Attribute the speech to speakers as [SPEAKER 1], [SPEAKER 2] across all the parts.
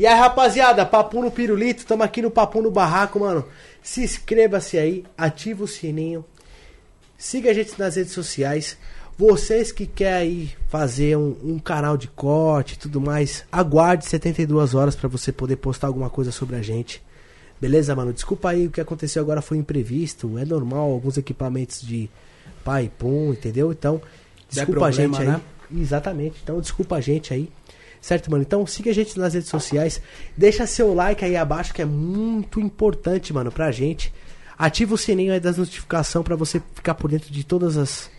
[SPEAKER 1] E aí, rapaziada, Papo no Pirulito, tamo aqui no Papo no Barraco, mano. Se inscreva-se aí, ativa o sininho, siga a gente nas redes sociais. Vocês que querem aí fazer um, um canal de corte e tudo mais, aguarde 72 horas pra você poder postar alguma coisa sobre a gente. Beleza, mano? Desculpa aí, o que aconteceu agora foi imprevisto, é normal, alguns equipamentos de pai e pum, entendeu? Então, desculpa a
[SPEAKER 2] problema,
[SPEAKER 1] gente aí.
[SPEAKER 2] né?
[SPEAKER 1] Exatamente, então desculpa a gente aí. Certo, mano? Então siga a gente nas redes sociais. Deixa seu like aí abaixo, que é muito importante, mano, pra gente. Ativa o sininho aí das notificações pra você ficar por dentro de todas as.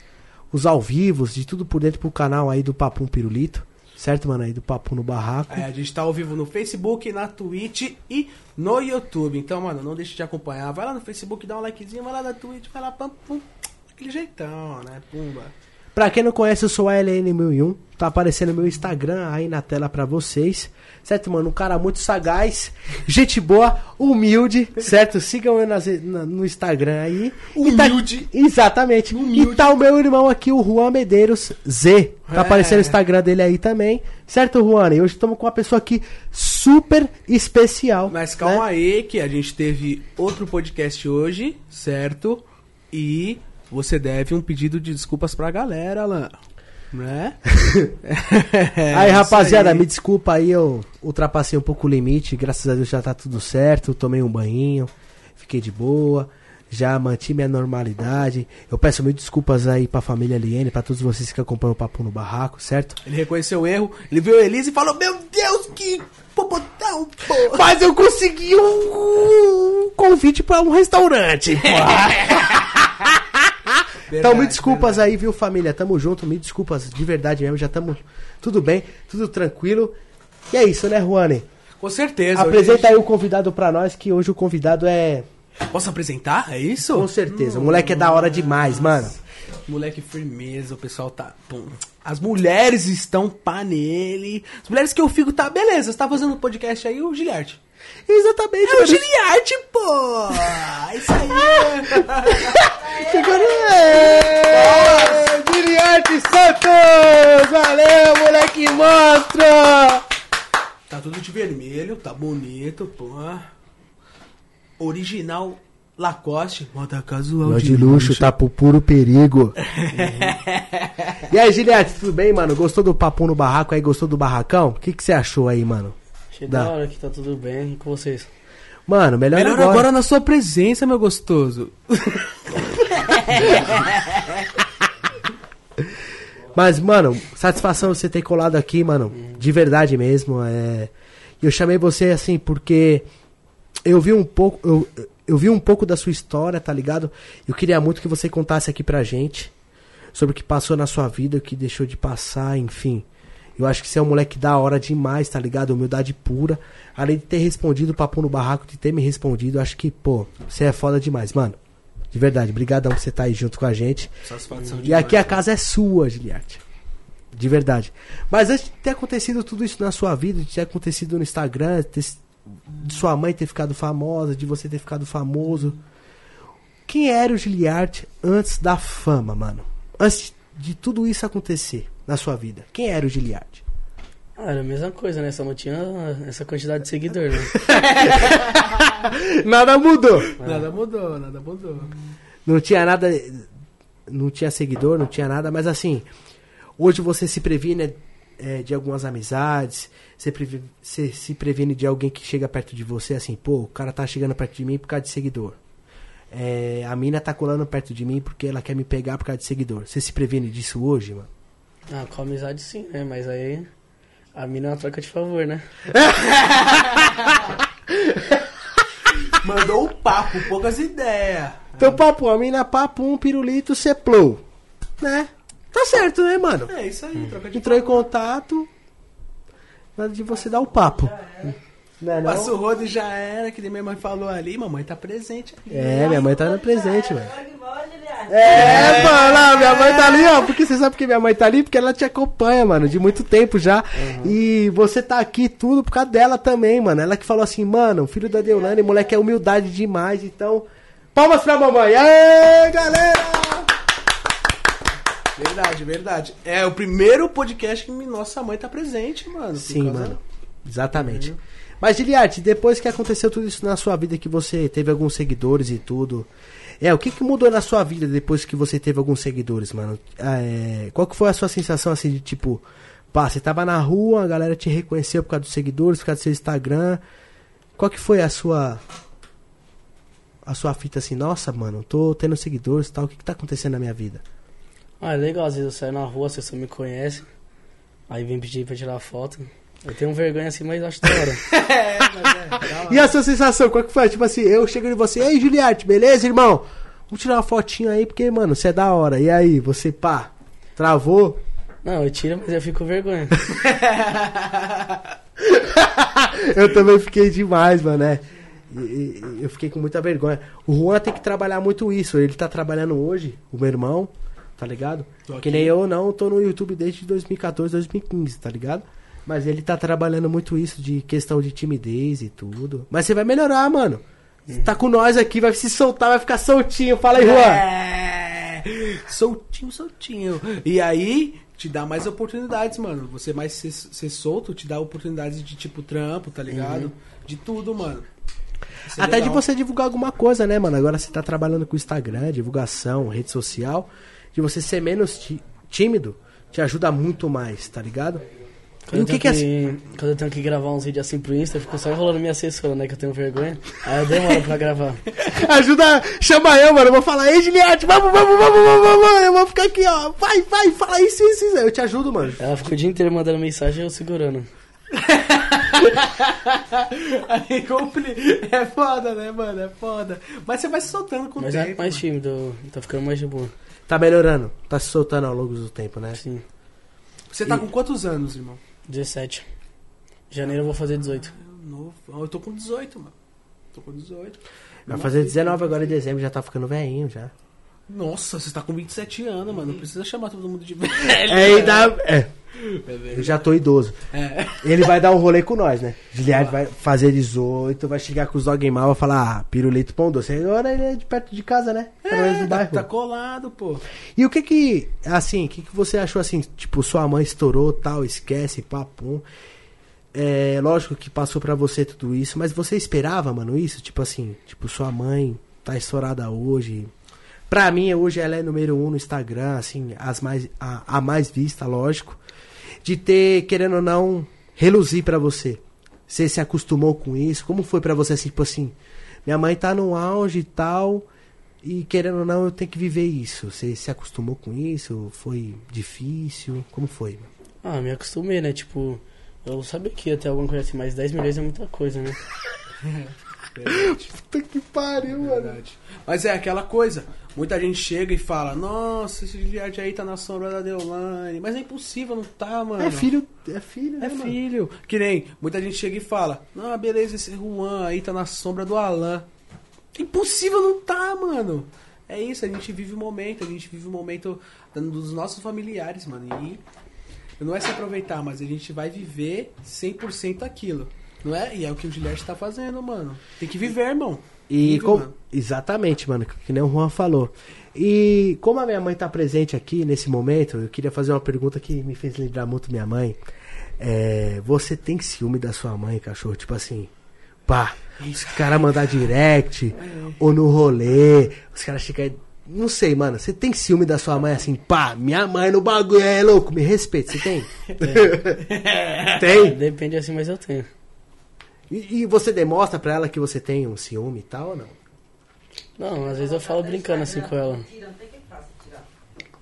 [SPEAKER 1] Os ao vivos, de tudo por dentro pro canal aí do Papum Pirulito. Certo, mano? Aí do Papo no Barraco.
[SPEAKER 2] É, a gente tá ao vivo no Facebook, na Twitch e no YouTube. Então, mano, não deixe de acompanhar. Vai lá no Facebook, dá um likezinho, vai lá na Twitch, vai lá, pum, pum. Aquele jeitão, né? Pumba.
[SPEAKER 1] Pra quem não conhece, eu sou a LN1001. Tá aparecendo meu Instagram aí na tela pra vocês. Certo, mano? Um cara muito sagaz, gente boa, humilde, certo? Sigam eu nas- na- no Instagram aí. Tá-
[SPEAKER 2] Humilde.
[SPEAKER 1] exatamente. E tá o meu irmão aqui, o Juan Medeiros Z. Tá
[SPEAKER 2] É.
[SPEAKER 1] aparecendo o Instagram dele aí também. Certo, Juan? E hoje estamos com uma pessoa aqui super especial.
[SPEAKER 2] Mas calma
[SPEAKER 1] né?
[SPEAKER 2] aí, que a gente teve outro podcast hoje, certo? E você deve um pedido de desculpas pra galera, Alan. Né? É,
[SPEAKER 1] aí,
[SPEAKER 2] isso
[SPEAKER 1] rapaziada,
[SPEAKER 2] aí.
[SPEAKER 1] me desculpa aí, eu ultrapassei um pouco o limite. Graças a Deus já tá tudo certo. Tomei um banho, fiquei de boa. Já mantive minha normalidade. Eu peço mil desculpas aí pra família Liene, pra todos vocês que acompanham o Papo no Barraco, certo?
[SPEAKER 2] Ele reconheceu o erro, ele viu a Elise e falou: Meu Deus, que popotão.
[SPEAKER 1] Mas eu consegui um convite pra um restaurante. Então, me
[SPEAKER 2] Verdade,
[SPEAKER 1] desculpas aí, viu, família? Tamo junto, me desculpas de verdade mesmo. Já tamo tudo bem, tudo tranquilo. E é isso, né, Juane?
[SPEAKER 2] Com certeza.
[SPEAKER 1] Apresenta aí o convidado pra nós, que hoje o convidado é.
[SPEAKER 2] Posso apresentar? É isso?
[SPEAKER 1] Com certeza. O moleque é da hora demais, mano.
[SPEAKER 2] Moleque firmeza, o pessoal tá. pum. As mulheres estão pá nele. As mulheres que eu fico, tá, beleza, você tá fazendo um podcast aí, o Giliarte.
[SPEAKER 1] Exatamente,
[SPEAKER 2] É o
[SPEAKER 1] mano.
[SPEAKER 2] Giliarte, pô! Isso aí!
[SPEAKER 1] Chegando. É, Giliarte Santos! Valeu, moleque monstro!
[SPEAKER 2] tá tudo de vermelho, tá bonito, pô. Original Lacoste, moda casual
[SPEAKER 1] Não de luxo, tá pro puro perigo. e aí, Giliarte, tudo bem, mano? Gostou do papo no barraco aí? Gostou do barracão? O que, que você achou aí, mano?
[SPEAKER 3] Achei
[SPEAKER 1] Dá.
[SPEAKER 3] da hora que tá tudo bem e com vocês.
[SPEAKER 1] Mano, melhor,
[SPEAKER 2] Melhor
[SPEAKER 1] agora.
[SPEAKER 2] agora na sua presença, meu gostoso.
[SPEAKER 1] Mas, mano, satisfação você ter colado aqui, mano. De verdade mesmo. É... Eu chamei você assim porque eu vi um pouco. Eu, eu vi um pouco da sua história, tá ligado? Eu queria muito que você contasse aqui pra gente sobre o que passou na sua vida, o que deixou de passar, enfim. Eu acho que você é um moleque da hora demais, tá ligado? Humildade pura. Além de ter respondido o papo no barraco, de ter me respondido, eu acho que, pô, você é foda demais, mano. De verdade, brigadão por você estar aí junto com a gente.
[SPEAKER 2] Satisfação
[SPEAKER 1] E aqui a casa é sua, Giliarte. De verdade. Mas antes de ter acontecido tudo isso na sua vida, de ter acontecido no Instagram, ter- de sua mãe ter ficado famosa, de você ter ficado famoso. Quem era o Giliarte antes da fama, mano? Antes de tudo isso acontecer na sua vida. Quem era o Giliarte?
[SPEAKER 3] Ah, era a mesma coisa, né? Só não tinha essa quantidade de seguidor, né?
[SPEAKER 1] Nada mudou.
[SPEAKER 2] Nada mudou, nada mudou.
[SPEAKER 1] Não tinha nada. Não tinha seguidor, não tinha nada, mas assim. Hoje você se previne é, de algumas amizades. Você, previ- você se previne de alguém que chega perto de você, assim, pô, o cara tá chegando perto de mim por causa de seguidor. É, a mina tá colando perto de mim porque ela quer me pegar por causa de seguidor. Você se previne disso hoje, mano?
[SPEAKER 3] Ah, com amizade sim, né? Mas aí a mina é uma troca de favor, né?
[SPEAKER 2] Mandou o papo, poucas ideias.
[SPEAKER 1] Então, papo, a mina papo, um pirulito, ceplou. Né? Tá certo, né, mano?
[SPEAKER 2] É isso aí, troca de
[SPEAKER 1] Entrou em contato. Nada de você dar o papo. Não é não?
[SPEAKER 2] Passa o rodo e já era, que nem minha mãe falou ali, mamãe tá presente. ali.
[SPEAKER 1] É, minha mãe tá no presente, velho. É, mano, minha mãe tá ali, ó. Porque você sabe que minha mãe tá ali? Porque ela te acompanha, mano, de muito tempo já. E você tá aqui tudo por causa dela também, mano. Ela que falou assim, mano, filho da Deolane, moleque é humildade demais, então. Palmas pra mamãe! Aê, galera!
[SPEAKER 2] Verdade, verdade. É o primeiro podcast que nossa mãe tá presente, mano.
[SPEAKER 1] Sim, mano. Exatamente. Mas, Giliarte, depois que aconteceu tudo isso na sua vida, que você teve alguns seguidores e tudo. É, o que, que mudou na sua vida depois que você teve alguns seguidores, mano? Ah, É, qual que foi a sua sensação, assim, de tipo... Pá, você tava na rua, a galera te reconheceu por causa dos seguidores, por causa do seu Instagram. Qual que foi a sua... A sua fita assim, nossa, mano, tô tendo seguidores e tal, o que que tá acontecendo na minha vida?
[SPEAKER 3] Ah, é legal, às vezes eu saio na rua, as pessoas me conhecem, aí vem pedir pra tirar foto. Eu tenho vergonha assim, mas acho da hora.
[SPEAKER 2] É, mas é.
[SPEAKER 1] E a sua sensação, qual que foi? Tipo assim, eu chego em você, ei, Juliarte, beleza, irmão? Vamos tirar uma fotinho aí, porque, mano, você é da hora. E aí, você, pá, travou?
[SPEAKER 3] Não, eu tiro, mas eu fico com vergonha.
[SPEAKER 1] eu também fiquei demais, mano? E- e- Eu fiquei com muita vergonha. O Juan tem que trabalhar muito isso. Ele tá trabalhando hoje, o meu irmão, tá ligado? Que nem eu não, tô no YouTube desde 2014, 2015, tá ligado? Mas ele tá trabalhando muito isso de questão de timidez e tudo. Mas você vai melhorar, mano. Tá com nós aqui, vai se soltar, vai ficar soltinho. Fala aí, Juan.
[SPEAKER 2] É, soltinho, soltinho. E aí, te dá mais oportunidades, mano. Você mais ser, ser solto, te dá oportunidades de tipo trampo, tá ligado? De tudo, mano. É
[SPEAKER 1] Até de
[SPEAKER 2] legal.
[SPEAKER 1] você divulgar alguma coisa, né, mano? Agora você tá trabalhando com Instagram, divulgação, rede social. De você ser menos tí- tímido, te ajuda muito mais, tá ligado? E
[SPEAKER 3] Quando,
[SPEAKER 1] o que
[SPEAKER 3] eu
[SPEAKER 1] que é
[SPEAKER 3] tenho que, quando eu tenho que gravar uns vídeos assim pro Insta, eu fico só enrolando minha assessora, né? Que eu tenho vergonha. Aí eu demoro pra gravar.
[SPEAKER 1] Ajuda, chama eu, mano. Eu vou falar, ei, Juliette, vamos, vamos, vamos, vamos, vamos. Eu vou ficar aqui, ó. Vai, vai, fala isso, isso, isso. Eu te ajudo, mano.
[SPEAKER 3] Ela ficou o dia inteiro mandando mensagem e eu segurando.
[SPEAKER 2] Aí compli... É foda, né, mano? É foda. Mas você vai se soltando com o
[SPEAKER 3] Mas é
[SPEAKER 2] tempo.
[SPEAKER 3] mais tímido, tá ficando mais de boa.
[SPEAKER 1] Tá melhorando, tá se soltando ao longo do tempo, né?
[SPEAKER 3] Sim.
[SPEAKER 2] Você tá
[SPEAKER 1] E-
[SPEAKER 2] com quantos anos, irmão?
[SPEAKER 3] 17. Janeiro eu vou fazer 18.
[SPEAKER 2] Eu, novo. Eu tô com 18, mano. Tô com 18.
[SPEAKER 1] Vai fazer 19 agora em dezembro, já tá ficando velhinho já.
[SPEAKER 2] Nossa, você tá com 27 anos, mano. Não precisa chamar todo mundo de velho.
[SPEAKER 1] É, ainda. É,
[SPEAKER 2] É,
[SPEAKER 1] eu já tô idoso.
[SPEAKER 2] É.
[SPEAKER 1] Ele vai dar um rolê com nós, né? Giliard vai fazer 18, vai chegar com os dog mal, vai falar, ah, pirulito pão doce. Agora ele é de perto de casa, né? Pelo menos no
[SPEAKER 2] tá, tá colado, pô.
[SPEAKER 1] E o que que, assim, o que que você achou assim, tipo, sua mãe estourou, tal, esquece, papum. É, lógico que passou pra você tudo isso, mas você esperava, mano, isso? Tipo assim, tipo, sua mãe tá estourada hoje. Pra mim, hoje ela é número um no Instagram, assim, as mais, a, a mais vista, lógico. De ter, querendo ou não, reluzir pra você. Você se acostumou com isso? Como foi pra você, assim, tipo assim, minha mãe tá no auge e tal, e querendo ou não, eu tenho que viver isso. Você se acostumou com isso? Foi difícil? Como foi?
[SPEAKER 3] Ah, me acostumei, né? Tipo, eu sabia que ia ter alguma coisa assim, mas 10 milhões é muita coisa, né?
[SPEAKER 1] Puta que pariu,
[SPEAKER 2] Verdade. Mas é aquela coisa. Muita gente chega e fala, nossa, esse Giliard aí tá na sombra da Deolane. Mas é impossível, não tá, mano.
[SPEAKER 1] É filho, é filho, né,
[SPEAKER 2] É
[SPEAKER 1] mano?
[SPEAKER 2] filho. Que nem muita gente chega e fala, não, beleza, esse Juan aí tá na sombra do Alan. Impossível não tá, mano. É isso, a gente vive o momento, a gente vive o momento dos nossos familiares, mano. E não é se aproveitar, mas a gente vai viver 100% aquilo. Não é? E é o que o Giliard tá fazendo, mano. Tem que viver, irmão.
[SPEAKER 1] E
[SPEAKER 2] Vive,
[SPEAKER 1] com-
[SPEAKER 2] mano.
[SPEAKER 1] Exatamente, mano, que nem o Juan falou. E como a minha mãe tá presente aqui nesse momento, eu queria fazer uma pergunta que me fez lembrar muito minha mãe. É, você tem ciúme da sua mãe, cachorro? Tipo assim, pá, os caras mandar direct, ou no rolê, os caras aí. Não sei, mano. Você tem ciúme da sua mãe assim, pá, minha mãe no bagulho é louco, me respeita, você tem? tem?
[SPEAKER 3] Depende assim, mas eu tenho.
[SPEAKER 1] E, e você demonstra pra ela que você tem um ciúme e tal ou não?
[SPEAKER 3] Não, às vezes eu falo brincando assim com ela.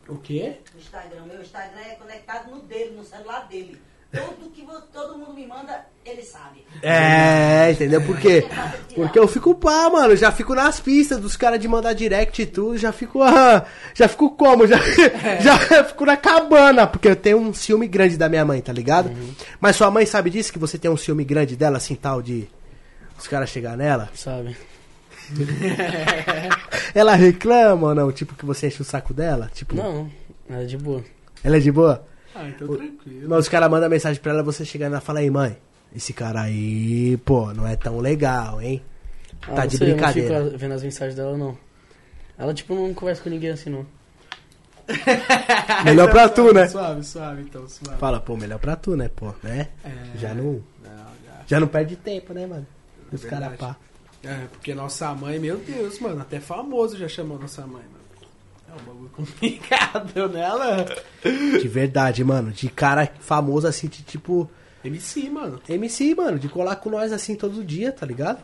[SPEAKER 2] O quê?
[SPEAKER 4] O Instagram, meu Instagram é conectado no dele, no celular dele. Tudo que todo mundo me manda, ele sabe.
[SPEAKER 1] É, entendeu? Por quê? Porque eu fico pá, mano. Já fico nas pistas dos caras de mandar direct e tudo. Já fico. ah, já fico como? Já, já fico na cabana. Porque eu tenho um ciúme grande da minha mãe, tá ligado? Mas sua mãe sabe disso? Que você tem um ciúme grande dela, assim, tal, de. Os caras chegar nela?
[SPEAKER 3] Sabe?
[SPEAKER 1] Ela reclama ou não? Tipo, que você enche o saco dela? Tipo,
[SPEAKER 3] Não, nada de boa.
[SPEAKER 1] ela é de boa?
[SPEAKER 2] Ah, então tranquilo.
[SPEAKER 1] Mas os caras mandam mensagem pra ela, você chega nela e fala, aí, mãe, esse cara aí, pô, não é tão legal, hein?
[SPEAKER 3] Ah,
[SPEAKER 1] Tá
[SPEAKER 3] não
[SPEAKER 1] de
[SPEAKER 3] sei,
[SPEAKER 1] brincadeira.
[SPEAKER 3] Eu não fico vendo as mensagens dela, não. Ela, tipo, não conversa com ninguém assim, não.
[SPEAKER 1] Melhor pra tu, né?
[SPEAKER 2] Suave, suave, então, suave.
[SPEAKER 1] Fala, pô, melhor pra tu, né, pô, né?
[SPEAKER 2] É.
[SPEAKER 1] Já não.
[SPEAKER 2] Não,
[SPEAKER 1] Já não perde tempo, né, mano? Os
[SPEAKER 2] É
[SPEAKER 1] caras
[SPEAKER 2] verdade.
[SPEAKER 1] pá.
[SPEAKER 2] É, porque nossa mãe, meu Deus, mano, até famoso já chamou nossa mãe, mano. É um bagulho complicado nela.
[SPEAKER 1] De verdade, mano. De cara famoso assim, de tipo.
[SPEAKER 2] MC, mano.
[SPEAKER 1] MC, mano, de colar com nós assim todo dia, tá ligado?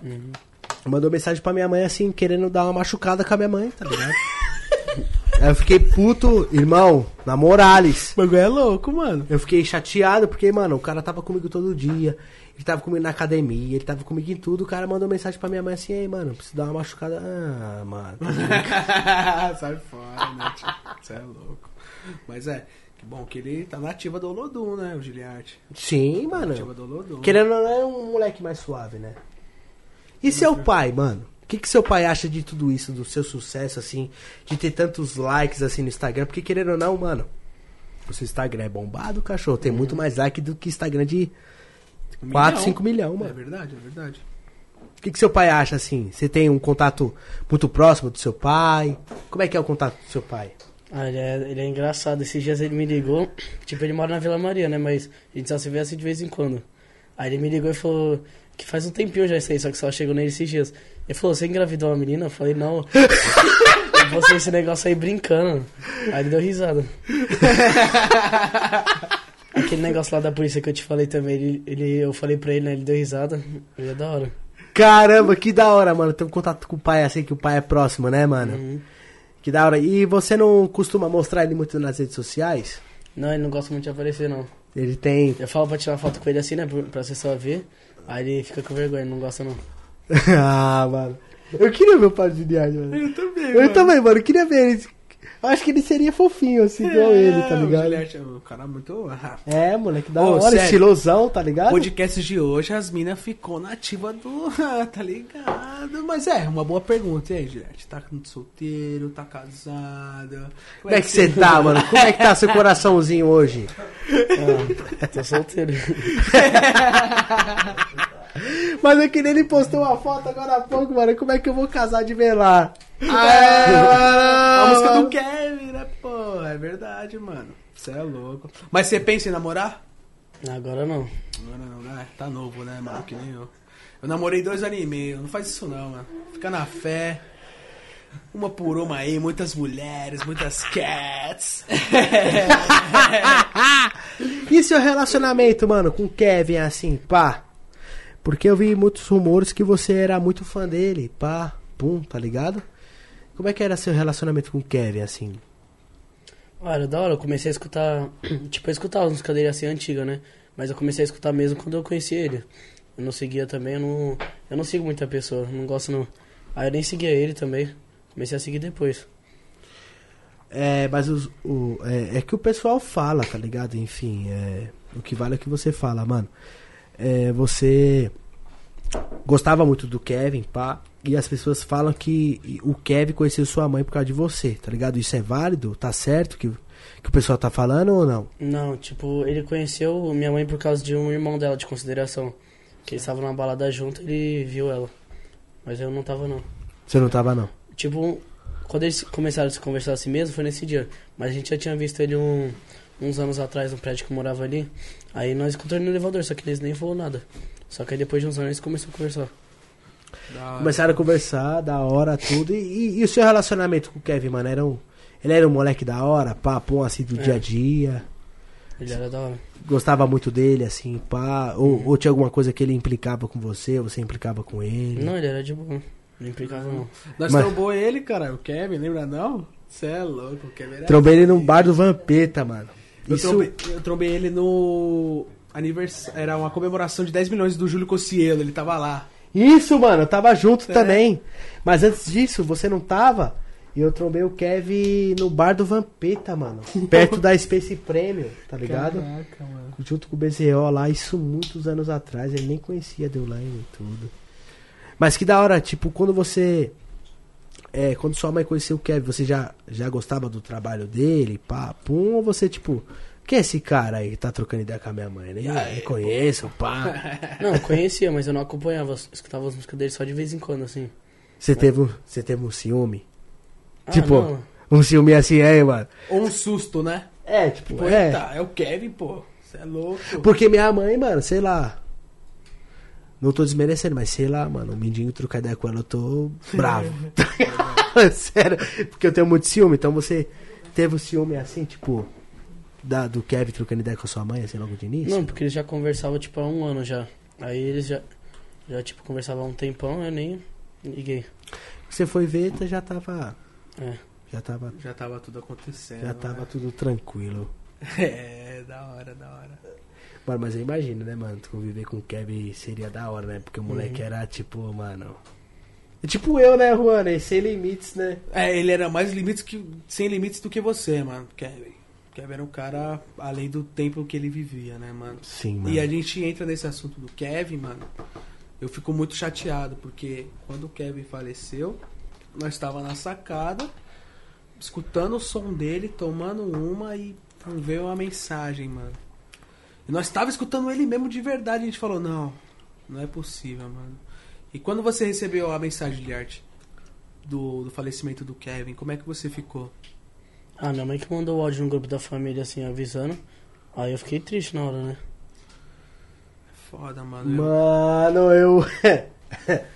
[SPEAKER 1] Mandou mensagem pra minha mãe assim, querendo dar uma machucada com a minha mãe, tá ligado? Aí eu fiquei puto, irmão, na Morales.
[SPEAKER 2] O bagulho é louco, mano.
[SPEAKER 1] Eu fiquei chateado porque, mano, o cara tava comigo todo dia. Ele tava comigo na academia, ele tava comigo em tudo. O cara mandou mensagem pra minha mãe assim: Ei, mano, preciso dar uma machucada. Ah, mano.
[SPEAKER 2] Sai fora, né, tio? Você é louco. Mas é, que bom que ele tá na ativa do Olodum, né, o Giliarte.
[SPEAKER 1] Sim, mano.
[SPEAKER 2] do Olodum.
[SPEAKER 1] Querendo ou não, é um moleque mais suave, né? E seu pai, mano? O que, que seu pai acha de tudo isso, do seu sucesso, assim, de ter tantos likes assim no Instagram? Porque querendo ou não, mano, o seu Instagram é bombado, cachorro. Tem muito mais like do que Instagram de
[SPEAKER 2] Um
[SPEAKER 1] 4,
[SPEAKER 2] milhão.
[SPEAKER 1] 5 milhões,
[SPEAKER 2] É
[SPEAKER 1] mano.
[SPEAKER 2] verdade, é verdade.
[SPEAKER 1] O que, que seu pai acha, assim? Você tem um contato muito próximo do seu pai? Como é que é o contato do seu pai?
[SPEAKER 3] Ah, ele é, ele é engraçado. Esses dias ele me ligou. Tipo, ele mora na Vila Maria, né? Mas a gente só se vê assim de vez em quando. Aí ele me ligou e falou que faz um tempinho já isso aí, só que só chegou nele esses dias. Ele falou, você engravidou uma menina? Eu falei, não. Você esse negócio aí brincando. Aí ele deu risada. Aquele negócio lá da polícia que eu te falei também, ele, ele, eu falei pra ele, né? Ele deu risada. Ele é da hora.
[SPEAKER 1] Caramba, que da hora, mano. Ter um contato com o pai assim, que o pai é próximo, né, mano?
[SPEAKER 3] Uhum.
[SPEAKER 1] Que da hora. E você não costuma mostrar ele muito nas redes sociais?
[SPEAKER 3] Não, ele não gosta muito de aparecer, não.
[SPEAKER 1] Ele tem.
[SPEAKER 3] Eu falo pra tirar foto com ele assim, né? Pra pra você só ver. Aí ele fica com vergonha, ele não gosta não.
[SPEAKER 1] ah, mano. Eu queria ver o pai de viagem, mano.
[SPEAKER 2] Eu também,
[SPEAKER 1] Eu também, mano. Eu queria ver ele. Eu acho que ele seria fofinho, assim, igual ele, tá
[SPEAKER 2] É, O
[SPEAKER 1] ligado?
[SPEAKER 2] Giliarte é um cara muito... ah,
[SPEAKER 1] É, moleque, da
[SPEAKER 2] Ô,
[SPEAKER 1] hora,
[SPEAKER 2] sério.
[SPEAKER 1] estilosão, tá ligado?
[SPEAKER 2] podcast de hoje, as minas ficou na ativa do. tá ligado? Mas é, uma boa pergunta. E aí, Juliette? Tá solteiro? Tá casado?
[SPEAKER 1] Como é que você tá, mano? Como é que tá seu coraçãozinho hoje?
[SPEAKER 3] Ah, tô solteiro.
[SPEAKER 1] Mas é que nem ele postou uma foto agora há pouco, mano. Como é que eu vou casar de velar?
[SPEAKER 2] Ah, a música do
[SPEAKER 1] mano.
[SPEAKER 2] Kevin, né, pô? É verdade, mano. Você é louco. Mas você pensa em namorar?
[SPEAKER 3] Agora não.
[SPEAKER 2] Agora não, né? Tá novo, né, mano? Que nem eu. Eu namorei dois anos e meio. Não faz isso não, mano. Fica na fé. Uma por uma aí, muitas mulheres, muitas cats.
[SPEAKER 1] E seu relacionamento, mano, com o Kevin, assim, pá? Porque eu vi muitos rumores que você era muito fã dele, pá, pum, tá ligado? Como é que era seu relacionamento com o Kevin, assim?
[SPEAKER 3] Ah, era da hora, eu comecei a escutar. Tipo, eu escutava as músicas dele assim antiga, né? Mas eu comecei a escutar mesmo quando eu conheci ele. Eu não seguia também, eu não. Eu não sigo muita pessoa, não gosto não. Aí eu nem seguia ele também. Comecei a seguir depois.
[SPEAKER 1] É, mas os- o, é, é que o pessoal fala, tá ligado? Enfim, é, o que vale é o que você fala, mano. É, você gostava muito do Kevin, pá, e as pessoas falam que o Kevin conheceu sua mãe por causa de você, tá ligado? Isso é válido? Tá certo que, que o pessoal tá falando ou não?
[SPEAKER 3] Não, tipo, ele conheceu minha mãe por causa de um irmão dela de consideração. Que eles estavam numa balada junto ele viu ela. Mas eu não tava não.
[SPEAKER 1] Você não tava, não?
[SPEAKER 3] Tipo, quando eles começaram a se conversar assim mesmo, foi nesse dia. Mas a gente já tinha visto ele um- uns anos atrás no prédio que eu morava ali. Aí nós encontramos ele no elevador, só que eles nem falou nada. Só que aí depois de uns anos eles começaram a conversar.
[SPEAKER 2] Da hora.
[SPEAKER 1] Começaram a conversar, da hora, tudo. E, e- e o seu relacionamento com o Kevin, mano? Era um, ele era um moleque da hora, pá, pô, assim, do
[SPEAKER 3] É.
[SPEAKER 1] dia a dia.
[SPEAKER 3] Ele era da hora.
[SPEAKER 1] Gostava muito dele, assim, pá. Ou, ou tinha alguma coisa que ele implicava com você, ou você implicava com ele.
[SPEAKER 3] Não, ele era de boa. Não implicava não.
[SPEAKER 2] Nós
[SPEAKER 1] Mas-
[SPEAKER 2] trombou ele, cara. O Kevin, lembra não? Você é louco, o Kevin era...
[SPEAKER 1] Trombei ele num bar do Vampeta, mano.
[SPEAKER 2] Eu,
[SPEAKER 1] Isso.
[SPEAKER 2] trombei, eu trombei ele no aniversário. Era uma comemoração de 10 milhões do Júlio Cossielo, ele tava lá.
[SPEAKER 1] Isso, mano, eu tava junto
[SPEAKER 2] É.
[SPEAKER 1] também. Mas antes disso, você não tava? E eu trombei o Kevin no bar do Vampeta, mano. Perto da Space Premium, tá ligado?
[SPEAKER 2] Caraca, mano.
[SPEAKER 1] Junto com o BZO lá, isso muitos anos atrás. Ele nem conhecia Deulane e tudo. Mas que da hora, tipo, quando você. É, quando sua mãe conheceu o Kevin, você já, já gostava do trabalho dele, pá, pum, ou você, tipo, quem é esse cara aí que tá trocando ideia com a minha mãe? Nem, nem conheço, pá.
[SPEAKER 3] Não, conhecia, mas eu não acompanhava. Escutava as músicas dele só de vez em quando, assim.
[SPEAKER 1] Você teve, um- você teve um ciúme?
[SPEAKER 3] Ah,
[SPEAKER 1] Tipo,
[SPEAKER 3] não.
[SPEAKER 1] um ciúme assim aí, mano.
[SPEAKER 2] Ou um susto, né?
[SPEAKER 1] É, tipo,
[SPEAKER 2] Pô,
[SPEAKER 1] é.
[SPEAKER 2] Eita, é o Kevin, pô. Você é louco.
[SPEAKER 1] Porque minha mãe, mano, sei lá. Não tô desmerecendo, mas sei lá, mano. O Mindinho trocar ideia com ela, eu tô bravo. Sério, porque eu tenho muito ciúme. Então você teve o ciúme assim, tipo, da, do Kevin trocando ideia com a sua mãe, assim, logo de início?
[SPEAKER 3] Não, porque eles já conversavam, tipo, há um ano já. Aí eles já, já tipo, conversavam há um tempão, eu nem liguei.
[SPEAKER 1] Você foi ver, tá- já tava.
[SPEAKER 3] É.
[SPEAKER 1] Já tava.
[SPEAKER 2] Já tava tudo acontecendo.
[SPEAKER 1] Já tava
[SPEAKER 2] né?
[SPEAKER 1] tudo tranquilo.
[SPEAKER 2] É, da hora, da hora.
[SPEAKER 1] Mano, mas eu imagino, né, mano? tu Conviver com o Kevin seria da hora, né? Porque o moleque
[SPEAKER 3] Uhum.
[SPEAKER 1] era tipo, mano. É tipo eu, né, Juan? É Sem limites, né?
[SPEAKER 2] É, ele era mais limites que, sem limites do que você, mano. Kevin. Kevin era um cara além do tempo que ele vivia, né, mano?
[SPEAKER 1] Sim, mano.
[SPEAKER 2] E a gente entra nesse assunto do Kevin, mano. Eu fico muito chateado, porque quando o Kevin faleceu, nós estava na sacada, escutando o som dele, tomando uma e veio uma mensagem, mano. E nós estava escutando ele mesmo de verdade, a gente falou, não, não é possível, mano. E quando você recebeu a mensagem de arte do, do falecimento do Kevin, como é que você ficou?
[SPEAKER 3] Ah, minha mãe que mandou o áudio no grupo da família, assim, avisando. Aí eu fiquei triste na hora, né?
[SPEAKER 2] Foda, mano. Eu,
[SPEAKER 1] Mano, eu.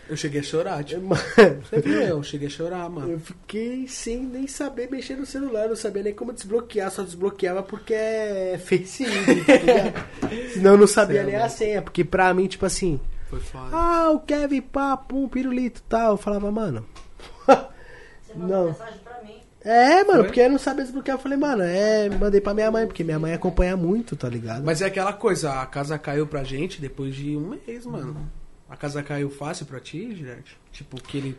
[SPEAKER 2] eu cheguei a chorar, tipo.
[SPEAKER 1] Mano,
[SPEAKER 2] Você viu? Eu cheguei a chorar, mano.
[SPEAKER 1] eu fiquei sem nem saber mexer no celular, não sabia nem como desbloquear, só desbloqueava porque é Face ID, tá ligado? Senão eu não sabia
[SPEAKER 2] é
[SPEAKER 1] nem a senha, porque pra mim, tipo assim,
[SPEAKER 2] Foi foda.
[SPEAKER 1] ah, o Kevin, pá, pum, pirulito e tal. Eu falava, mano.
[SPEAKER 4] Você mandou
[SPEAKER 1] Não.
[SPEAKER 4] mensagem pra mim.
[SPEAKER 1] É, mano,
[SPEAKER 2] Foi?
[SPEAKER 1] porque eu não sabia desbloquear. Eu falei, mano, é, mandei pra minha mãe, porque minha mãe acompanha muito, tá ligado?
[SPEAKER 2] Mas é aquela coisa, a casa caiu pra gente depois de um mês, mano. A casa caiu fácil pra ti, gente? Tipo, que ele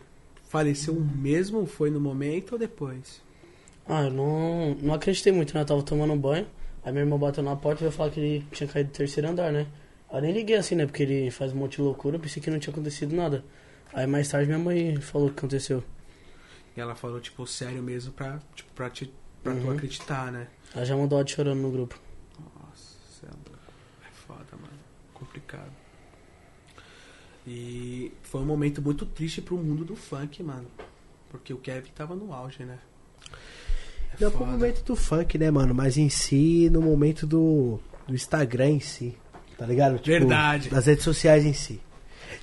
[SPEAKER 2] faleceu mesmo, foi no momento ou depois?
[SPEAKER 3] Ah, eu não, não acreditei muito, né? Eu tava tomando banho. Aí meu irmão bateu na porta e veio falar que ele tinha caído do terceiro andar, né? Aí eu nem liguei assim, né? Porque ele faz um monte de loucura, eu pensei que não tinha acontecido nada. Aí mais tarde minha mãe falou o que aconteceu.
[SPEAKER 2] E ela falou, tipo, sério mesmo pra, tipo, pra, te, pra tu
[SPEAKER 3] Uhum.
[SPEAKER 2] acreditar, né?
[SPEAKER 3] Ela já mandou áudio chorando no grupo.
[SPEAKER 2] Nossa, cê é louco. é foda, mano. Complicado. E foi um momento muito triste pro mundo do funk, mano. Porque o Kevin tava no auge, né? É
[SPEAKER 1] Não pro momento do funk, né, mano? Mas em si, no momento do, do Instagram em si. Tá ligado? Tipo,
[SPEAKER 2] Verdade.
[SPEAKER 1] Das redes sociais em si.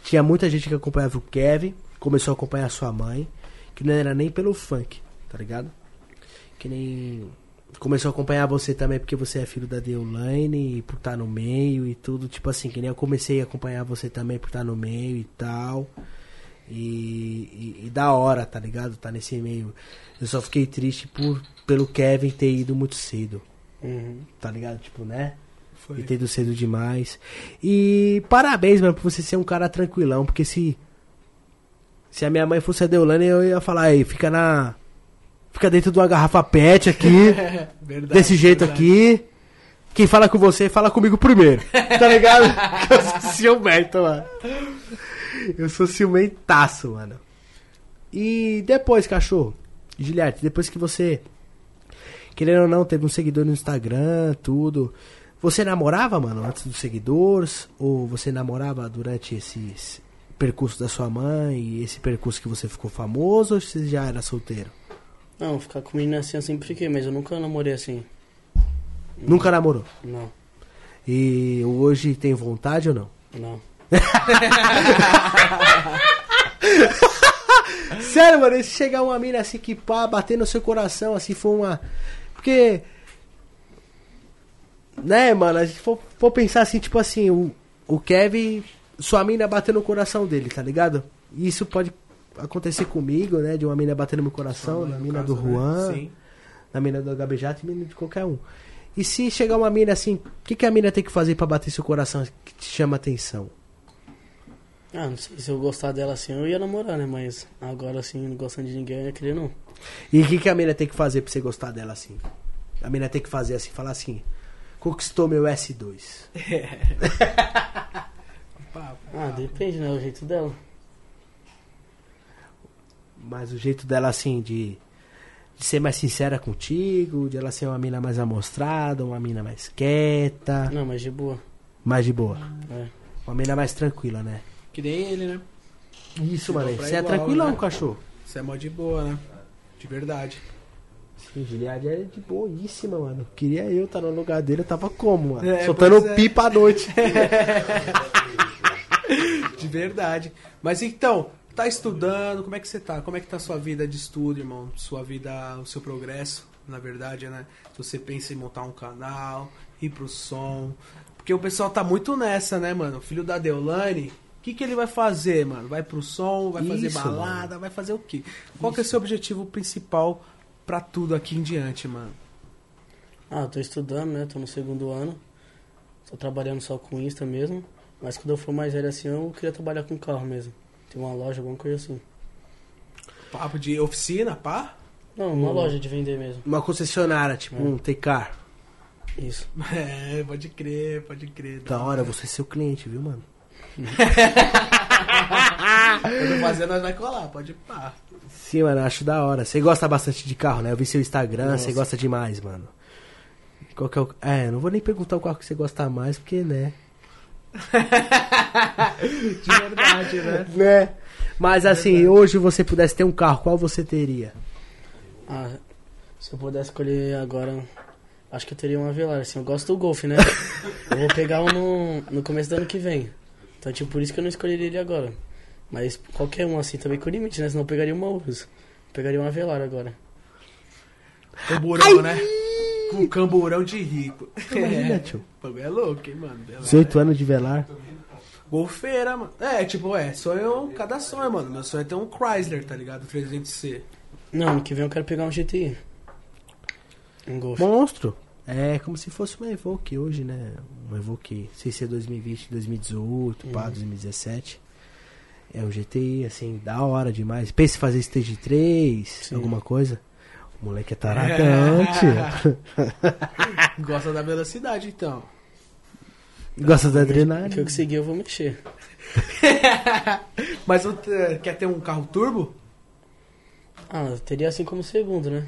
[SPEAKER 1] Tinha muita gente que acompanhava o Kevin, começou a acompanhar sua mãe, que não era nem pelo funk, tá ligado? Que nem. Começou a acompanhar você também porque você é filho da Deolane e por estar no meio e tudo. Tipo assim, que nem eu comecei a acompanhar você também por estar no meio e tal. E, e, e da hora, tá ligado? Tá nesse meio. Eu só fiquei triste por pelo Kevin ter ido muito cedo,
[SPEAKER 3] Uhum.
[SPEAKER 1] tá ligado? Tipo, né?
[SPEAKER 2] Foi.
[SPEAKER 1] E ter ido cedo demais. E parabéns, mano, por você ser um cara tranquilão, porque se. Se a minha mãe fosse a Deolane, eu ia falar, aí, fica na. Fica dentro de uma garrafa pet aqui,
[SPEAKER 2] Verdade,
[SPEAKER 1] desse jeito
[SPEAKER 2] verdade.
[SPEAKER 1] aqui. Quem fala com você, fala comigo primeiro. Tá ligado? eu sou ciumento, mano. Eu sou ciumentaço, mano. E depois, cachorro, Giliarte, depois que você, querendo ou não, teve um seguidor no Instagram, tudo. Você namorava, mano, antes dos seguidores? Ou você namorava durante esse esse percurso da sua mãe e esse percurso que você ficou famoso? Ou você já era solteiro?
[SPEAKER 3] Não, ficar com menina assim eu sempre fiquei, mas eu nunca namorei assim.
[SPEAKER 1] Nunca namorou?
[SPEAKER 3] Não,
[SPEAKER 1] E hoje tem vontade ou não?
[SPEAKER 3] não.
[SPEAKER 1] Sério, mano, se chegar uma mina assim que pá, bater no seu coração, assim, for uma. Porque. Né, mano, a gente for, for pensar assim, tipo assim, o, o Kevin, sua mina bater no coração dele, tá ligado? E isso pode acontecer comigo, né? De uma mina bater no meu coração,
[SPEAKER 2] mãe,
[SPEAKER 1] na mina
[SPEAKER 2] caso,
[SPEAKER 1] do
[SPEAKER 2] né?
[SPEAKER 1] Juan,
[SPEAKER 2] Sim.
[SPEAKER 1] na mina do HBJ e mina de qualquer um. E se chegar uma mina assim, o que, que a mina tem que fazer pra bater seu coração que te chama atenção?
[SPEAKER 3] Ah, não sei se eu gostar dela assim eu ia namorar, né? Mas agora assim, não gostando de ninguém, eu ia querer não.
[SPEAKER 1] E o que, que a mina tem que fazer pra você gostar dela assim? A mina tem que fazer assim, falar assim, conquistou meu S2.
[SPEAKER 2] Papo.
[SPEAKER 3] Ah, depende, né? O jeito dela.
[SPEAKER 1] Mas o jeito dela assim de, de ser mais sincera contigo, de ela ser uma mina mais amostrada, uma mina mais quieta,
[SPEAKER 3] Não, mas de boa.
[SPEAKER 1] mais de boa.
[SPEAKER 3] É.
[SPEAKER 1] Uma mina mais tranquila, né?
[SPEAKER 2] Que nem ele, né?
[SPEAKER 1] Isso, mano. Você é tranquilão,
[SPEAKER 2] né?
[SPEAKER 1] cachorro.
[SPEAKER 2] Isso é mó de boa, né? De verdade.
[SPEAKER 1] Sim, Giliard é de boíssima, mano. Queria eu estar no lugar dele, eu tava como, mano?
[SPEAKER 2] É,
[SPEAKER 1] Soltando
[SPEAKER 2] é.
[SPEAKER 1] pipa à noite.
[SPEAKER 2] De verdade. Mas então, tá estudando, como é que você tá? Como é que tá a sua vida de estudo, irmão? Sua vida, o seu progresso, na verdade, né? Se você pensa em montar um canal, ir pro som. Porque o pessoal tá muito nessa, né, mano? O filho da Deolane, o que, que ele vai fazer, mano? Vai pro som, vai fazer
[SPEAKER 1] Isso,
[SPEAKER 2] balada, vai fazer o quê? Qual que é o seu objetivo principal pra tudo aqui em diante, mano?
[SPEAKER 3] Ah, eu tô estudando, né? Tô no segundo ano. Tô trabalhando só com Insta mesmo. Mas quando eu for mais velho assim, eu queria trabalhar com carro mesmo. Ter uma loja, alguma coisa assim.
[SPEAKER 2] Papo de oficina, pá?
[SPEAKER 3] Não, uma loja de vender mesmo.
[SPEAKER 1] Uma concessionária, tipo um T-Car.
[SPEAKER 3] Isso.
[SPEAKER 2] É, pode crer, pode crer.
[SPEAKER 1] Da hora, você é seu cliente, viu, mano?
[SPEAKER 2] Quando fazer, nós vai colar, pode ir pá.
[SPEAKER 1] Sim, mano, acho da hora. Você gosta bastante de carro, né? Eu vi seu Instagram, você gosta demais, mano. Qual que é o... É, não vou nem perguntar o carro que você gosta mais, porque, né?
[SPEAKER 2] De verdade, né?
[SPEAKER 1] Né? Mas assim, hoje você pudesse ter um carro, qual você teria?
[SPEAKER 3] Ah, se eu pudesse escolher agora, acho que eu teria uma Velar, assim, eu gosto do Golf, né? eu vou pegar um no, no começo do ano que vem. Então, tipo, por isso que eu não escolheria ele agora. Mas qualquer um, assim, também com limite, né? Senão eu pegaria uma Urus. Pegaria uma Velar agora.
[SPEAKER 2] Camburão, né? Com camburão de rico.
[SPEAKER 1] Imagina,
[SPEAKER 2] É,
[SPEAKER 1] tio.
[SPEAKER 2] o bagulho é louco, hein, mano? Velar
[SPEAKER 1] 18 anos de velar.
[SPEAKER 2] Golfeira, mano. É, tipo, é, sonho, cada sonho, mano. Meu sonho é ter um Chrysler, tá ligado? 300C.
[SPEAKER 3] Não, ano que vem eu quero pegar um GTI. Um Golf.
[SPEAKER 1] Monstro. É como se fosse uma Evoque hoje, né? Uma Evoque, sei se é 2020, 2018, pá, 2017. É um GTI, assim, da hora demais. Pensa em fazer Stage 3,
[SPEAKER 3] Sim.
[SPEAKER 1] alguma coisa. O moleque é taradão, tio.
[SPEAKER 2] Gosta da velocidade, então.
[SPEAKER 1] Gosta da
[SPEAKER 3] O que eu
[SPEAKER 1] adrenalina.
[SPEAKER 3] conseguir eu vou mexer.
[SPEAKER 2] Mas você quer ter um carro turbo?
[SPEAKER 3] Ah, eu teria assim como segundo, né?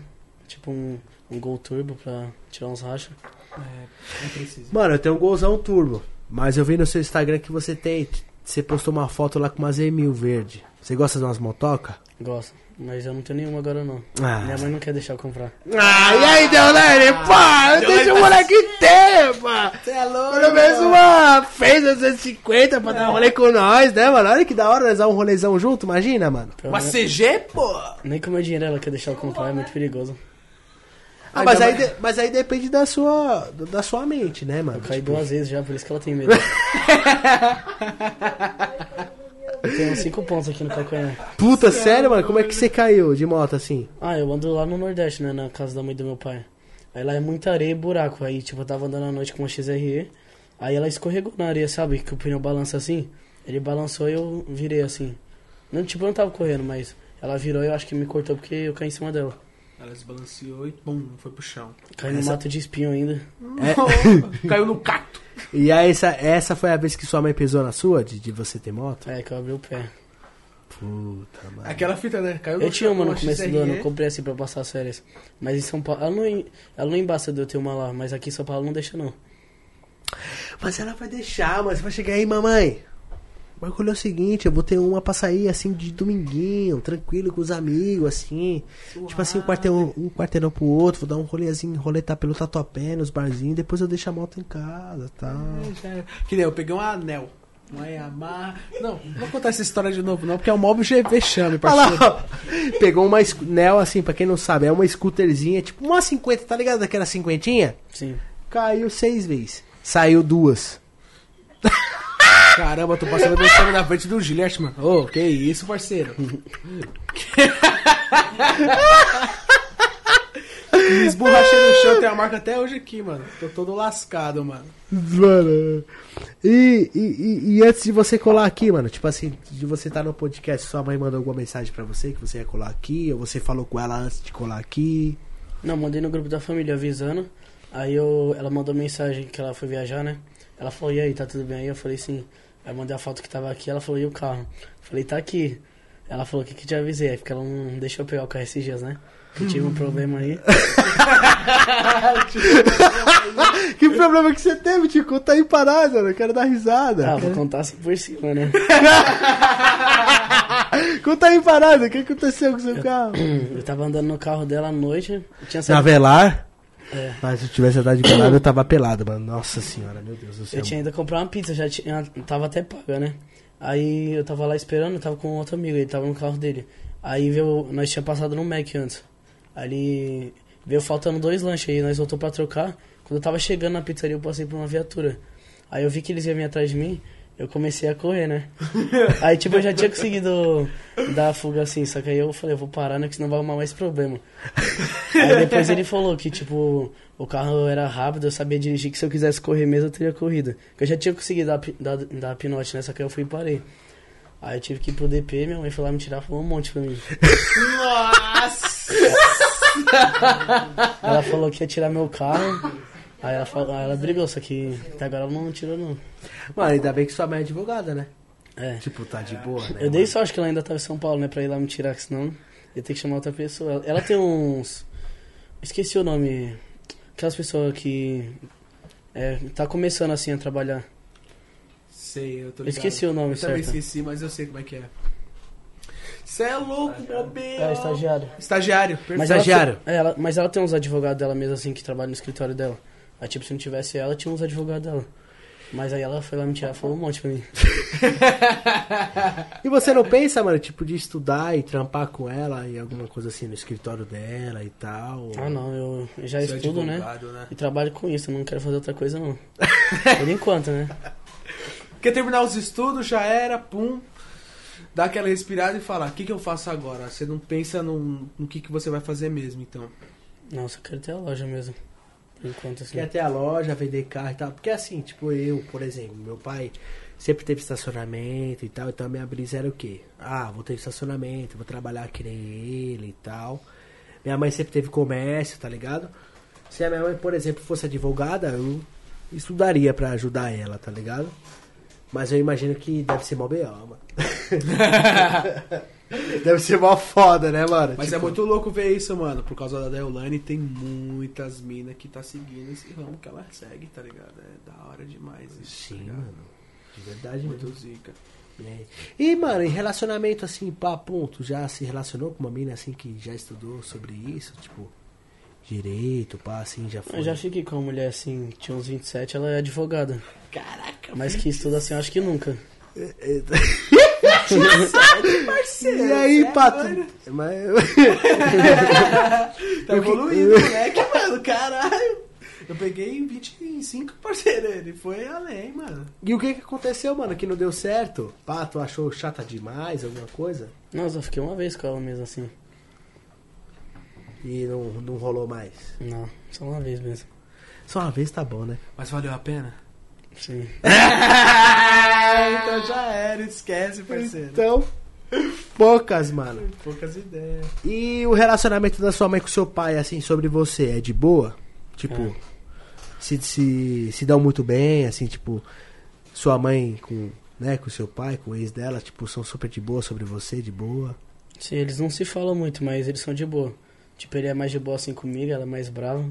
[SPEAKER 3] Tipo um, um Gol Turbo pra tirar uns rachas.
[SPEAKER 2] É, não precisa.
[SPEAKER 1] Mano, eu tenho um golzão turbo. Mas eu vi no seu Instagram que você tem. Você postou uma foto lá com uma Z1000 verde. Você gosta de umas motoca?
[SPEAKER 3] Gosto. Mas eu não tenho nenhuma agora não.
[SPEAKER 1] Ah.
[SPEAKER 3] Minha mãe não quer deixar eu comprar.
[SPEAKER 1] Ah, e aí, Deolane? Pá, deixa o moleque ter, pá.
[SPEAKER 2] Você é louco,
[SPEAKER 1] Pelo menos uma fez 250 pra dar um rolê com nós, né, mano? Olha que da hora nós dar um rolezão junto, imagina, mano.
[SPEAKER 3] Pelo
[SPEAKER 2] Uma
[SPEAKER 3] menos-
[SPEAKER 2] CG, pô!
[SPEAKER 3] Nem com o meu dinheiro ela quer deixar eu comprar, é muito perigoso.
[SPEAKER 1] Ah, mas, aí, de- mas aí depende da sua, da sua mente, né, mano?
[SPEAKER 3] Eu caí
[SPEAKER 1] Tipo,
[SPEAKER 3] duas vezes já, por isso que ela tem medo. eu tenho uns cinco pontos aqui no calcanhar.
[SPEAKER 1] Puta, sério, mano? Como é que você caiu de moto assim?
[SPEAKER 3] Ah, eu ando lá no Nordeste, né? Na casa da mãe do meu pai. Aí lá é muita areia e buraco. Aí, tipo, eu tava andando à noite com uma XRE. Aí ela escorregou na areia, sabe? Que o pneu balança assim. Ele balançou e eu virei assim. Não, tipo, eu não tava correndo, mas ela virou e eu acho que me cortou porque eu caí em cima dela.
[SPEAKER 2] Ela desbalanceou e pum, foi pro chão.
[SPEAKER 3] Caí no mato de espinho ainda.
[SPEAKER 2] Caiu no cacto.
[SPEAKER 1] E aí, essa, essa foi a vez que sua mãe pesou na sua, de, de você ter moto?
[SPEAKER 3] É, que eu abri o pé.
[SPEAKER 1] Puta, mano.
[SPEAKER 2] Aquela fita, né? Caiu no
[SPEAKER 3] Eu tinha uma no começo do ano, eu comprei assim pra passar as férias. Mas em São Paulo, ela não, ela não embaça de eu ter uma lá, mas aqui em São Paulo não deixa não.
[SPEAKER 1] Mas ela vai deixar, mas você vai chegar aí, mamãe. O bagulho é o seguinte, eu vou ter uma pra sair assim de dominguinho, tranquilo com os amigos, assim. Tipo assim, um quarteirão, um quarteirão pro outro, vou dar um rolezinho, roletar pelo tatuapé nos barzinhos, depois eu deixo a moto em casa tá? tal.
[SPEAKER 2] É. Que nem eu peguei um anel. Uma Yamaha. Não, não vou contar essa história de novo, não, porque é um móvel G vexame,
[SPEAKER 1] Olha lá,
[SPEAKER 2] parceiro.
[SPEAKER 1] ó. Pegou uma Nel, assim, pra quem não sabe, é uma scooterzinha, tipo uma 50, tá ligado? Daquela cinquentinha?
[SPEAKER 3] Sim.
[SPEAKER 1] Caiu seis vezes. Saiu duas.
[SPEAKER 2] Caramba, tô passando vexame na frente do Gillette, mano. Ô, que isso, parceiro. Me esborrachei no chão, tem a marca até hoje aqui, mano. Tô todo lascado, mano.
[SPEAKER 1] Mano. E, e, e- e antes de você colar aqui, mano, tipo assim, de você estar no podcast, sua mãe mandou alguma mensagem pra você que você ia colar aqui, ou você falou com ela antes de colar aqui?
[SPEAKER 3] Não, mandei no grupo da família avisando. Aí eu, ela mandou mensagem que ela foi viajar, né? Ela falou, e aí, tá tudo bem aí? Eu falei, sim. Aí eu mandei a foto que tava aqui, ela falou, e o carro? Falei, tá aqui. Ela falou, o que que te avisei? Aí porque ela não deixou eu pegar o carro esses dias, né? Eu tive um problema aí.
[SPEAKER 1] que problema que você teve, tio? Conta aí parada. Eu quero dar risada.
[SPEAKER 3] Ah, vou contar assim por cima, né?
[SPEAKER 1] Conta aí parada, o que aconteceu com o seu carro?
[SPEAKER 3] Eu tava andando no carro dela à noite. Tinha
[SPEAKER 1] Na
[SPEAKER 3] saído,
[SPEAKER 1] velar?
[SPEAKER 3] É.
[SPEAKER 1] Mas se eu tivesse andado de pelado, eu tava pelado, mano. Nossa senhora, meu Deus do céu.
[SPEAKER 3] eu tinha ido comprar uma pizza, já tinha, tava até paga, né? Aí eu tava lá esperando, eu tava com outro amigo, ele tava no carro dele. Aí veio, nós tinha passado no Mac antes. Ele veio faltando dois lanches aí, nós voltou pra trocar. Quando eu tava chegando na pizzaria, eu passei por uma viatura. Aí eu vi que eles iam vir atrás de mim, eu comecei a correr, né? Aí tipo, eu já tinha conseguido dar a fuga assim, só que aí eu falei, eu vou parar, né, que senão vai arrumar mais problema. Aí depois ele falou que, tipo, o carro era rápido, eu sabia dirigir, que se eu quisesse correr mesmo, eu teria corrido. Eu já tinha conseguido dar, dar, dar pinote, né? Só que aí eu fui e parei. Aí eu tive que ir pro DP, minha mãe foi lá me tirar, falou um monte pra mim.
[SPEAKER 2] Nossa!
[SPEAKER 3] Ela falou que ia tirar meu carro. Aí ela, falou, ela brigou, só que até agora ela não tirou, não.
[SPEAKER 1] Mano, ainda bem que sua mãe é advogada, né?
[SPEAKER 3] É.
[SPEAKER 1] Tipo, tá de boa, né?
[SPEAKER 3] Eu dei
[SPEAKER 1] mano?
[SPEAKER 3] sorte que ela ainda tava em São Paulo, né? Pra ir lá me tirar, que senão ia ter que chamar outra pessoa. Ela- tem uns. Esqueci o nome. Aquelas pessoas que. É, tá começando assim a trabalhar.
[SPEAKER 2] Sei, eu tô
[SPEAKER 3] Eu
[SPEAKER 2] ligado.
[SPEAKER 3] esqueci o nome
[SPEAKER 2] Eu também
[SPEAKER 3] certo.
[SPEAKER 2] esqueci, mas eu sei como é que é. Você é louco, bobeiro.
[SPEAKER 3] É, estagiário.
[SPEAKER 2] Estagiário, perfeito.
[SPEAKER 3] Mas
[SPEAKER 1] Estagiário.
[SPEAKER 3] é, ela, mas ela tem uns advogados dela mesmo, assim, que trabalham no escritório dela. Aí, tipo, se não tivesse ela, tinha uns advogados dela. Mas aí ela foi lá me tirar, falou um monte pra mim.
[SPEAKER 1] E você não pensa, mano, tipo, de estudar e trampar com ela e alguma coisa assim no escritório dela e tal?
[SPEAKER 3] Ah, não, eu, já
[SPEAKER 2] Você é
[SPEAKER 3] estudo, né?
[SPEAKER 2] né?
[SPEAKER 3] E trabalho com isso, eu não quero fazer outra coisa, não. Por enquanto, né?
[SPEAKER 2] Quer terminar os estudos, já era, pum. Dá aquela respirada e falar, o que, que eu faço agora? Você não pensa no, no que, que você vai fazer mesmo, então.
[SPEAKER 3] Não, só quero ter a loja mesmo. Enquanto, assim.
[SPEAKER 1] Quer ter a loja, vender carro e tal. Porque assim, tipo, eu, por exemplo, meu pai sempre teve estacionamento e tal. Então a minha brisa era o quê? Ah, vou ter estacionamento, vou trabalhar que nem ele e tal. Minha mãe sempre teve comércio, tá ligado? Se a minha mãe, por exemplo, fosse advogada, eu estudaria pra ajudar ela, tá ligado? Mas eu imagino que deve ser mó B.O., mano. deve ser mó foda, né, mano?
[SPEAKER 2] Mas
[SPEAKER 1] Tipo,
[SPEAKER 2] é muito louco ver isso, mano. Por causa da Deolane, tem muitas minas que tá seguindo esse ramo que ela segue, tá ligado? É da hora demais isso.
[SPEAKER 1] Sim,
[SPEAKER 2] tá
[SPEAKER 1] mano. De verdade
[SPEAKER 2] Muito
[SPEAKER 1] mesmo.
[SPEAKER 2] zica.
[SPEAKER 1] É. E, mano, em relacionamento assim, pá, ponto, já se relacionou com uma mina assim que já estudou sobre isso? Tipo, direito, pá, assim, já foi.
[SPEAKER 3] Eu já fiquei com uma mulher assim, que tinha uns 27, ela é advogada.
[SPEAKER 1] Caraca,
[SPEAKER 3] Mas que estuda assim, eu acho que nunca.
[SPEAKER 1] E aí, pato? Mas...
[SPEAKER 2] Tá evoluindo, moleque, mano, caralho. Eu peguei 25 parceiro, ele foi além, mano.
[SPEAKER 1] E o que que aconteceu, mano, que não deu certo? Pá, tu achou chata demais, alguma coisa?
[SPEAKER 3] Não, eu só fiquei uma vez com ela mesmo assim.
[SPEAKER 1] E não, não rolou mais?
[SPEAKER 3] Não, só uma vez mesmo.
[SPEAKER 1] Só uma vez tá bom, né?
[SPEAKER 2] Mas valeu a pena?
[SPEAKER 3] Sim.
[SPEAKER 2] então já era, esquece, parceiro.
[SPEAKER 1] Então, poucas, mano.
[SPEAKER 2] Poucas ideias.
[SPEAKER 1] E o relacionamento da sua mãe com seu pai, assim, sobre você, é de boa? Tipo,
[SPEAKER 3] É.
[SPEAKER 1] se, se, se dão muito bem, assim, tipo, sua mãe com, né, com seu pai, com o ex dela, tipo, são super de boa sobre você, de boa.
[SPEAKER 3] Sim, eles não se falam muito, mas eles são de boa. Tipo, ele é mais de boa assim comigo, ela é mais brava.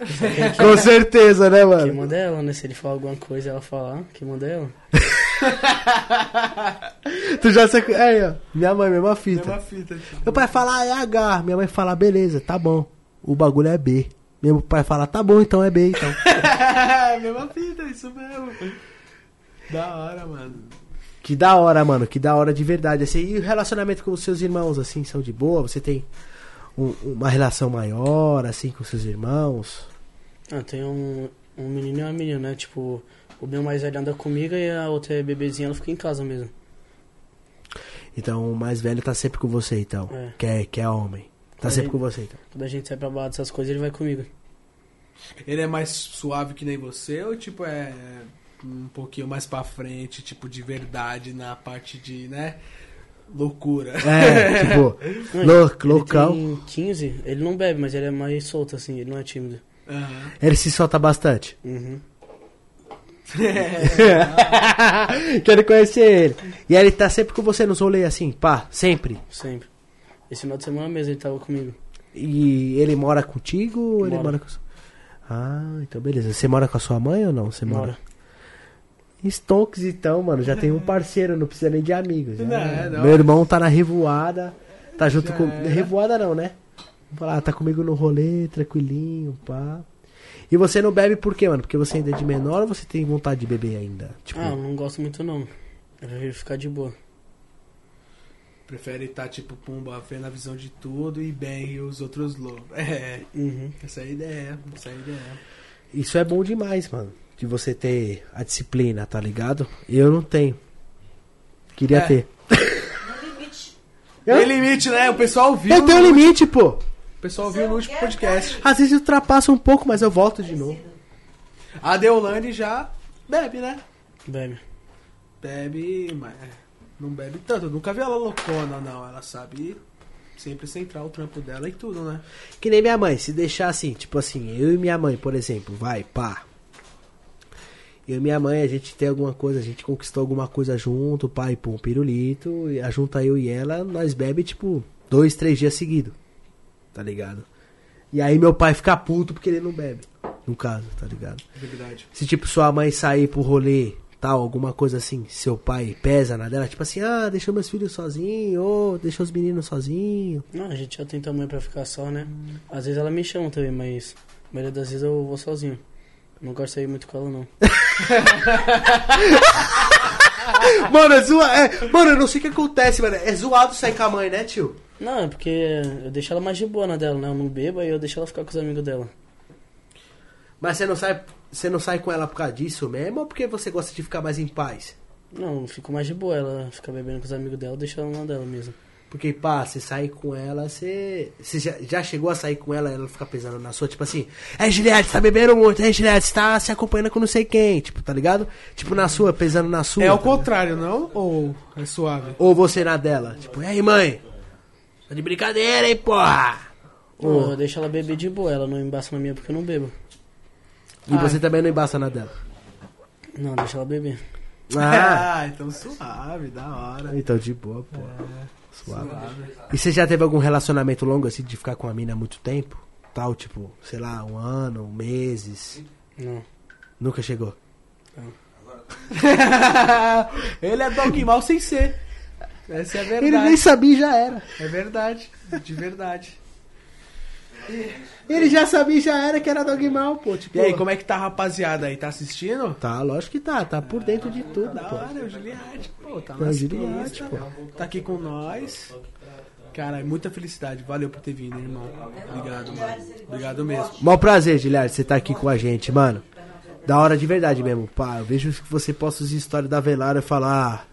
[SPEAKER 1] Com certeza, né,
[SPEAKER 3] Quem
[SPEAKER 1] mano?
[SPEAKER 3] manda é ela, né? Se ele falar alguma coisa ela falar, quem manda é ela.
[SPEAKER 1] Tu já sabe. Aí, ó, minha mãe, mesma fita.
[SPEAKER 2] Mesma fita, tipo.
[SPEAKER 1] Meu pai fala, ah, é H. Minha mãe fala, beleza, tá bom. O bagulho é B. Meu pai fala, tá bom, então é B, então.
[SPEAKER 2] Mesma fita, isso mesmo. Da hora, mano.
[SPEAKER 1] Que da hora, mano, que da hora de verdade. Assim, e o relacionamento com os seus irmãos, assim, são de boa? Você tem um- uma relação maior, assim, com seus irmãos?
[SPEAKER 3] Ah, tem um, um menino e uma menina, né? Tipo, o meu mais velho anda comigo e a outra é bebezinha, ela fica em casa mesmo.
[SPEAKER 1] Então o mais velho tá sempre com você, então.
[SPEAKER 3] É.
[SPEAKER 1] Que, é, que é homem. Tá
[SPEAKER 3] Aí-
[SPEAKER 1] sempre com você, então.
[SPEAKER 3] Quando a gente sai pra balada essas coisas, ele vai comigo.
[SPEAKER 2] Ele é mais suave que nem você ou tipo é um pouquinho mais pra frente, tipo de verdade na parte de, né? Loucura.
[SPEAKER 1] É, tipo, lou-
[SPEAKER 3] ele
[SPEAKER 1] loucão.
[SPEAKER 3] tem 15, ele não bebe, mas ele é mais solto assim, ele não é tímido.
[SPEAKER 2] Aham.
[SPEAKER 1] Ele se solta bastante.
[SPEAKER 3] Uhum.
[SPEAKER 1] Quero conhecer ele. E aí ele tá sempre com você nos rolês, assim, pá, sempre.
[SPEAKER 3] Sempre. Esse final de semana mesmo ele tava comigo.
[SPEAKER 1] E ele mora contigo ou ele
[SPEAKER 3] Mora.
[SPEAKER 1] com... Ah, então beleza. Você mora com a sua mãe ou não? Você mora?
[SPEAKER 3] Mora.
[SPEAKER 1] Stonks, então, mano, já tem um parceiro, não precisa nem de amigos.
[SPEAKER 2] Não, é, não.
[SPEAKER 1] Meu irmão tá na revoada, tá junto
[SPEAKER 2] Já
[SPEAKER 1] com.
[SPEAKER 2] era.
[SPEAKER 1] Revoada não, né? Vamos falar, ah, tá comigo no rolê, tranquilinho, pá. E você não bebe por quê, mano? Porque você ainda é de menor ou você tem vontade de beber ainda? Tipo,
[SPEAKER 3] Ah, eu não gosto muito não. Eu prefiro ficar de boa.
[SPEAKER 2] Prefere estar, tipo, pumba, vendo a visão de tudo e bem e os outros lobos. É,
[SPEAKER 3] Uhum.
[SPEAKER 2] essa é a ideia, essa é a ideia.
[SPEAKER 1] Isso é bom demais, mano. De você ter a disciplina, tá ligado? Eu não tenho. Queria
[SPEAKER 2] É.
[SPEAKER 1] ter.
[SPEAKER 2] Tem limite, né? O pessoal viu.
[SPEAKER 1] Eu tenho
[SPEAKER 2] no-
[SPEAKER 1] limite, pô.
[SPEAKER 2] O pessoal viu no último podcast.
[SPEAKER 1] Às vezes ultrapassa um pouco, mas eu volto de novo.
[SPEAKER 2] A Deolane já bebe, né?
[SPEAKER 3] Bebe.
[SPEAKER 2] Bebe, mas é, não bebe tanto. Eu nunca vi ela loucona, não. Ela sabe sempre centrar o trampo dela e tudo, né?
[SPEAKER 1] Que nem minha mãe, se deixar assim, tipo assim, eu e minha mãe, por exemplo, vai, pá. Eu e minha mãe, a gente tem alguma coisa, a gente conquistou alguma coisa junto, pai, pô, um pirulito, e a junta eu e ela, nós bebe, tipo, dois, três dias seguidos. Tá ligado? E aí meu pai fica puto porque ele não bebe. No caso, tá ligado?
[SPEAKER 2] É verdade.
[SPEAKER 1] Se tipo sua mãe sair pro rolê, tal, alguma coisa assim, seu pai pesa na dela, tipo assim, ah, deixou meus filhos sozinhos, ou deixou os meninos sozinhos.
[SPEAKER 3] Não, a gente já tem tamanho pra ficar só, né? Às vezes ela me chama também, mas a maioria das vezes eu vou sozinho. Não gosto de sair muito com ela, não.
[SPEAKER 1] Mano, é zoado. É, mano, eu não sei o que acontece, mano. É zoado sair com a mãe, né, tio?
[SPEAKER 3] Não, é porque eu deixo ela mais de boa na dela, né? Eu não bebo, aí eu deixo ela ficar com os amigos dela.
[SPEAKER 1] Mas você não sai, você não sai com ela por causa disso mesmo ou porque você gosta de ficar mais em paz?
[SPEAKER 3] Não, eu fico mais de boa. Ela fica bebendo com os amigos dela, eu deixo ela na dela mesmo.
[SPEAKER 1] Porque, pá, você sai com ela, você. Você já, já chegou a sair com ela e ela fica pesando na sua, tipo assim, é Juliette, você tá bebendo muito, é Juliette, você tá se acompanhando com não sei quem, tipo, tá ligado? Tipo, na sua, pesando na sua.
[SPEAKER 2] É ao
[SPEAKER 1] tá ligado?
[SPEAKER 2] contrário, não? Ou é suave?
[SPEAKER 1] Ou você na dela, tipo, e aí, mãe? Tá de brincadeira, hein, porra?
[SPEAKER 3] Não, eu deixo ela beber de boa, ela não embaça na minha porque eu não bebo.
[SPEAKER 1] E você também não embaça na dela.
[SPEAKER 3] Não, deixa ela beber.
[SPEAKER 1] Ah,
[SPEAKER 2] Ah, então suave, da hora.
[SPEAKER 1] então de boa, pô. Suave. E você já teve algum relacionamento longo, assim, de ficar com a mina há muito tempo? Tal, tipo, sei lá, um ano, meses?
[SPEAKER 3] Não.
[SPEAKER 1] Nunca chegou?
[SPEAKER 2] Ele é dog mal sem ser. Essa é a
[SPEAKER 1] Ele nem
[SPEAKER 2] verdade.
[SPEAKER 1] sabia e já era.
[SPEAKER 2] É verdade. De verdade.
[SPEAKER 1] Ele já sabia e já era que era dogmal, pô. Tipo,
[SPEAKER 2] E aí, como é que tá a rapaziada aí? Tá assistindo?
[SPEAKER 1] Tá, lógico que tá. Tá por dentro de tudo,
[SPEAKER 2] Da
[SPEAKER 1] pô.
[SPEAKER 2] hora, o Juliette, pô, tá
[SPEAKER 1] o
[SPEAKER 2] nas
[SPEAKER 1] Juliette,
[SPEAKER 2] pistas, Tá aqui com nós. Cara, muita felicidade. Valeu por ter vindo, irmão. Obrigado, mano. Obrigado mesmo.
[SPEAKER 1] Mó prazer, Giliard, você tá aqui com a gente, mano. Da hora de verdade mesmo, pá. Eu vejo que você posta as histórias da Velara e fala, ah,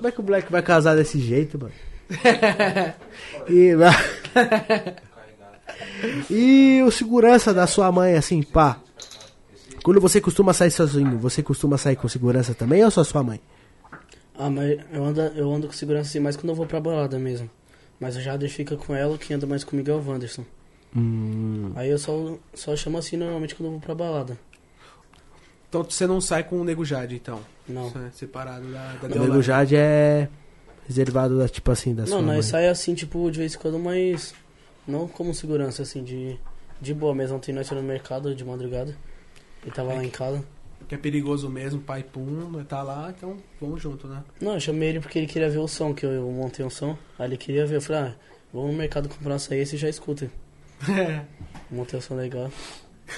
[SPEAKER 1] como é que o moleque vai casar desse jeito, mano? e, e o segurança da sua mãe, assim, pá. Quando você costuma sair sozinho, você costuma sair com segurança também ou só sua mãe?
[SPEAKER 3] Ah, mas eu ando, eu ando com segurança assim mais quando eu vou pra balada mesmo. Mas o Jader fica com ela, quem anda mais comigo é o Wanderson.
[SPEAKER 1] Hum,
[SPEAKER 3] Aí eu só, só chamo assim normalmente quando eu vou pra balada.
[SPEAKER 2] Então você não sai com o Nego Jade, então?
[SPEAKER 3] Não.
[SPEAKER 2] É Separado da, da
[SPEAKER 1] o nego Jade é reservado, da, tipo assim, da sua
[SPEAKER 3] Não, nós sai assim, tipo, de vez em quando, mas não como segurança, assim, de, de boa mesmo. Ontem nós no mercado de madrugada. Ele tava lá em casa.
[SPEAKER 2] Que é perigoso mesmo, pai pum, né, tá lá, então vamos junto, né?
[SPEAKER 3] Não, eu chamei ele porque ele queria ver o som, que eu, eu montei um som. Aí ele queria ver, eu falei, ah, vamos no mercado comprar açaí e você já escuta. Montei um som legal.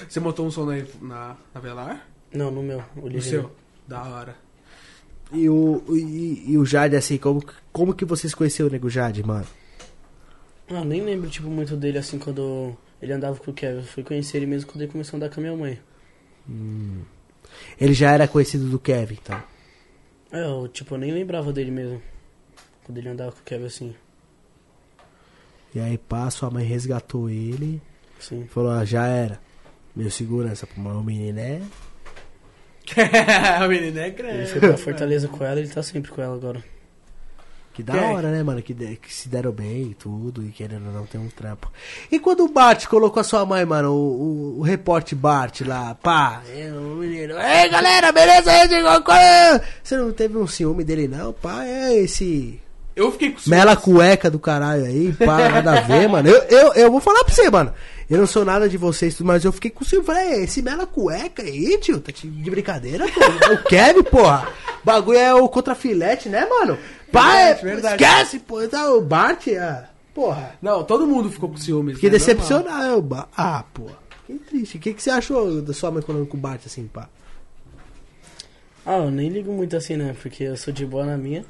[SPEAKER 2] Você montou um som aí na, na Velar?
[SPEAKER 3] Não, no meu, o
[SPEAKER 2] No seu? Da hora.
[SPEAKER 1] E o, e, e o Jade, assim, como, como que vocês conheceram o Nego Jade, mano?
[SPEAKER 3] Ah, nem lembro, tipo, muito dele assim quando ele andava com o Kevin. Eu fui conhecer ele mesmo quando ele começou a andar com a minha mãe.
[SPEAKER 1] Ele já era conhecido do Kevin, então.
[SPEAKER 3] É, eu, tipo, eu nem lembrava dele mesmo. Quando ele andava com o Kevin assim.
[SPEAKER 1] E aí, pá, sua mãe resgatou ele
[SPEAKER 3] Sim.
[SPEAKER 1] falou, ah, já era. Meu segurança, o menino é...
[SPEAKER 2] o menino é
[SPEAKER 3] Ele
[SPEAKER 2] grande.
[SPEAKER 3] foi pra Fortaleza com ela ele tá sempre com ela agora.
[SPEAKER 1] Que da
[SPEAKER 2] Quem?
[SPEAKER 1] hora, né, mano? Que, de- que se deram bem e tudo, e querendo ou não tem um trampo. E quando o Bart colocou a sua mãe, mano, o, o, o repórter Bart lá, pá, é, o menino, ei galera, beleza? É?" Você não teve um ciúme dele, não, pá, é esse
[SPEAKER 2] Eu fiquei com
[SPEAKER 1] mela cueca do caralho aí, pá, nada a ver, mano. Eu, eu, eu vou falar pra você, mano. Eu não sou nada de vocês, mas eu fiquei com ciúme. Falei, "É, esse mela cueca aí, tio, tá de de brincadeira, pô. É o Kevin, porra. Bagulho é o contrafilete, né, mano? Pá, é,
[SPEAKER 2] Verdade, verdade.
[SPEAKER 1] esquece, pô. Tá, o Bart, é, porra.
[SPEAKER 2] Não, todo mundo ficou com ciúmes.
[SPEAKER 1] Fiquei
[SPEAKER 2] né?
[SPEAKER 1] decepcionado. eu, Ba- Ah, pô. Fiquei triste. O que, que você achou da sua mãe falando com o Bart assim, pá?
[SPEAKER 3] Ah, eu nem ligo muito assim, né? Porque eu sou de boa na minha.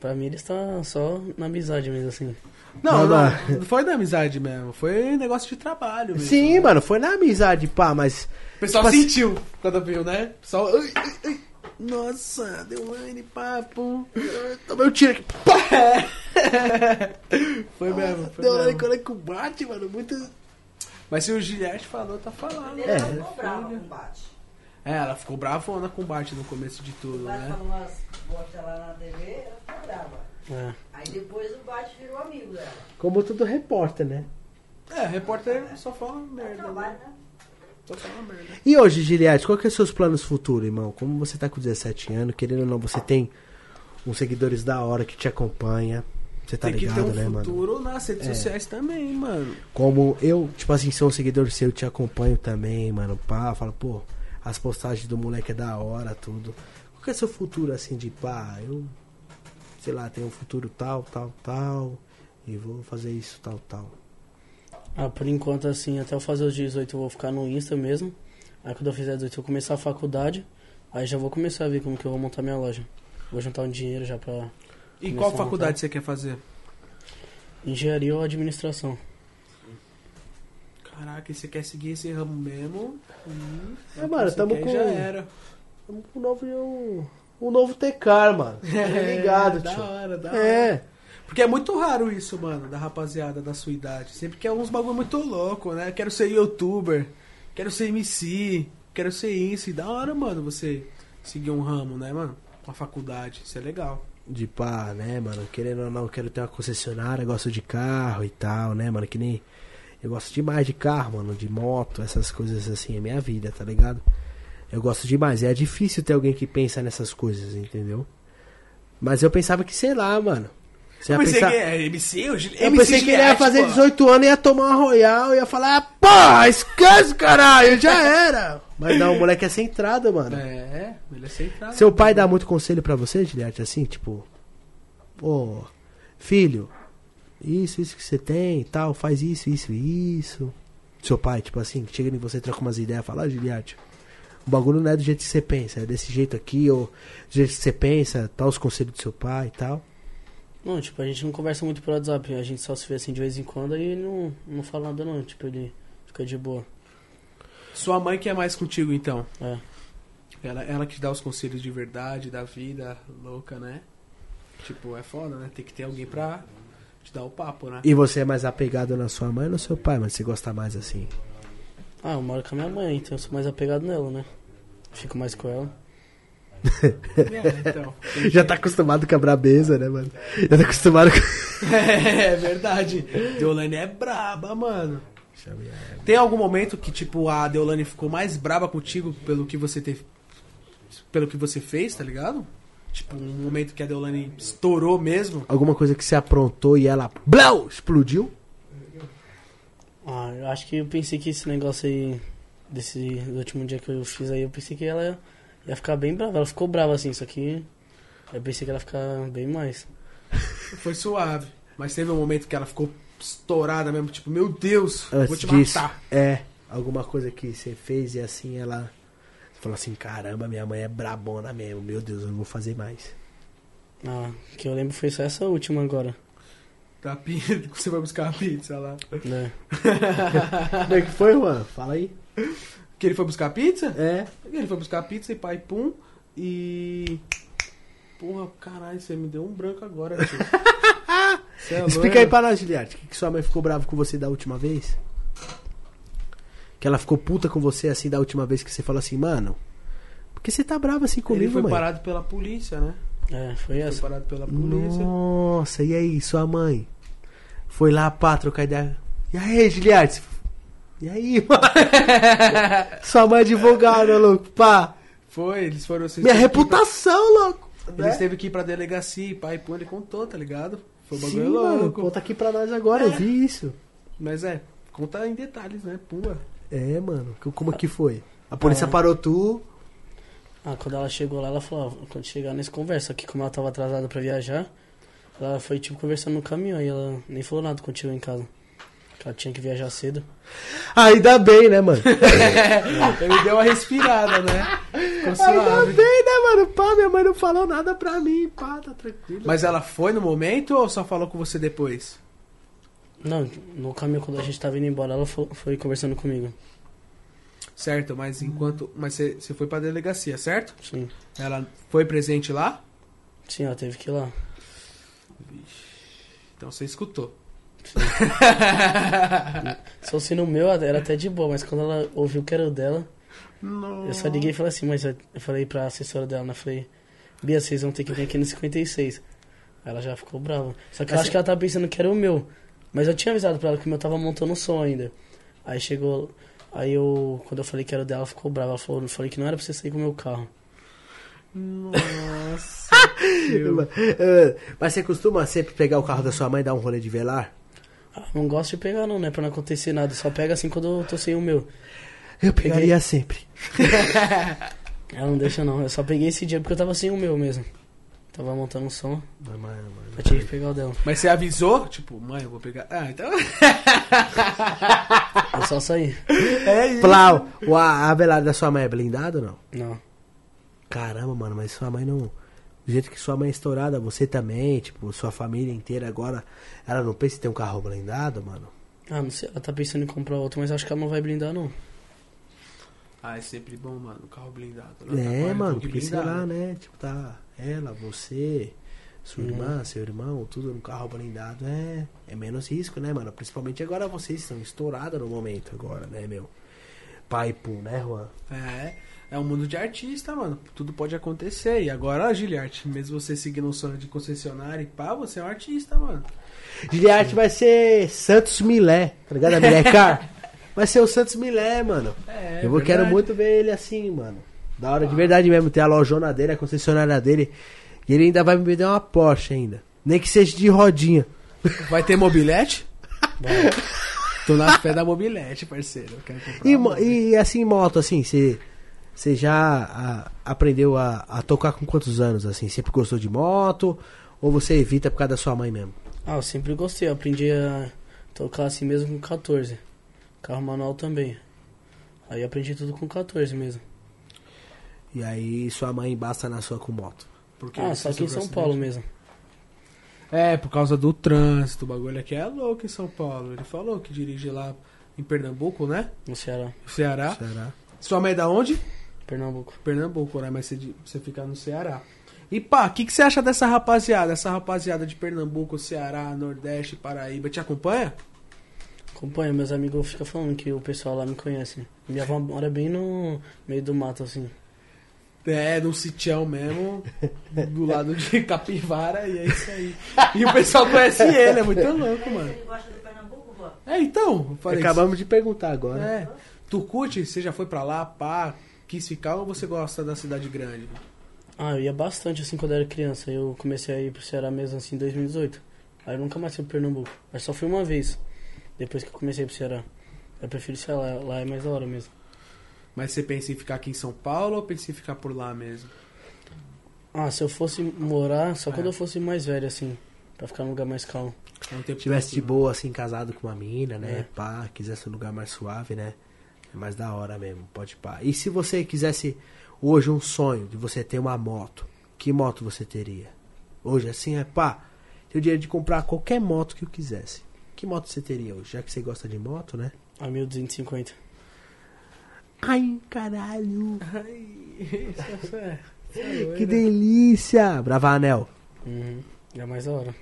[SPEAKER 3] Pra mim eles estão só na amizade mesmo, assim.
[SPEAKER 2] Não,
[SPEAKER 1] Não,
[SPEAKER 2] não, não foi da amizade mesmo. Foi negócio de trabalho mesmo.
[SPEAKER 1] Sim, mano, foi na amizade, pá, mas.
[SPEAKER 2] O pessoal
[SPEAKER 1] Tipo assim-
[SPEAKER 2] sentiu quando viu, né? O pessoal. Ai, ai, ai. Nossa, deu um papo.
[SPEAKER 1] Tomei um tiro aqui.
[SPEAKER 2] Foi mesmo. Foi
[SPEAKER 1] Deu
[SPEAKER 2] mesmo.
[SPEAKER 1] quando é que bate, mano. Muito.
[SPEAKER 2] Mas se o Gillette falou, tá falando.
[SPEAKER 4] Ele
[SPEAKER 1] É.
[SPEAKER 4] não ficou bravo com o bate.
[SPEAKER 2] É, ela ficou bravona com o Bart no começo de tudo,
[SPEAKER 4] O bate
[SPEAKER 2] né?
[SPEAKER 4] falou umas bosta lá na TV, ela ficou brava.
[SPEAKER 3] É.
[SPEAKER 4] Aí depois o bate virou amigo dela.
[SPEAKER 1] Como todo repórter, né?
[SPEAKER 2] É, repórter só fala
[SPEAKER 4] É
[SPEAKER 2] merda,
[SPEAKER 4] trabalho,
[SPEAKER 2] né?
[SPEAKER 4] né?
[SPEAKER 2] Só fala merda.
[SPEAKER 1] E hoje, Giliade, qual que é os seus planos futuros, irmão? Como você tá com 17 anos, querendo ou não, você tem uns seguidores da hora que te acompanha. Você tá
[SPEAKER 2] Tem que ter
[SPEAKER 1] ligado,
[SPEAKER 2] um
[SPEAKER 1] né, mano?
[SPEAKER 2] futuro nas redes
[SPEAKER 1] É.
[SPEAKER 2] sociais também, mano.
[SPEAKER 1] Como eu, tipo assim, sou um seguidor seu, te acompanho também, mano. Pá, falo, pô, as postagens do moleque é da hora, tudo. Qual que é seu futuro, assim, de pá, eu, sei lá, tenho um futuro tal, tal, tal, e vou fazer isso, tal, tal.
[SPEAKER 3] Ah, por enquanto, assim, até eu fazer os 18 eu vou ficar no Insta mesmo. Aí quando eu fizer 18 eu vou começar a faculdade. Aí já vou começar a ver como que eu vou montar minha loja. Vou juntar um dinheiro já pra
[SPEAKER 2] E qual faculdade você quer fazer?
[SPEAKER 3] engenharia ou administração.
[SPEAKER 2] Caraca, e você quer seguir esse ramo mesmo? Hum,
[SPEAKER 1] É, mano, tamo com-
[SPEAKER 2] Já era.
[SPEAKER 1] O novo, um, um novo Tecar, mano. Tá ligado,
[SPEAKER 2] É, da
[SPEAKER 1] tio.
[SPEAKER 2] hora, da hora.
[SPEAKER 1] É.
[SPEAKER 2] Porque é muito raro isso, mano, da rapaziada da sua idade. Sempre quer uns bagulho muito louco, né? Quero ser youtuber, quero ser MC, quero ser isso. E da hora, mano, você seguir um ramo, né, mano? Uma faculdade. Isso é legal.
[SPEAKER 1] De pá, né, mano? Querendo ou não, quero ter uma concessionária, gosto de carro e tal, né, mano? Que nem. Eu gosto demais de carro, mano, de moto, essas coisas assim, é minha vida, tá ligado? Eu gosto demais. É difícil ter alguém que pensa nessas coisas, entendeu? Mas eu pensava que, sei lá, mano. Você
[SPEAKER 2] Eu pensei
[SPEAKER 1] pensar...
[SPEAKER 2] que é MC, hoje.
[SPEAKER 1] Eu pensei que ele ia fazer 18 anos e ia tomar uma Royal e ia falar, porra, esquece, caralho, já era. Mas não, o moleque é centrado, mano.
[SPEAKER 2] É, ele é centrado.
[SPEAKER 1] Seu pai dá muito conselho pra você, Juliette, assim, tipo, pô, filho, isso, isso que você tem e tal, faz isso, isso isso. Seu pai, tipo assim, chega em você, troca umas ideias, fala, ah, Juliette, o bagulho não é do jeito que você pensa, é desse jeito aqui, ou do jeito que você pensa, tal, os conselhos do seu pai e tal.
[SPEAKER 3] Não, tipo, a gente não conversa muito pelo WhatsApp, a gente só se vê assim de vez em quando e não, não fala nada não, tipo, ele fica de boa.
[SPEAKER 2] Sua mãe que é mais contigo, então.
[SPEAKER 3] É.
[SPEAKER 2] Ela, ela que dá os conselhos de verdade, da vida louca, né? Tipo, é foda, né? Tem que ter alguém pra te dar o papo, né?
[SPEAKER 1] E você é mais apegado na sua mãe ou no seu pai, mas você gosta mais assim?
[SPEAKER 3] Ah, eu moro com a minha mãe, então eu sou mais apegado nela, né? Fico mais com ela.
[SPEAKER 2] É, então.
[SPEAKER 1] Já tá acostumado com a brabeza, né, mano? Já tá acostumado com...
[SPEAKER 2] É, verdade. Deolane é braba, mano. Tem algum momento que, tipo, a Deolane ficou mais braba contigo pelo que você teve. Pelo que você fez, tá ligado? Tipo, um momento que a Deolane estourou mesmo.
[SPEAKER 1] Alguma coisa que você aprontou e ela, blau, explodiu?
[SPEAKER 3] Ah, eu acho que eu pensei que esse negócio aí, desse último dia que eu fiz aí, eu pensei que ela ia, ficar bem brava. Ela ficou brava assim, só que eu pensei que ela ia ficar bem mais.
[SPEAKER 2] Foi suave. Mas teve um momento que ela ficou estourada mesmo, tipo, meu Deus, vou
[SPEAKER 1] Antes
[SPEAKER 2] te
[SPEAKER 1] disso,
[SPEAKER 2] matar.
[SPEAKER 1] é, alguma coisa que você fez e assim ela falou assim, caramba, minha mãe é brabona mesmo, meu Deus, eu não vou fazer mais.
[SPEAKER 3] Ah, que eu lembro foi só essa última agora,
[SPEAKER 2] Tá, pi- Você vai buscar a pizza lá.
[SPEAKER 3] né?
[SPEAKER 1] Como é que foi, Juan? Fala aí.
[SPEAKER 2] Que ele foi buscar pizza?
[SPEAKER 1] É,
[SPEAKER 2] Ele foi buscar pizza e pai pum. E. Porra, caralho, você me deu um branco agora, tio. É
[SPEAKER 1] explica aí pra nós, Juliette, que, que sua mãe ficou brava com você da última vez? Que ela ficou puta com você assim da última vez que você falou assim, mano, por que você tá brava assim
[SPEAKER 2] Ele
[SPEAKER 1] comigo,
[SPEAKER 2] foi
[SPEAKER 1] mãe?
[SPEAKER 2] parado pela polícia, né?
[SPEAKER 3] É, foi essa.
[SPEAKER 2] Foi parado pela polícia.
[SPEAKER 1] Nossa, e aí, sua mãe? Foi lá, pá, trocar ideia. E aí, Juliette? E aí, mano? sua mãe é advogada, louco, pá.
[SPEAKER 2] Foi, eles foram.
[SPEAKER 1] Minha reputação, louco.
[SPEAKER 2] pra- Eles teve que ir pra delegacia pai pum, ele contou, tá ligado? Foi um bagulho
[SPEAKER 1] Sim, mano,
[SPEAKER 2] louco.
[SPEAKER 1] conta aqui pra nós agora, eu vi isso.
[SPEAKER 2] Mas é, conta em detalhes, né? Pumba.
[SPEAKER 1] É, mano, como que foi? A polícia
[SPEAKER 3] Ah.
[SPEAKER 1] parou tu.
[SPEAKER 3] Ah, quando ela chegou lá, ela falou, ó, quando chegar nesse conversa, que como ela tava atrasada pra viajar, ela foi tipo conversando no caminhão e ela nem falou nada quando chegou em casa. Ela tinha que viajar cedo.
[SPEAKER 1] Ainda bem, né, mano?
[SPEAKER 2] Ele deu uma respirada, né?
[SPEAKER 1] Ainda bem, né, mano? Pá, minha mãe não falou nada pra mim. Pá, tá tranquilo.
[SPEAKER 2] Mas ela foi no momento ou só falou com você depois?
[SPEAKER 3] Não, no caminho quando a gente tava indo embora, ela fo- foi conversando comigo.
[SPEAKER 2] Certo, mas enquanto. Mas você você foi pra delegacia, certo?
[SPEAKER 3] Sim.
[SPEAKER 2] Ela foi presente lá?
[SPEAKER 3] Sim, ela teve que ir lá.
[SPEAKER 2] Então você escutou.
[SPEAKER 3] Se fosse no meu, era até de boa, mas quando ela ouviu que era o dela, eu só liguei e falei assim, mas eu falei pra assessora dela, né? Falei, Bia, vocês vão ter que vir aqui no 56. Aí Ela já ficou brava. Só que eu
[SPEAKER 1] Essa-
[SPEAKER 3] acho que ela tava pensando que era o meu. Mas eu tinha avisado pra ela que o meu tava montando o som ainda. Aí chegou. Aí eu. Quando eu falei que era o dela, ela ficou brava. Ela falou, eu falei que não era pra você sair com o meu carro.
[SPEAKER 2] Nossa.
[SPEAKER 1] Eh, Mas você costuma sempre pegar o carro da sua mãe e dar um rolê de velar?
[SPEAKER 3] Ah, não gosto de pegar não, né? Pra não acontecer nada. Só pega assim quando eu tô sem o meu.
[SPEAKER 1] Eu pegaria sempre.
[SPEAKER 3] Ela não deixa não. Eu só peguei esse dia porque eu tava sem o meu mesmo. Tava montando um som.
[SPEAKER 1] Mas, mano, mano.
[SPEAKER 3] Eu tive que pegar o dela.
[SPEAKER 2] Mas você avisou? Tipo, mãe, eu vou pegar. Ah, então.
[SPEAKER 3] Eu só saí.
[SPEAKER 2] É isso.
[SPEAKER 1] Plau, o a, a velada da sua mãe é blindado ou não?
[SPEAKER 3] Não.
[SPEAKER 1] Caramba, mano, mas sua mãe não. Do jeito que sua mãe é estourada, você também, tipo, sua família inteira agora, ela não pensa em ter um carro blindado, mano?
[SPEAKER 3] Ah, não sei. Ela tá pensando em comprar outro, mas acho que ela não vai blindar não.
[SPEAKER 2] Ah, é sempre bom, mano, o carro blindado.
[SPEAKER 1] É,
[SPEAKER 2] Tá,
[SPEAKER 1] mano,
[SPEAKER 2] com
[SPEAKER 1] porque sei
[SPEAKER 2] blindado.
[SPEAKER 1] lá, né? Tipo, tá ela, você, sua
[SPEAKER 3] Uhum.
[SPEAKER 1] irmã, seu irmão, tudo no carro blindado. É, é menos risco, né, mano? Principalmente agora vocês estão estourados no momento agora, né, meu? Pai, pum, né, Juan?
[SPEAKER 2] É, é um mundo de artista, mano. Tudo pode acontecer. E agora, Giliarte, mesmo você seguindo um sonho de concessionário e pá, você é um artista, mano.
[SPEAKER 1] Giliarte vai ser Santos Milé, tá ligado? A Milé Car. Vai ser o Santos Milé, mano.
[SPEAKER 2] É,
[SPEAKER 1] Eu vou, quero muito ver ele assim, mano. Da hora de verdade mesmo, ter a lojona dele, a concessionária dele. E ele ainda vai me vender uma Porsche ainda. Nem que seja de rodinha.
[SPEAKER 2] Vai ter mobilete?
[SPEAKER 3] Vai.
[SPEAKER 2] Tô na fé da mobilete, parceiro.
[SPEAKER 1] E, e assim, moto, assim, você você já a- aprendeu a, a tocar com quantos anos, assim? Sempre gostou de moto? Ou você evita por causa da sua mãe mesmo?
[SPEAKER 3] Ah, eu sempre gostei. Eu aprendi a tocar assim mesmo com 14. Carro manual também. Aí aprendi tudo com 14 mesmo.
[SPEAKER 1] E aí sua mãe basta na sua com moto.
[SPEAKER 2] Porque
[SPEAKER 3] Ah, só aqui em São Paulo mesmo.
[SPEAKER 2] É, por causa do trânsito. O bagulho aqui é louco em São Paulo. Ele falou que dirige lá em Pernambuco, né?
[SPEAKER 3] No Ceará.
[SPEAKER 2] Ceará.
[SPEAKER 1] Será?
[SPEAKER 2] Sua mãe é da onde?
[SPEAKER 3] Pernambuco.
[SPEAKER 2] Pernambuco, né? Mas você, de- você fica no Ceará. E pá, o que, que você acha dessa rapaziada? Essa rapaziada de Pernambuco, Ceará, Nordeste, Paraíba, te acompanha?
[SPEAKER 3] Acompanha, meus amigos ficam falando que o pessoal lá me conhece. Minha avó mora bem no meio do mato, assim.
[SPEAKER 2] É, num sitião mesmo, do lado de Capivara, e é isso aí. E o pessoal conhece ele, é muito louco, mano.
[SPEAKER 4] Ele gosta de Pernambuco, vó?
[SPEAKER 2] É, então.
[SPEAKER 1] Acabamos de perguntar agora.
[SPEAKER 2] É. Tu curte? Você já foi pra lá, pá, quis ficar ou você gosta da cidade grande?
[SPEAKER 3] Ah, eu ia bastante assim quando era criança. Eu comecei a ir pro Ceará mesmo assim em 2018. Aí eu nunca mais fui pro Pernambuco. Aí só fui uma vez. Depois que eu comecei pro Ceará. Eu prefiro ser lá, lá é mais da hora mesmo.
[SPEAKER 2] Mas você pensa em ficar aqui em São Paulo ou pensa em ficar por lá mesmo?
[SPEAKER 3] Ah, se eu fosse morar, só
[SPEAKER 2] É.
[SPEAKER 3] quando eu fosse mais velho, assim. Pra ficar num lugar mais calmo.
[SPEAKER 2] É um tempo
[SPEAKER 1] Se tivesse de boa, assim, casado com uma mina, né?
[SPEAKER 3] É.
[SPEAKER 1] Pá, quisesse um lugar mais suave, né? Mais da hora mesmo, pode pá. E se você quisesse hoje um sonho de você ter uma moto, que moto você teria? Hoje, assim, é pá, tem o dinheiro de comprar qualquer moto que eu quisesse. Que moto você teria hoje? Já que você gosta de moto, né?
[SPEAKER 3] A 1250.
[SPEAKER 1] Ai, caralho!
[SPEAKER 2] Ai, isso é- isso é doido.
[SPEAKER 1] Que delícia! Bravanel!
[SPEAKER 3] Uhum. É mais da hora.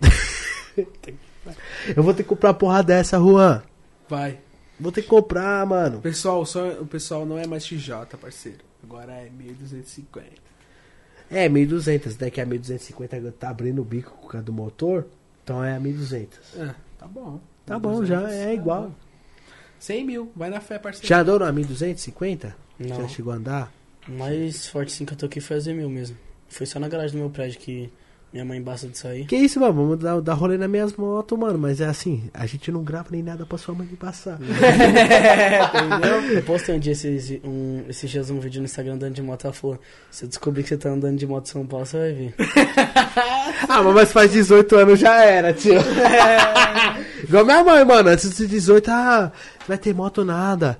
[SPEAKER 1] Eu vou ter que comprar uma porra dessa, Juan.
[SPEAKER 2] Vai.
[SPEAKER 1] Vou ter que comprar, mano.
[SPEAKER 2] Pessoal, só, o pessoal não é mais XJ, parceiro. Agora é 1250.
[SPEAKER 1] É, 1200, né? Que a 1250 tá abrindo o bico por causa do motor. Então é a 1200.
[SPEAKER 2] É, tá bom.
[SPEAKER 1] Tá bom, já é igual.
[SPEAKER 2] 100 mil, vai na fé, parceiro.
[SPEAKER 1] Já andou na 1250?
[SPEAKER 3] Não.
[SPEAKER 1] Já chegou a andar?
[SPEAKER 3] O mais forte sim que eu toquei foi a Z1000 mesmo. Foi só na garagem do meu prédio que Minha mãe basta de sair.
[SPEAKER 1] Que isso, mano? Vamos dar, dar rolê nas minhas motos, mano. Mas é assim, a gente não grava nem nada pra sua mãe me passar.
[SPEAKER 3] Entendeu? Eu postei um dia esses, um, esses dias um vídeo no Instagram andando de moto. Ela falou: Se eu descobrir que você tá andando de moto em São Paulo, você vai ver.
[SPEAKER 1] ah, mas faz 18 anos já era, tio. Igual minha mãe, mano. Antes de 18, ah, não vai ter moto nada.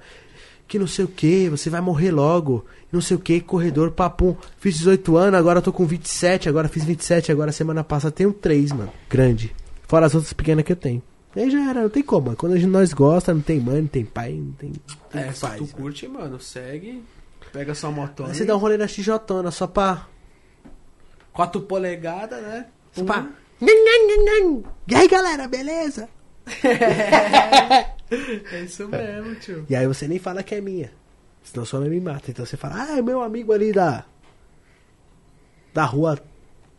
[SPEAKER 1] Que não sei o que, você vai morrer logo. Não sei o que, corredor, papum. Fiz 18 anos, agora tô com 27, agora fiz 27, agora semana passada tenho 3, mano. Grande. Fora as outras pequenas que eu tenho. E aí já era, não tem como. Quando a gente, nós gosta, não tem mãe, não tem pai, não tem. tem
[SPEAKER 2] É, se
[SPEAKER 1] faz,
[SPEAKER 2] tu
[SPEAKER 1] mano.
[SPEAKER 2] curte, mano, segue. Pega sua motona.
[SPEAKER 1] Aí você dá um rolê na XJ, só pra.
[SPEAKER 2] 4 polegadas, né?
[SPEAKER 1] Só pra. Nhan, nhan. E aí galera, beleza?
[SPEAKER 2] É isso mesmo, tio.
[SPEAKER 1] E aí você nem fala que é minha. Senão sua mãe me mata. Então você fala, ah, é meu amigo ali da. Da rua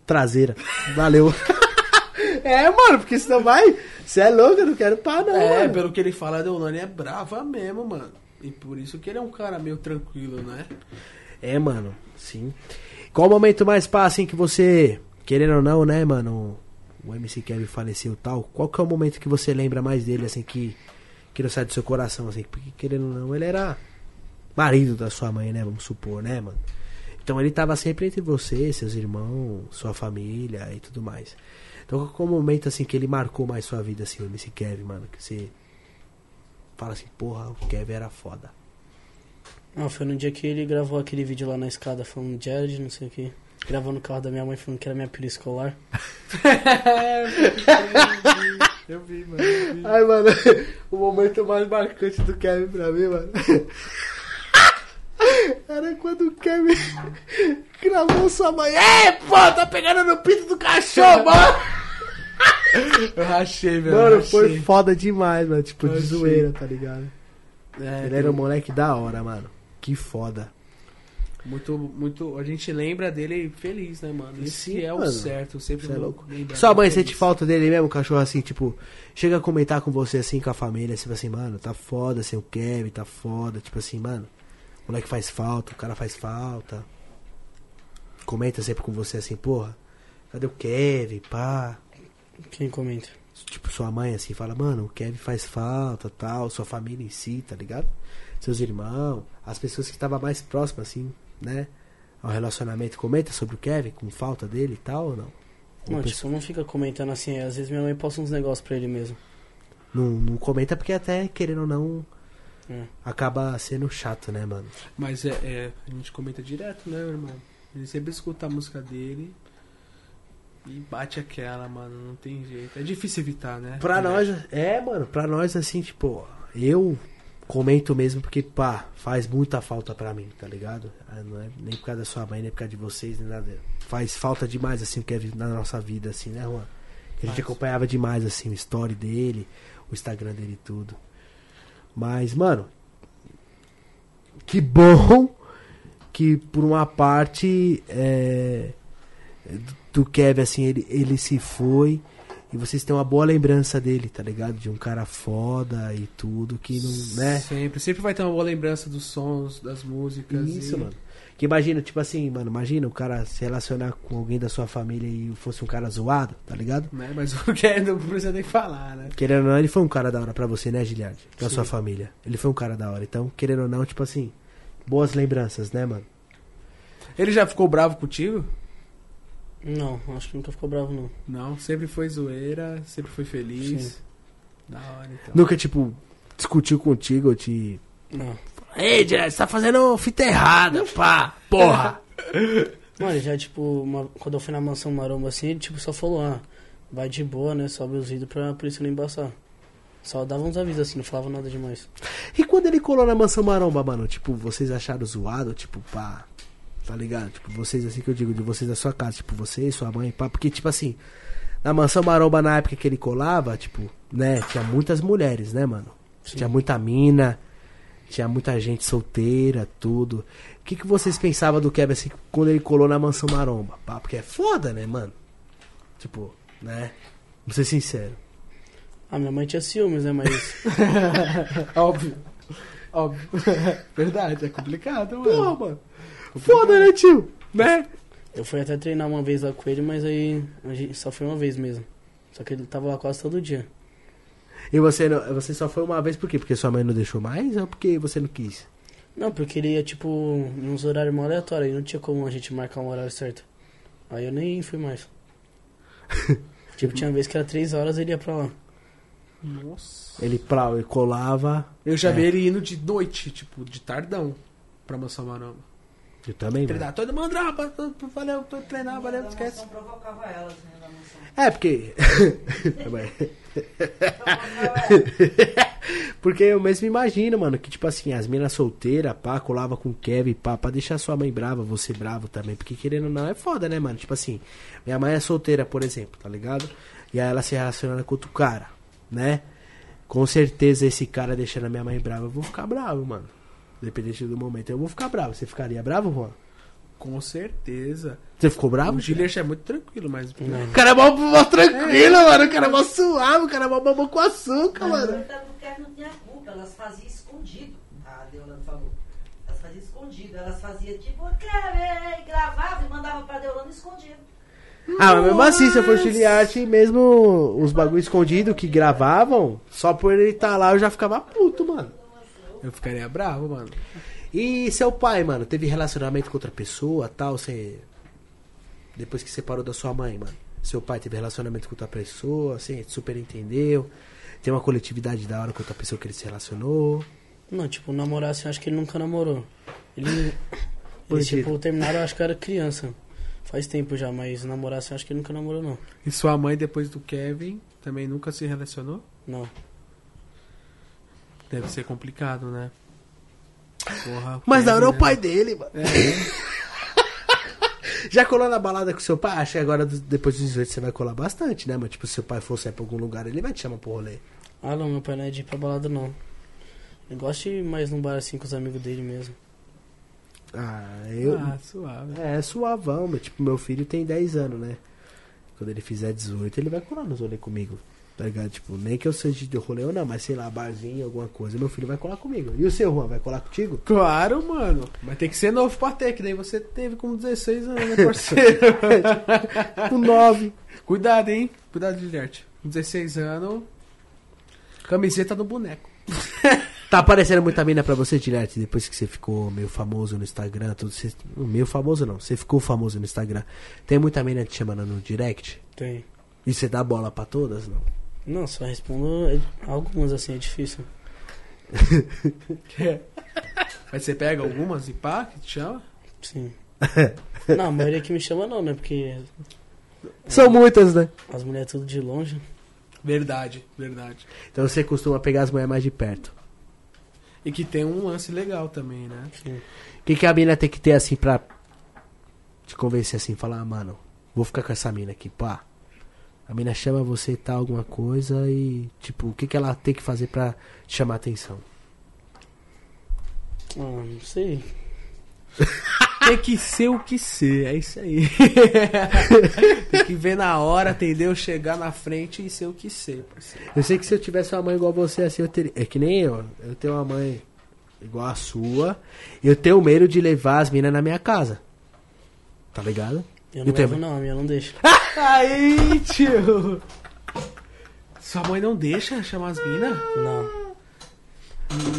[SPEAKER 1] traseira. Valeu. é, mano, porque senão vai. Você é louco, eu não quero pá, não.
[SPEAKER 2] É,
[SPEAKER 1] mano.
[SPEAKER 2] pelo que ele fala, a Deolane é brava mesmo, mano. E por isso que ele é um cara meio tranquilo, né?
[SPEAKER 1] É, mano, sim. Qual o momento mais pá, assim, que você. Querendo ou não, né, mano? O MC Kevin faleceu tal. Qual que é o momento que você lembra mais dele, assim, que. Que não sai do seu coração, assim? Porque, querendo ou não, ele era marido da sua mãe, né? Vamos supor, né, mano? Então ele tava sempre entre você, seus irmãos, sua família e tudo mais. Então qual é o momento, assim, que ele marcou mais sua vida, assim, o MC Kevin, mano? Que você. Fala assim, porra, o Kevin era foda.
[SPEAKER 3] Não, foi no dia que ele gravou aquele vídeo lá na escada falando Jared, não sei o que. Gravou no carro da minha mãe falando que era minha pilha escolar.
[SPEAKER 2] Eu vi, mano. Eu vi.
[SPEAKER 1] Ai, mano, o momento mais marcante do Kevin pra mim, mano. Era quando o Kevin gravou sua mãe. Ei, pô, tá pegando no pinto do cachorro, mano!
[SPEAKER 2] Eu rachei, velho.
[SPEAKER 1] Mano,
[SPEAKER 2] rachei.
[SPEAKER 1] foi foda demais, mano. Tipo, de
[SPEAKER 2] Achei.
[SPEAKER 1] zoeira, tá ligado?
[SPEAKER 2] É,
[SPEAKER 1] Ele era um moleque da hora, mano. Que foda.
[SPEAKER 2] Muito, muito. A gente lembra dele feliz, né, mano? Isso
[SPEAKER 1] Sim,
[SPEAKER 2] que é o
[SPEAKER 1] mano.
[SPEAKER 2] certo. Eu sempre
[SPEAKER 1] Cê é louco.
[SPEAKER 2] lembrar
[SPEAKER 1] Sua mãe sente falta dele mesmo, cachorro, assim, tipo, chega a comentar com você, assim, com a família, tipo assim, mano, tá foda, assim, o Kevin tá foda, tipo assim, mano, o moleque faz falta, o cara faz falta. Comenta sempre com você, assim, porra, cadê o Kevin, pá?
[SPEAKER 3] Quem comenta?
[SPEAKER 1] Tipo, sua mãe, assim, fala, mano, o Kevin faz falta, tal, sua família em si, tá ligado? Seus irmãos, as pessoas que estavam mais próximas, assim, né? Ao relacionamento, comenta sobre o Kevin, com falta dele e tal, ou não?
[SPEAKER 3] Não,
[SPEAKER 1] pessoa-
[SPEAKER 3] tipo, não fica comentando assim. Às vezes minha mãe posta uns negócios pra ele mesmo.
[SPEAKER 1] Não, não comenta porque até, querendo ou não,
[SPEAKER 3] É.
[SPEAKER 1] acaba sendo chato, né, mano?
[SPEAKER 2] Mas é, é, a gente comenta direto, né, meu irmão? Ele sempre escuta a música dele e bate aquela, mano. Não tem jeito. É difícil evitar, né?
[SPEAKER 1] Pra nós, é, mano, pra nós, assim, tipo, eu comento mesmo porque, pá, faz muita falta pra mim, tá ligado? Ah, Não é nem por causa da sua mãe, nem por causa de vocês, nem nada. Faz falta demais, assim, o Kevin na nossa vida, assim, né, Juan? Que a gente acompanhava demais, assim, o story dele, o Instagram dele e tudo. Mas, mano, que bom que por uma parte é, do Kevin, assim, ele, ele se foi e vocês têm uma boa lembrança dele, tá ligado? De um cara foda e tudo, que não, né?
[SPEAKER 2] Sempre, sempre vai ter uma boa lembrança dos sons, das músicas.
[SPEAKER 1] Isso,
[SPEAKER 2] e-
[SPEAKER 1] mano. Que imagina, tipo assim, mano, imagina o cara se relacionar com alguém da sua família e fosse um cara zoado, tá ligado?
[SPEAKER 2] Né? Mas o que é, não precisa nem falar, né?
[SPEAKER 1] Querendo ou não, ele foi um cara da hora pra você, né, Giliard? Da
[SPEAKER 2] Sim.
[SPEAKER 1] sua família. Ele foi um cara da hora. Então, querendo ou não, tipo assim, boas lembranças, né, mano?
[SPEAKER 2] Ele já ficou bravo contigo?
[SPEAKER 3] Não, acho que nunca ficou bravo, não.
[SPEAKER 2] Não, sempre foi zoeira, sempre foi feliz.
[SPEAKER 3] Sim.
[SPEAKER 2] Da hora, então.
[SPEAKER 1] Nunca, tipo, discutiu contigo ou te.
[SPEAKER 3] Não.
[SPEAKER 1] Ei, Giliard, você tá fazendo fita errada, pá, porra!
[SPEAKER 3] Mano, já, tipo, uma- quando eu fui na mansão maromba assim, ele, tipo, só falou, ah, vai de boa, né? Sobe os vidros pra polícia não embaçar. Só dava uns avisos assim, não falava nada demais.
[SPEAKER 1] E quando ele colou na mansão maromba, mano, tipo, vocês acharam zoado, tipo, pá, tá ligado? Tipo, vocês assim que eu digo, de vocês da sua casa, tipo, você e sua mãe, pá, porque, tipo assim, na mansão maromba na época que ele colava, tipo, né, tinha muitas mulheres, né, mano?
[SPEAKER 3] Sim.
[SPEAKER 1] Tinha muita mina, tinha muita gente solteira, tudo. O que, que vocês pensavam do Kevin, assim, quando ele colou na mansão maromba? Pá, porque é foda, né, mano? Tipo, né? Vou ser sincero.
[SPEAKER 3] Ah, minha mãe tinha ciúmes, né? Mas.
[SPEAKER 2] Óbvio. Óbvio. Verdade, é complicado, mano.
[SPEAKER 1] Porra, mano. Foda, né, tio?
[SPEAKER 2] Né?
[SPEAKER 3] Eu fui até treinar uma vez lá com ele, mas aí a gente só foi uma vez mesmo. Só que ele tava lá quase todo dia.
[SPEAKER 1] E você, não, você só foi uma vez por quê? Porque sua mãe não deixou mais ou porque você não quis?
[SPEAKER 3] Não, porque ele ia, tipo, em uns horários mó aleatórios. E não tinha como a gente marcar um horário certo. Aí eu nem fui mais. tipo, tinha vez que era três horas ele ia pra lá.
[SPEAKER 2] Nossa.
[SPEAKER 1] Ele, pra, ele colava.
[SPEAKER 2] Eu já
[SPEAKER 1] É.
[SPEAKER 2] vi ele indo de noite, tipo, de tardão, pra Massamarama.
[SPEAKER 1] Eu também.
[SPEAKER 2] Treinar, todo mundo, ah, pa- pa- valeu, tô treinar, valeu, esquece.
[SPEAKER 4] provocava elas, né, da mansão.
[SPEAKER 1] É, porque.
[SPEAKER 4] Elas.
[SPEAKER 1] porque eu mesmo imagino, mano, que tipo assim, as minas solteiras, pá, colava com o Kevin, pá, pra deixar sua mãe brava, você bravo também. Porque querendo ou não, é foda, né, mano? Tipo assim, minha mãe é solteira, por exemplo, tá ligado? E aí ela se relaciona com outro cara, né? Com certeza esse cara deixando a minha mãe brava, eu vou ficar bravo, mano. Dependente do momento, eu vou ficar bravo. Você ficaria bravo, Juan?
[SPEAKER 2] Com certeza.
[SPEAKER 1] Você ficou bravo?
[SPEAKER 2] o Gilliard é muito tranquilo, mas.
[SPEAKER 3] Não.
[SPEAKER 1] O cara é mó, mó tranquilo, mano. O cara é mó suave, o cara é mó babão com açúcar, mano.
[SPEAKER 4] Até porque não tinha culpa, elas faziam escondido. A Deolane falou. Elas faziam escondido. Elas faziam tipo, "Quer?" gravava e mandava pra Deolane escondido.
[SPEAKER 1] Ah, mas mesmo assim, se eu for Giliarte, mesmo os bagulho escondido que gravavam, só por ele estar lá eu já ficava puto, mano.
[SPEAKER 2] Eu ficaria bravo, mano.
[SPEAKER 1] E seu pai, mano, teve relacionamento com outra pessoa, tal, você... Depois que separou da sua mãe, mano. Seu pai teve relacionamento com outra pessoa, assim, super entendeu. Tem uma coletividade da hora com outra pessoa que ele se relacionou.
[SPEAKER 3] Não, tipo, namorar assim, acho que ele nunca namorou. Ele. Eles, tipo, terminaram, acho que eu era criança. Faz tempo já, mas namorar assim, acho que ele nunca namorou, não.
[SPEAKER 2] E sua mãe, depois do Kevin, também nunca se relacionou?
[SPEAKER 3] Não.
[SPEAKER 2] Deve ser complicado, né? Porra.
[SPEAKER 1] Mas da hora é o
[SPEAKER 2] Kevin,
[SPEAKER 1] pai dele, mano. Já colou na balada com seu pai? Acho que agora, depois dos 18, você vai colar bastante, né, mano? Tipo, se seu pai for sair pra algum lugar, ele vai te chamar pro rolê.
[SPEAKER 3] Ah, não, meu pai não é de ir pra balada, não. Ele gosta de ir mais num bar assim com os amigos dele mesmo.
[SPEAKER 1] Ah, eu...
[SPEAKER 2] Ah, suave.
[SPEAKER 1] É, suavão, mas tipo, meu filho tem 10 anos, né? Quando ele fizer 18, ele vai colar nos rolê comigo. Tá ligado? Tipo, nem que eu seja de rolê ou não, mas sei lá, barzinho, alguma coisa, meu filho vai colar comigo. E o seu, Juan, vai colar contigo?
[SPEAKER 2] Claro, mano. Mas tem que ser novo pra ter, que daí você teve com 16 anos, né, parceiro?
[SPEAKER 1] Com 9.
[SPEAKER 2] Cuidado, hein? Cuidado, Gilliard. Com 16 anos. Camiseta no boneco.
[SPEAKER 1] Tá aparecendo muita mina pra você, Dilete, depois que você ficou meio famoso no Instagram, tudo. Você... Meio famoso não, você ficou famoso no Instagram. Tem muita mina te chamando no direct?
[SPEAKER 3] Tem.
[SPEAKER 1] E você dá bola pra todas, não?
[SPEAKER 3] Não, só respondo é- algumas assim, é difícil.
[SPEAKER 2] Mas você pega algumas e pá, que te chama?
[SPEAKER 3] Sim. não, a maioria que me chama não, né? Porque
[SPEAKER 1] São muitas, né?
[SPEAKER 3] as mulheres tudo de longe.
[SPEAKER 2] Verdade, verdade.
[SPEAKER 1] Então você costuma pegar as mulheres mais de perto.
[SPEAKER 2] E que tem um lance legal também, né?
[SPEAKER 3] Sim.
[SPEAKER 1] O que, que a mina tem que ter assim pra te convencer assim, falar, ah, mano, vou ficar com essa mina aqui, pá. A mina chama você e tal, alguma coisa e, tipo, o que, que ela tem que fazer pra te chamar a atenção?
[SPEAKER 3] Ah, não sei.
[SPEAKER 2] Tem que ser o que ser, é isso aí. tem que ver na hora, entendeu? Chegar na frente e ser o que ser, parceiro.
[SPEAKER 1] Eu sei que se eu tivesse uma mãe igual você, assim, eu teria. É que nem eu. Eu tenho uma mãe igual a sua. Eu tenho medo de levar as minas na minha casa. Tá ligado?
[SPEAKER 3] Eu não
[SPEAKER 1] o tema?
[SPEAKER 3] levo não, a minha não deixa.
[SPEAKER 2] Aí, tio! Sua mãe não deixa chamar as minas?
[SPEAKER 3] Não.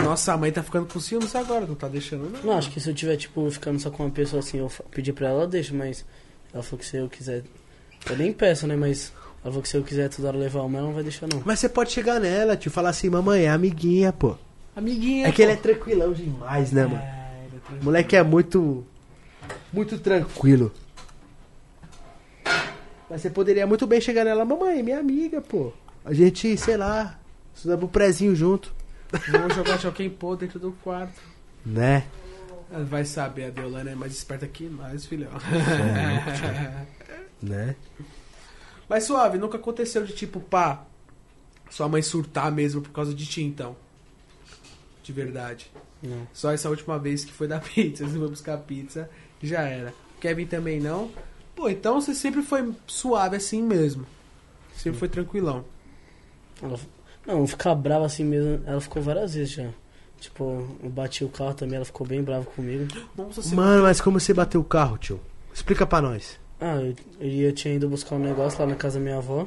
[SPEAKER 2] Nossa, a mãe tá ficando com ciúmes agora, não tá deixando, não.
[SPEAKER 3] Não, acho que se eu tiver, tipo, ficando só com uma pessoa assim, eu pedir pra ela, ela deixa, mas ela falou que se eu quiser. Eu nem peço, né? Mas ela falou que se eu quiser toda hora levar uma, ela não vai deixar não.
[SPEAKER 1] Mas você pode chegar nela, te falar assim, mamãe, é amiguinha, pô.
[SPEAKER 2] Amiguinha.
[SPEAKER 1] É que ele é tranquilão demais, né, mano?
[SPEAKER 2] É, ele é tranquilo.
[SPEAKER 1] moleque é muito. Muito tranquilo. Mas você poderia muito bem chegar nela, mamãe, minha amiga, pô. A gente, sei lá, estudamos o prezinho junto.
[SPEAKER 2] Vamos jogar Joaquim Pô dentro do quarto.
[SPEAKER 1] Né?
[SPEAKER 2] Ela Vai saber, a Deolane é mais esperta que nós, filhão.
[SPEAKER 1] Né?
[SPEAKER 2] Mas suave, nunca aconteceu de tipo, pá, sua mãe surtar mesmo por causa de ti, então. De verdade.
[SPEAKER 3] Não.
[SPEAKER 2] Só essa última vez que foi da pizza, você foi buscar pizza, já era. Kevin também não. Pô, então você sempre foi suave assim mesmo. Sempre foi tranquilão.
[SPEAKER 3] Ela, não, ficar brava assim mesmo, ela ficou várias vezes já. Tipo, eu bati o carro também, ela ficou bem brava comigo.
[SPEAKER 2] Nossa, você
[SPEAKER 1] Mano, mas como você bateu o carro, tio? Explica pra nós.
[SPEAKER 3] Ah, eu, eu ia- tinha ido buscar um negócio lá na casa da minha avó.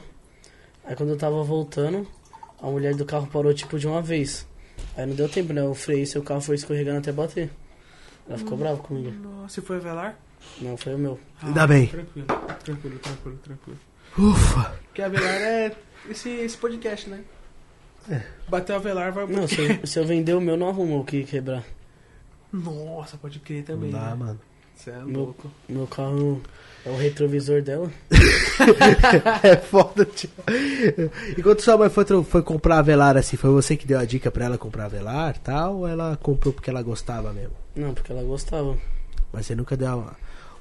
[SPEAKER 3] Aí quando eu tava voltando, a mulher do carro parou tipo de uma vez. Aí não deu tempo, né? Eu freiei seu carro foi escorregando até bater. Ela ficou brava comigo.
[SPEAKER 2] Nossa, você foi velar?
[SPEAKER 3] Não, foi o meu.
[SPEAKER 1] Ainda bem.
[SPEAKER 2] Tranquilo, tranquilo, tranquilo, tranquilo.
[SPEAKER 1] Ufa.
[SPEAKER 2] Porque a velar é esse, esse podcast, né?
[SPEAKER 1] É.
[SPEAKER 2] Bateu a velar, vai.
[SPEAKER 3] Não, se eu, se eu vender o meu, não arruma o que quebrar.
[SPEAKER 2] Nossa, pode crer
[SPEAKER 1] Não
[SPEAKER 2] também.
[SPEAKER 1] dá,
[SPEAKER 2] né?
[SPEAKER 1] mano.
[SPEAKER 2] Você é
[SPEAKER 3] Meu-
[SPEAKER 2] louco.
[SPEAKER 3] Meu carro é o retrovisor dela.
[SPEAKER 1] É foda, tio. Enquanto sua mãe foi, foi comprar a velar assim, foi você que deu a dica pra ela comprar a velar tal? Ou ela comprou porque ela gostava mesmo?
[SPEAKER 3] Não, porque ela gostava.
[SPEAKER 1] Mas você nunca deu uma.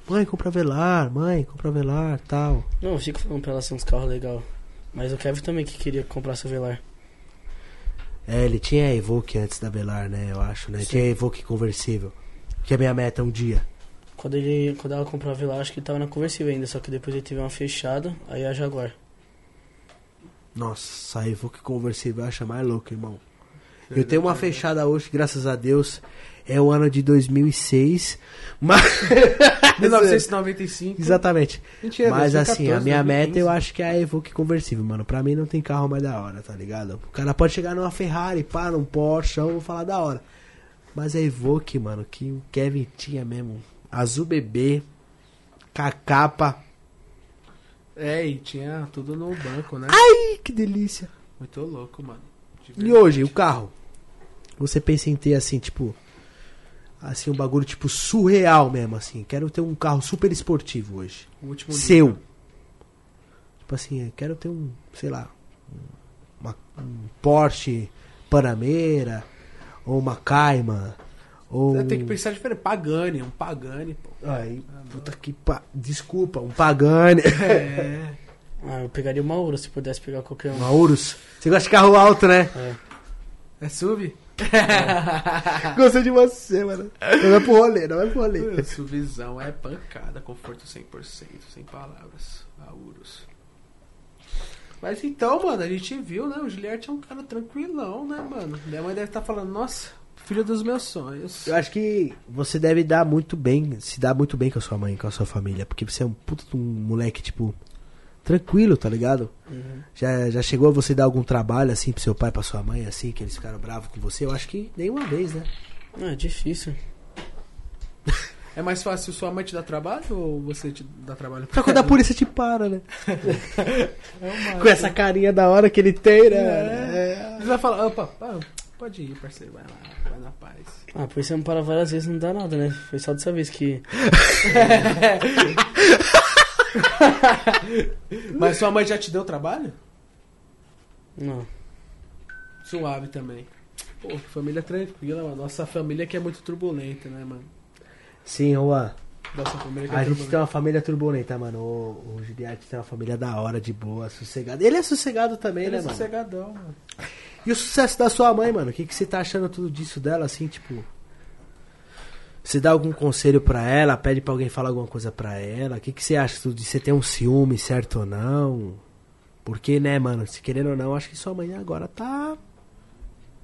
[SPEAKER 1] Mãe, compra velar, mãe, compra velar tal.
[SPEAKER 3] Não, eu fico falando pra ela ser uns carros legais. Mas o Kevin também que queria comprar seu velar.
[SPEAKER 1] É, ele tinha a Evoque antes da velar, né? Eu acho, né? Tinha a Evoque conversível. Que é a minha meta um dia.
[SPEAKER 3] Quando, ele, quando ela comprou a velar, acho que ele tava na conversível ainda, só que depois ele teve uma fechada, aí a Jaguar.
[SPEAKER 1] Nossa, a Evoque conversível eu acho mais louco, irmão. Eu tenho uma fechada hoje, graças a Deus. É o ano de 2006. Mas.
[SPEAKER 2] 1995.
[SPEAKER 1] Exatamente.
[SPEAKER 2] Mentira,
[SPEAKER 1] Mas assim,
[SPEAKER 2] 2014,
[SPEAKER 1] a minha meta
[SPEAKER 2] 2015.
[SPEAKER 1] eu acho que é a Evoque conversível, mano. Pra mim não tem carro mais da hora, tá ligado? O cara pode chegar numa Ferrari, pá, num Porsche, eu vou falar da hora. Mas a Evoque, mano, que o Kevin tinha mesmo. Azul bebê, com a capa.
[SPEAKER 2] É, e tinha tudo no banco, né?
[SPEAKER 1] Ai, que delícia.
[SPEAKER 2] Muito louco, mano. De
[SPEAKER 1] E hoje, o carro? Você pensa em ter assim, tipo. Assim, um bagulho tipo surreal mesmo, assim. Quero ter um carro super esportivo hoje.
[SPEAKER 2] O último
[SPEAKER 1] Seu.
[SPEAKER 2] dia.
[SPEAKER 1] Tipo assim, quero ter um, sei lá, um- uma- um Porsche Panamera, ou uma Cayman, ou...
[SPEAKER 2] Tem que pensar diferente. Pagani, um Pagani, pô.
[SPEAKER 1] Ai, puta que pa... Desculpa, um Pagani.
[SPEAKER 2] É.
[SPEAKER 3] Ah, eu pegaria uma Aura se pudesse pegar qualquer um.
[SPEAKER 1] uma Urus. Você gosta de carro alto, né?
[SPEAKER 3] É.
[SPEAKER 2] É SUV?
[SPEAKER 1] Gostei de você, mano. Não vai pro rolê, não vai pro rolê.
[SPEAKER 2] SUVzão é pancada, conforto 100%, sem palavras. Aurus. Mas então, mano, a gente viu, né? O Giliard é um cara tranquilão, né, mano? Minha mãe deve estar falando, nossa, filho dos meus sonhos.
[SPEAKER 1] Eu acho que você deve dar muito bem, se dar muito bem com a sua mãe, com a sua família, porque você é um puta de um moleque, tipo, tranquilo, tá ligado?
[SPEAKER 3] Uhum.
[SPEAKER 1] Já, já chegou a você dar algum trabalho assim pro seu pai, pra sua mãe, assim, que eles ficaram bravos com você? Eu acho que nenhuma vez, né?
[SPEAKER 3] Não, é difícil.
[SPEAKER 2] É mais fácil sua mãe te dar trabalho ou você te dá trabalho pra
[SPEAKER 1] Só quando a polícia te para, né?
[SPEAKER 2] É
[SPEAKER 1] Com essa carinha da hora que ele tem, né?
[SPEAKER 2] É. Você vai falar, opa, ah, pode ir, parceiro, vai lá, vai na paz.
[SPEAKER 3] Ah, por isso me para várias vezes não dá nada, né? Foi só dessa vez que.
[SPEAKER 2] Mas sua mãe já te deu trabalho?
[SPEAKER 3] Não.
[SPEAKER 2] Suave também. Pô, família tranquila, mano. Nossa família que é muito turbulenta, né, mano?
[SPEAKER 1] Sim, Juan.
[SPEAKER 2] Nossa família que é
[SPEAKER 1] A gente tem
[SPEAKER 2] turbulenta.
[SPEAKER 1] uma família turbulenta, mano. O, o Giliarte tem uma família da hora, de boa, sossegado. Ele é sossegado também,
[SPEAKER 2] Ele é
[SPEAKER 1] né, mano?
[SPEAKER 2] sossegadão, mano.
[SPEAKER 1] E o sucesso da sua mãe, mano? O que, que você tá achando tudo disso dela, assim, tipo... Você dá algum conselho pra ela? Pede pra alguém falar alguma coisa pra ela? O que, que você acha disso? Você tem um ciúme, certo ou não? Porque, né, mano? Se querendo ou não, acho que sua mãe agora tá...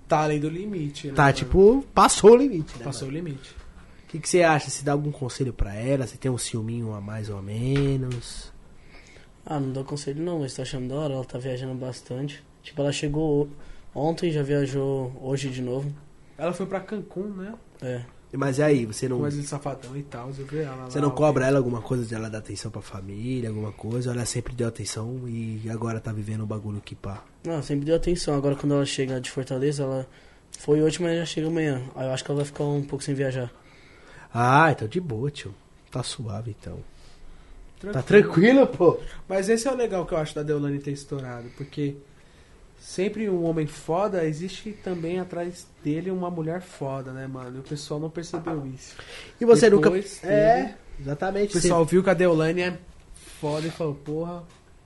[SPEAKER 2] Tá além do limite, né?
[SPEAKER 1] Tá,
[SPEAKER 2] mano?
[SPEAKER 1] tipo, passou o limite, né?
[SPEAKER 2] Passou
[SPEAKER 1] mano?
[SPEAKER 2] o limite.
[SPEAKER 1] O que, que você acha? Se dá algum conselho pra ela? Você tem um ciúminho a mais ou a menos?
[SPEAKER 3] Ah, não dou conselho não, mas tô achando da hora, ela tá viajando bastante. Tipo, ela chegou ontem, já viajou hoje de novo.
[SPEAKER 2] Ela foi pra Cancún, né?
[SPEAKER 3] É.
[SPEAKER 1] Mas e aí, você não...
[SPEAKER 2] Com de safadão e tal, eu vi ela
[SPEAKER 1] Você
[SPEAKER 2] lá,
[SPEAKER 1] não cobra ela alguma coisa de ela dar atenção pra família, alguma coisa? Ou ela sempre deu atenção e agora tá vivendo um bagulho que pá?
[SPEAKER 3] Não, sempre deu atenção. Agora quando ela chega de Fortaleza, ela foi hoje, mas já chega amanhã. Aí eu acho que ela vai ficar um pouco sem viajar.
[SPEAKER 1] Ah, então de boa, tio. Tá suave, então.
[SPEAKER 2] Tranquilo.
[SPEAKER 1] Tá tranquilo, pô?
[SPEAKER 2] Mas esse é o legal que eu acho da Deolane ter estourado, porque sempre um homem foda, existe também atrás dele uma mulher foda, né, mano? E o pessoal não percebeu isso.
[SPEAKER 1] E você
[SPEAKER 2] Depois
[SPEAKER 1] nunca... É,
[SPEAKER 2] teve-
[SPEAKER 1] exatamente.
[SPEAKER 2] O pessoal viu que a Deolane é foda e falou, porra,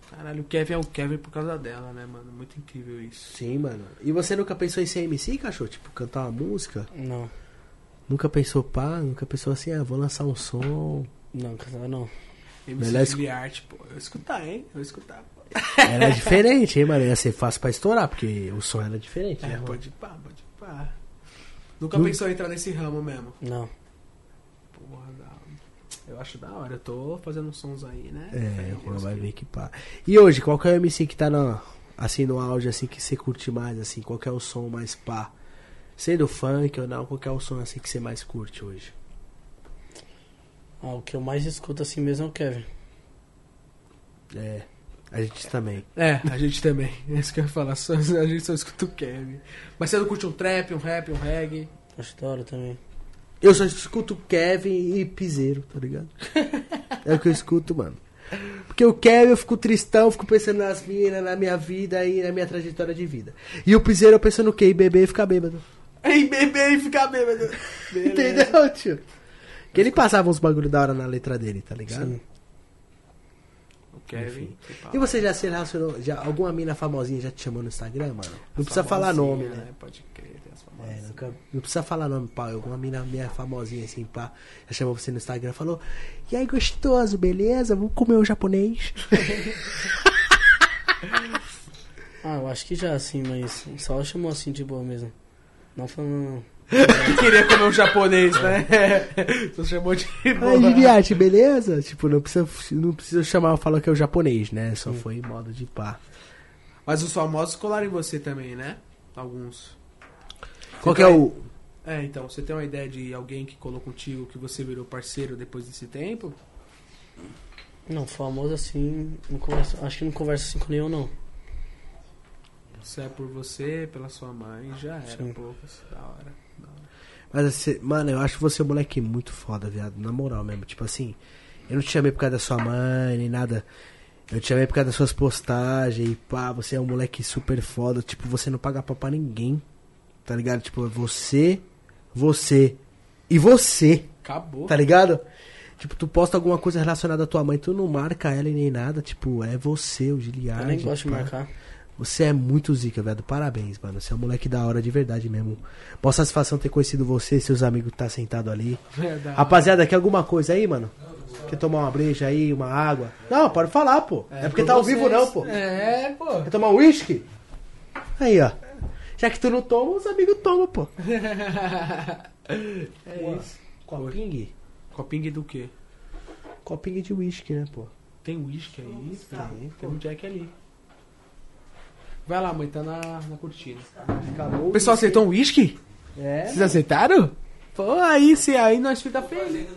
[SPEAKER 2] caralho, o Kevin é o Kevin por causa dela, né, mano? Muito incrível isso.
[SPEAKER 1] Sim, mano. E você nunca pensou em ser MC, cachorro? Tipo, cantar uma música?
[SPEAKER 3] Não,
[SPEAKER 1] Nunca pensou, pá? Nunca pensou assim, ah, vou lançar um som?
[SPEAKER 3] não, casar não.
[SPEAKER 2] MC
[SPEAKER 1] Beleza.
[SPEAKER 2] de arte, pô. Eu escutar, hein? Eu escutar.
[SPEAKER 1] Era diferente, hein, mano? Ia ser fácil pra estourar, porque o som era diferente,
[SPEAKER 2] É,
[SPEAKER 1] né,
[SPEAKER 2] pode pá, pode pá. Nunca pensou em entrar nesse ramo mesmo?
[SPEAKER 3] Não.
[SPEAKER 2] Porra, da... Eu acho da hora. Eu tô fazendo uns sons aí, né?
[SPEAKER 1] É,
[SPEAKER 2] Fé em
[SPEAKER 1] o Juan
[SPEAKER 2] Deus
[SPEAKER 1] vai
[SPEAKER 2] que-
[SPEAKER 1] ver que pá. E hoje, qual que é o MC que tá no, assim, no auge, assim, que você curte mais, assim? Qual que é o som mais pá? Sendo funk ou não, qual que é o som, assim, que você mais curte hoje?
[SPEAKER 3] Ah, o que eu mais escuto assim mesmo é o Kevin.
[SPEAKER 1] É, a gente também.
[SPEAKER 2] É, a gente também. É isso que eu ia falar. Só, a gente só escuta o Kevin. Mas você não curte um trap, um rap, um reggae?
[SPEAKER 3] Acho da hora também.
[SPEAKER 1] Eu só escuto Kevin e Piseiro, tá ligado? é o que eu escuto, mano. Porque o Kevin eu fico tristão, fico pensando nas minas, na minha vida e na minha trajetória de vida. E o Piseiro eu penso no quê? Em beber e ficar bêbado.
[SPEAKER 2] Ei, bebê, e ficar bêbado. Beleza.
[SPEAKER 1] Entendeu, tio? Que ele passava uns bagulho da hora na letra dele, tá ligado?
[SPEAKER 3] Sim.
[SPEAKER 2] Kevin.
[SPEAKER 1] E você já se relacionou, já, alguma mina famosinha já te chamou no Instagram, mano? Não precisa falar nome, né?
[SPEAKER 2] Pode crer, tem as
[SPEAKER 1] É,
[SPEAKER 2] famosas.
[SPEAKER 1] nunca, não precisa falar nome, pá. Alguma mina minha famosinha assim, pá. Já chamou você no Instagram e falou: E aí, gostoso, beleza? Vamos comer o japonês?
[SPEAKER 3] Ah, eu acho que já, assim, mas só ela chamou assim de boa mesmo. Não falando.
[SPEAKER 2] Queria comer um japonês, né? Só chamou de.
[SPEAKER 1] Aí, Giliarte, beleza? Tipo, não precisa, não precisa chamar, falar que é o japonês, né? Só foi em modo de pá.
[SPEAKER 2] Mas os famosos colaram em você também, né? Alguns.
[SPEAKER 1] Qual que é o.
[SPEAKER 2] É, então, você tem uma ideia de alguém que colou contigo que você virou parceiro depois desse tempo?
[SPEAKER 3] Não, famoso assim. Não converso, acho que não conversa assim com nenhum, não.
[SPEAKER 2] Se é por você, pela sua mãe, já era
[SPEAKER 3] Sim.
[SPEAKER 2] poucas. Da hora.
[SPEAKER 1] Mas, assim, mano, eu acho você um moleque muito foda, viado. Na moral mesmo. Tipo assim, eu não te chamei por causa da sua mãe, nem nada. Eu te chamei por causa das suas postagens. E pá, você é um moleque super foda. Tipo, você não paga pau pra ninguém. Tá ligado? Tipo, é você, você e você.
[SPEAKER 2] Acabou.
[SPEAKER 1] Tá ligado? Tipo, tu posta alguma coisa relacionada à tua mãe, tu não marca ela e nem nada. Tipo, é você, o Giliard.
[SPEAKER 3] eu nem gosto de
[SPEAKER 1] pá.
[SPEAKER 3] marcar.
[SPEAKER 1] Você é muito zica, velho. Parabéns, mano. Você é um moleque da hora de verdade mesmo. Boa satisfação ter conhecido você, seus amigos que tá sentado ali.
[SPEAKER 2] Verdade.
[SPEAKER 1] Rapaziada, quer alguma coisa aí, mano? Quer tomar uma breja aí, uma água? Não, pode falar, pô. É, porque
[SPEAKER 2] por
[SPEAKER 1] tá ao
[SPEAKER 2] vocês.
[SPEAKER 1] vivo não, pô.
[SPEAKER 2] É, pô.
[SPEAKER 1] Quer tomar um uísque? Aí, ó. Já que tu não toma, os amigos tomam, pô.
[SPEAKER 2] É isso.
[SPEAKER 1] Copingue?
[SPEAKER 2] Copingue do quê?
[SPEAKER 1] Copingue de uísque, né, pô?
[SPEAKER 2] Tem uísque aí?
[SPEAKER 1] Tem,
[SPEAKER 2] Tem um Jack ali. Vai lá, mãe, tá na, na cortina.
[SPEAKER 1] Acabou.
[SPEAKER 2] O pessoal aceitou um uísque?
[SPEAKER 1] É.
[SPEAKER 2] Vocês aceitaram? Pô, aí sim, aí nós fica feliz.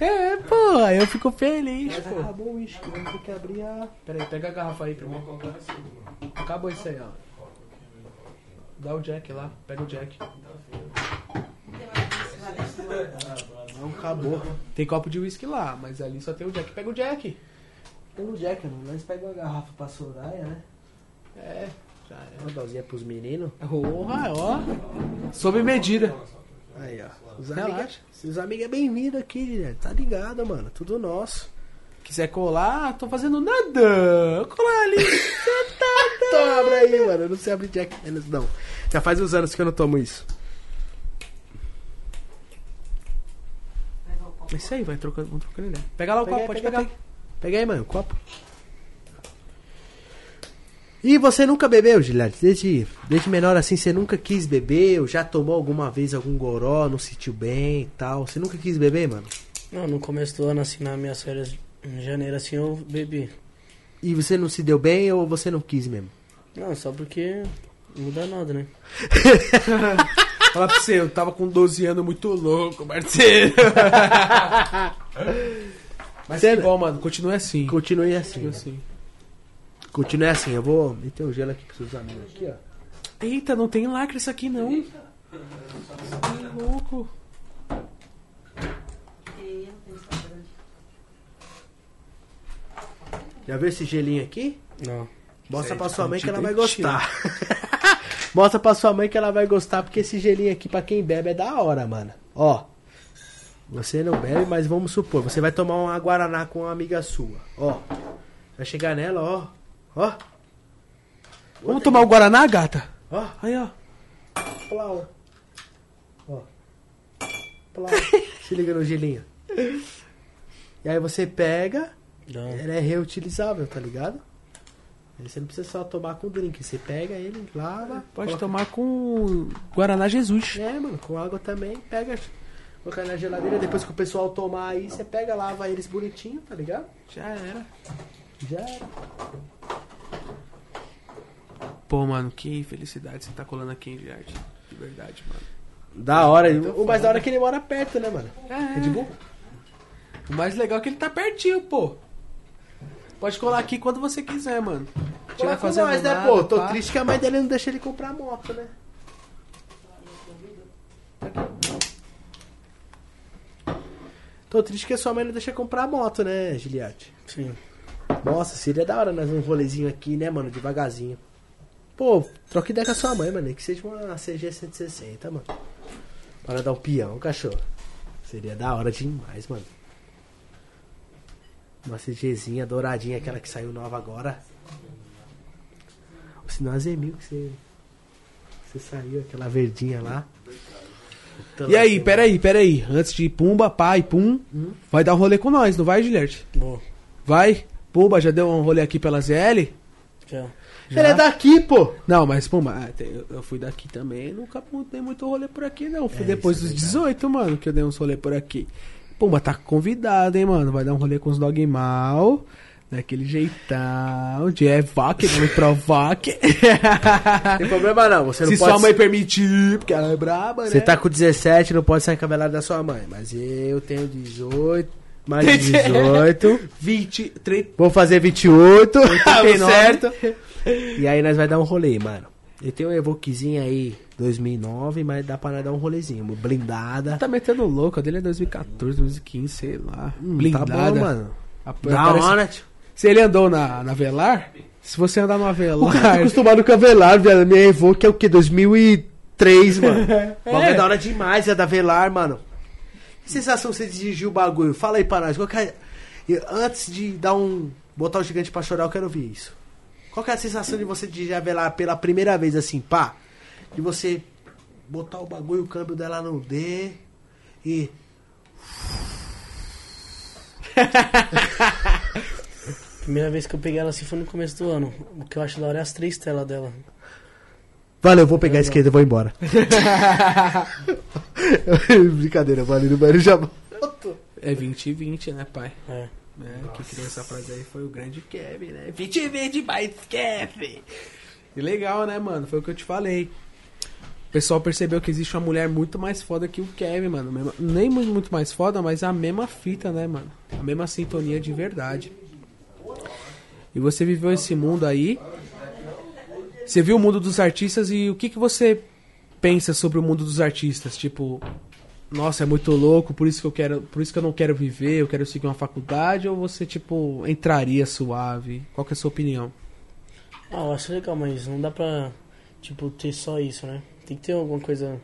[SPEAKER 2] É, pô, aí eu fico feliz,
[SPEAKER 1] Mas
[SPEAKER 2] pô.
[SPEAKER 1] acabou o uísque, vamos ter que abrir a...
[SPEAKER 2] Pera aí, pega a garrafa aí pra mim. Acabou isso aí, ó. Dá o Jack lá, pega o Jack.
[SPEAKER 1] Não, acabou.
[SPEAKER 2] Tem copo de uísque lá, mas ali só tem o Jack. Pega o Jack.
[SPEAKER 1] Tem o Jack, mano. Nós pegamos a garrafa pra Soraya, né?
[SPEAKER 2] É, já é.
[SPEAKER 1] Uma dosinha pros meninos.
[SPEAKER 2] Porra, ó. Sob medida.
[SPEAKER 1] Aí, ó. Os
[SPEAKER 2] Relaxa.
[SPEAKER 1] amigos, os amigos é bem-vindo aqui, né? Tá ligado, mano. Tudo nosso.
[SPEAKER 2] Quiser colar, tô fazendo nada. Colar ali. Sentada.
[SPEAKER 1] Então abre aí, mano. Eu não sei abrir Jack Daniels, não. Já faz uns anos que eu não tomo isso.
[SPEAKER 2] É isso aí, vai trocando, vamos trocando ideia. Pega lá o
[SPEAKER 1] Pega
[SPEAKER 2] copo,
[SPEAKER 1] aí,
[SPEAKER 2] pode
[SPEAKER 1] pega,
[SPEAKER 2] pegar.
[SPEAKER 1] pega. Pega aí, mano, o copo. E você nunca bebeu, Gilberto? Desde, desde menor assim, você nunca quis beber? Ou já tomou alguma vez algum goró, não se sentiu bem e tal? Você nunca quis beber, mano?
[SPEAKER 3] Não, no começo do ano, assim, nas minhas férias em janeiro, assim, eu bebi.
[SPEAKER 1] E você não se deu bem ou você não quis mesmo?
[SPEAKER 3] Não, só porque não muda nada, né?
[SPEAKER 2] Fala pra você, eu tava com 12 anos muito louco, parceiro. Mas que bom, mano. Continue assim.
[SPEAKER 1] Continue assim.
[SPEAKER 2] Continue assim.
[SPEAKER 1] Continue assim. Eu vou meter o gelo aqui pros seus amigos aqui, ó.
[SPEAKER 2] Eita, não tem lacre isso aqui não. Que louco.
[SPEAKER 4] E.
[SPEAKER 1] Já viu esse gelinho aqui?
[SPEAKER 3] Não.
[SPEAKER 1] Mostra pra sua mãe que ela vai gostar. Mostra pra sua mãe que ela vai gostar, porque esse gelinho aqui, pra quem bebe, é da hora, mano. Ó. Você não bebe, mas vamos supor, você vai tomar uma Guaraná com uma amiga sua. Ó. Vai chegar nela, ó. Ó.
[SPEAKER 2] Vamos tomar o Guaraná, gata?
[SPEAKER 1] Ó.
[SPEAKER 2] Aí, ó.
[SPEAKER 1] Plau. Ó. Plau. Se liga no gelinho. E aí você pega,
[SPEAKER 3] Não.
[SPEAKER 1] ele é reutilizável, tá ligado? Aí você não precisa só tomar com drink, você pega ele, lava.
[SPEAKER 2] Pode
[SPEAKER 1] coloca-
[SPEAKER 2] tomar com Guaraná Jesus.
[SPEAKER 1] É, mano, com água também, pega. colocar na geladeira, depois que o pessoal tomar aí, você pega, lava eles bonitinho, tá ligado?
[SPEAKER 2] Já era.
[SPEAKER 1] Já era.
[SPEAKER 2] Pô, mano, que felicidade você tá colando aqui em Giarte. De verdade, mano.
[SPEAKER 1] Da hora, o mais da hora é que ele mora perto, né, mano? Red Bull?
[SPEAKER 2] O mais legal é que ele tá pertinho, pô. Pode colar aqui quando você quiser, mano.
[SPEAKER 1] Tiver
[SPEAKER 2] Tiver fazendo
[SPEAKER 1] nós, né,
[SPEAKER 2] nada,
[SPEAKER 1] pô? Tô
[SPEAKER 2] pá.
[SPEAKER 1] triste que a mãe dele não deixa ele comprar moto, né? Tô triste que a sua mãe não deixa comprar moto, né, Giliarte?
[SPEAKER 3] Sim.
[SPEAKER 1] Nossa, seria da hora nós um rolezinho aqui, né, mano? Devagarzinho. Pô, troca ideia com a sua mãe, mano. Que seja uma CG 160, mano. Para dar um peão, cachorro. Seria da hora demais, mano. Uma CGzinha douradinha, aquela que saiu nova agora. Ou senão a Z1000 que você. Você saiu, aquela verdinha lá.
[SPEAKER 2] E aí, peraí, peraí. Antes de Pumba, pai, pum,
[SPEAKER 1] Hum?
[SPEAKER 2] vai dar um rolê com nós, não vai?
[SPEAKER 3] Boa.
[SPEAKER 2] Vai? Pumba, já deu um rolê aqui pela ZL?
[SPEAKER 3] Já.
[SPEAKER 1] Ele é daqui, pô!
[SPEAKER 2] Não, mas Pumba, ah, eu- fui daqui também, nunca dei muito rolê por aqui, não. Fui
[SPEAKER 1] É,
[SPEAKER 2] depois
[SPEAKER 1] é
[SPEAKER 2] dos
[SPEAKER 1] verdade.
[SPEAKER 2] 18, mano, que eu dei uns rolê por aqui. Pumba, tá convidado, hein, mano. Vai dar um rolê com os dog mal. Daquele jeitão, de não me provoque.
[SPEAKER 1] Não tem problema não, você não
[SPEAKER 2] Se
[SPEAKER 1] pode.
[SPEAKER 2] sua mãe permitir, porque ela é braba, né?
[SPEAKER 1] Você tá com 17, não pode sair cabelado da sua mãe. Mas eu tenho 18, mais de 18.
[SPEAKER 2] 20, 30,
[SPEAKER 1] Vou fazer 28,
[SPEAKER 2] 89.
[SPEAKER 1] certo? E aí nós vai dar um rolê, mano. Eu tenho um Evoquezinho aí, 2009, mas dá pra nós dar um rolezinho. Blindada.
[SPEAKER 2] Tá metendo louco, a dele é 2014, 2015, sei lá.
[SPEAKER 1] Hum,
[SPEAKER 2] Blindada.
[SPEAKER 1] Tá bom, mano.
[SPEAKER 2] Ap-
[SPEAKER 1] Da hora, tio.
[SPEAKER 2] Se ele andou na, na Velar, se você andar no
[SPEAKER 1] O cara tá
[SPEAKER 2] Avelar,
[SPEAKER 1] acostumado com a Velar, velho. Minha Evoque é o quê? 2003, mano. O bagulho é da hora demais, é da Velar, mano. Sensação você dirigiu o bagulho? Fala aí pra nós. Qual é- Antes de dar um. botar o gigante pra chorar, eu quero ouvir isso. Qual é a sensação de você dirigir a Velar pela primeira vez, assim, pá? De você botar o bagulho, o câmbio dela no D e.
[SPEAKER 3] Primeira vez que eu peguei ela assim foi no começo do ano. O que eu acho da hora é as três telas dela.
[SPEAKER 1] Valeu, vou pegar a esquerda e vou embora. Brincadeira, valeu, banheiro já volto.
[SPEAKER 2] é 2020, né, pai?
[SPEAKER 3] É.
[SPEAKER 2] É, quem criou essa frase aí foi o grande Kevin, né? 2020 mais Kevin. E legal, né, mano? Foi o que eu te falei. O pessoal percebeu que existe uma mulher muito mais foda que o Kevin, mano. Nem muito mais foda, mas a mesma fita, né, mano? A mesma sintonia de verdade. E você viveu esse mundo aí. Você viu o mundo dos artistas e o que, que você pensa sobre o mundo dos artistas? Tipo, nossa, é muito louco, por isso que eu quero, por isso que eu não quero viver, eu quero seguir uma faculdade ou você tipo entraria suave? Qual que é a sua opinião?
[SPEAKER 3] Ah, eu acho legal, mas não dá pra, tipo, ter só isso, né? Tem que ter alguma coisa.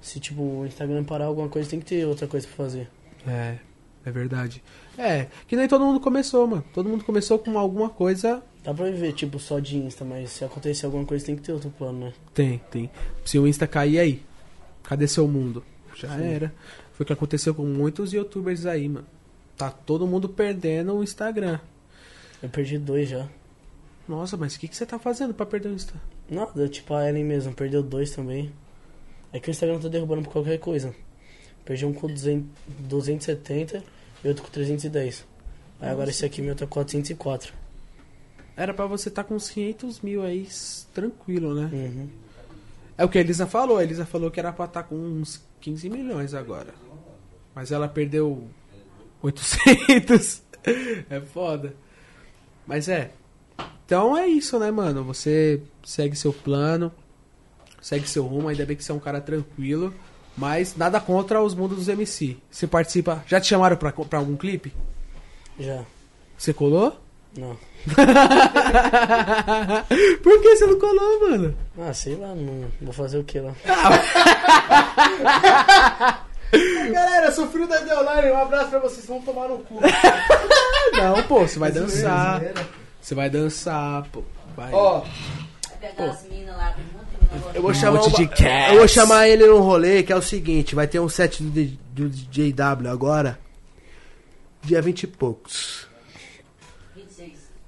[SPEAKER 3] Se, tipo, o Instagram parar alguma coisa, tem que ter outra coisa pra fazer.
[SPEAKER 2] É, é verdade. É, que nem todo mundo começou, mano. Todo mundo começou com alguma coisa.
[SPEAKER 3] Dá pra viver, tipo, só de Insta, mas se acontecer alguma coisa, tem que ter outro plano, né?
[SPEAKER 2] Tem, tem. Se o Insta cair aí, cadê seu mundo? Já era. Foi o que aconteceu com muitos youtubers aí, mano. Tá todo mundo perdendo o Instagram.
[SPEAKER 3] Eu perdi dois já.
[SPEAKER 2] Nossa, mas o que, que você tá fazendo pra perder o Insta?
[SPEAKER 3] Nada, tipo, a Ellen mesmo, perdeu dois também. É que o Instagram tá derrubando por qualquer coisa. Perdi um com 200, 270 e outro com 310. Aí agora esse aqui meu tá 404.
[SPEAKER 2] Era pra você tá com uns 500 mil aí, tranquilo, né?
[SPEAKER 3] Uhum.
[SPEAKER 2] É o que a Elisa falou. A Elisa falou que era pra estar com uns 15 milhões agora. Mas ela perdeu 800. é foda. Mas é. Então é isso, né, mano? Você segue seu plano, segue seu rumo. Ainda bem que você é um cara tranquilo. Mas nada contra os mundos dos MC. Você participa. Já te chamaram pra, pra algum clipe?
[SPEAKER 3] Já.
[SPEAKER 2] Você colou?
[SPEAKER 3] Não.
[SPEAKER 2] Por que você não colou, mano?
[SPEAKER 3] Ah, sei lá, não vou fazer o que lá.
[SPEAKER 1] Galera, sou filho da Deolane, um abraço pra vocês, vão tomar no cu.
[SPEAKER 2] Não, pô, você vai dançar. Você vai dançar, pô. Vai.
[SPEAKER 1] Ó,
[SPEAKER 4] pegar as minas lá, um
[SPEAKER 1] eu vou
[SPEAKER 2] Um
[SPEAKER 1] chamar
[SPEAKER 2] cats.
[SPEAKER 1] Eu vou chamar ele num rolê que é o seguinte, vai ter um set do, D- do JW agora. Dia 20 e poucos.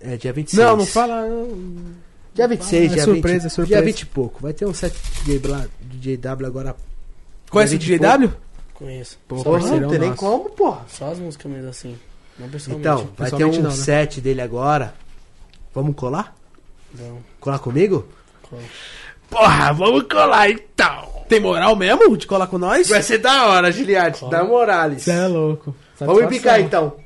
[SPEAKER 4] 26.
[SPEAKER 1] É, dia 26.
[SPEAKER 2] Não, não fala. não.
[SPEAKER 1] Dia 26,
[SPEAKER 2] É
[SPEAKER 1] dia
[SPEAKER 2] surpresa,
[SPEAKER 1] 20,
[SPEAKER 2] surpresa.
[SPEAKER 1] Dia 20 e pouco. Vai ter um set do JW agora.
[SPEAKER 2] Conhece o
[SPEAKER 1] Dia 20
[SPEAKER 2] DJW?
[SPEAKER 3] Conheço.
[SPEAKER 2] Pô,
[SPEAKER 3] só,
[SPEAKER 1] não tem nem como, porra.
[SPEAKER 3] só as músicas mesmo assim. Não.
[SPEAKER 1] Então, vai ter um
[SPEAKER 2] não, né?
[SPEAKER 1] set dele agora. Vamos colar?
[SPEAKER 3] Não,
[SPEAKER 1] Colar comigo?
[SPEAKER 3] qual?
[SPEAKER 2] Porra, vamos colar então. Tem moral mesmo de colar com nós?
[SPEAKER 1] Vai ser da hora, Giliard.
[SPEAKER 3] Como?
[SPEAKER 1] Da Morales.
[SPEAKER 2] Você é louco.
[SPEAKER 1] Vamos
[SPEAKER 2] Satisfação.
[SPEAKER 1] picar então.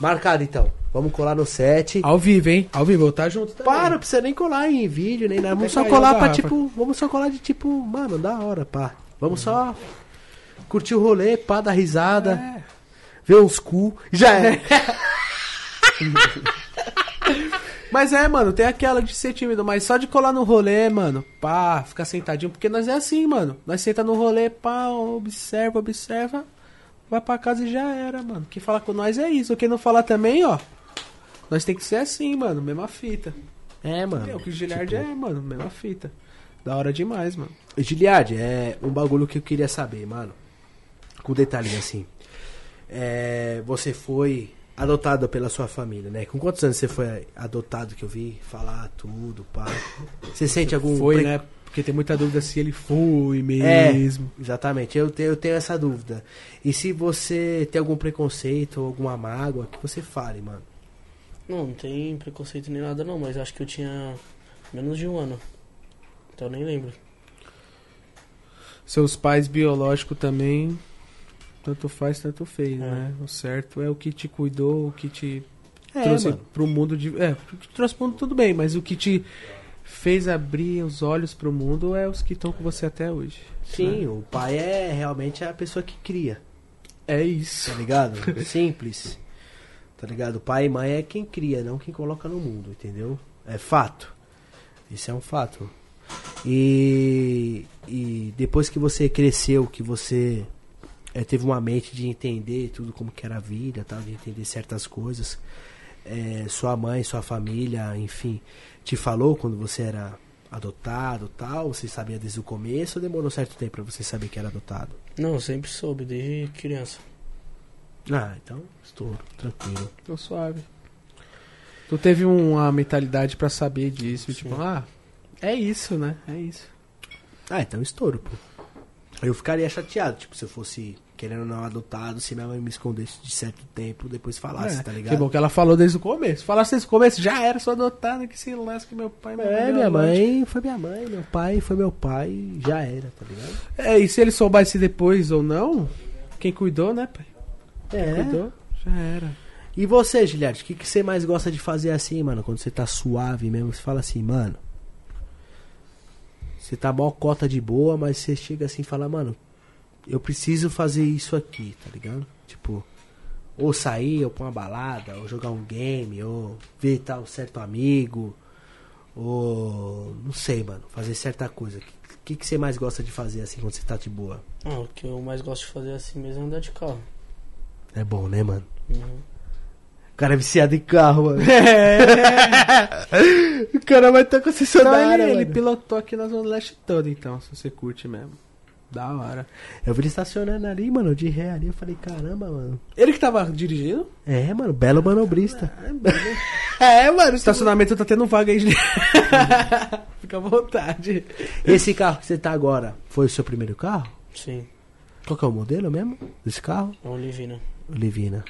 [SPEAKER 1] Marcado então. Vamos colar no set.
[SPEAKER 2] Ao vivo, hein? Ao vivo, tá junto também.
[SPEAKER 1] Para, não precisa nem colar em vídeo, nem nada. Vamos só colar pra tipo. Vamos só colar de tipo, mano, da hora, pá. Vamos só curtir o rolê, pá, dar risada,
[SPEAKER 2] É.
[SPEAKER 1] ver uns cu. Já é.
[SPEAKER 2] Mas é, mano, tem aquela de ser tímido, mas só de colar no rolê, mano, pá, ficar sentadinho, porque nós é assim, mano. Nós senta no rolê, pá, observa, observa, vai pra casa e já era, mano. Quem fala com nós é isso. Quem não falar também, ó. Nós tem que ser assim, mano, mesma fita.
[SPEAKER 1] É, mano.
[SPEAKER 2] É, o que o Giliard
[SPEAKER 1] tipo,
[SPEAKER 2] é, mano, mesma fita. Da hora demais, mano.
[SPEAKER 1] Giliard, é um bagulho que eu queria saber, mano. Com detalhinho assim. É, você foi adotado pela sua família, né? Com quantos anos você foi adotado que eu vi falar tudo, pá? Você sente algum
[SPEAKER 2] Foi,
[SPEAKER 1] pre-
[SPEAKER 2] né? Porque tem muita dúvida se ele foi
[SPEAKER 1] É,
[SPEAKER 2] mesmo.
[SPEAKER 1] exatamente. Eu tenho, eu tenho essa dúvida. E se você tem algum preconceito ou alguma mágoa, que você fale, mano.
[SPEAKER 3] Não, não tem preconceito nem nada não, mas acho que eu tinha menos de um ano. Então eu nem lembro.
[SPEAKER 2] Seus pais biológicos também, tanto faz, tanto fez,
[SPEAKER 3] É.
[SPEAKER 2] né? O certo é o que te cuidou, o que te
[SPEAKER 1] É,
[SPEAKER 2] trouxe
[SPEAKER 1] mano.
[SPEAKER 2] pro mundo de. É, o que te trouxe pro mundo tudo bem, mas o que te fez abrir os olhos pro mundo é os que estão com você até hoje.
[SPEAKER 1] Sim, o pai é realmente a pessoa que cria,
[SPEAKER 2] É isso.
[SPEAKER 1] tá ligado? Simples. Tá ligado? Pai e mãe é quem cria, não quem coloca no mundo, entendeu? É fato. Isso é um fato. E, e depois que você cresceu, que você eh, teve uma mente de entender tudo como que era a vida, tal, de entender certas coisas, eh, sua mãe, sua família, enfim, te falou quando você era adotado, tal, você sabia desde o começo ou demorou certo tempo pra você saber que era adotado?
[SPEAKER 3] Não, sempre soube, desde criança.
[SPEAKER 1] Ah, então, estouro, tranquilo.
[SPEAKER 2] Tô suave. Tu teve uma mentalidade pra saber disso,
[SPEAKER 3] Sim.
[SPEAKER 2] tipo, ah, é isso, né? É isso.
[SPEAKER 1] Ah, então estouro, pô. Eu ficaria chateado, tipo, se eu fosse querendo ou não adotado, se minha mãe me escondesse de certo tempo, depois falasse,
[SPEAKER 2] É,
[SPEAKER 1] tá
[SPEAKER 2] Que
[SPEAKER 1] ligado?
[SPEAKER 2] bom que ela falou desde o começo. Falasse desde o começo, já era sua adotada, que se lasque meu pai.
[SPEAKER 1] É, minha
[SPEAKER 2] meu
[SPEAKER 1] mãe foi minha mãe, meu pai foi meu pai, já era, tá ligado?
[SPEAKER 2] É, e se ele soubesse depois ou não, quem cuidou, né, pai?
[SPEAKER 1] É.
[SPEAKER 2] Cuidou, já era.
[SPEAKER 1] E você, Giliard, o que, que você mais gosta de fazer assim, mano? Quando você tá suave mesmo, você fala assim, mano. Você tá mó cota de boa, mas você chega assim e fala, mano, eu preciso fazer isso aqui, tá ligado? Tipo, ou sair, ou pra uma balada, ou jogar um game, ou ver tal certo amigo, ou não sei, mano, fazer certa coisa. O que, que você mais gosta de fazer assim quando você tá de boa?
[SPEAKER 3] Ah, o que eu mais gosto de fazer assim mesmo é andar de carro.
[SPEAKER 1] É bom, né, mano?
[SPEAKER 3] Uhum.
[SPEAKER 1] O cara é viciado em carro, mano. o cara vai estar
[SPEAKER 2] Então
[SPEAKER 1] concessionária,
[SPEAKER 2] ele, ele
[SPEAKER 1] mano.
[SPEAKER 2] pilotou aqui na Zona Leste toda, então, se você curte mesmo. Da hora.
[SPEAKER 1] Eu vi ele estacionando ali, mano, de ré ali. Eu falei, caramba, mano.
[SPEAKER 2] Ele que tava dirigindo?
[SPEAKER 1] É, mano, belo manobrista. é, mano.
[SPEAKER 2] O estacionamento tá tendo vaga aí. de- Fica à vontade.
[SPEAKER 1] Esse carro que você tá agora, foi o seu primeiro carro?
[SPEAKER 3] Sim,
[SPEAKER 1] Qual que é o modelo mesmo desse carro?
[SPEAKER 3] é um Livina.
[SPEAKER 1] Livina.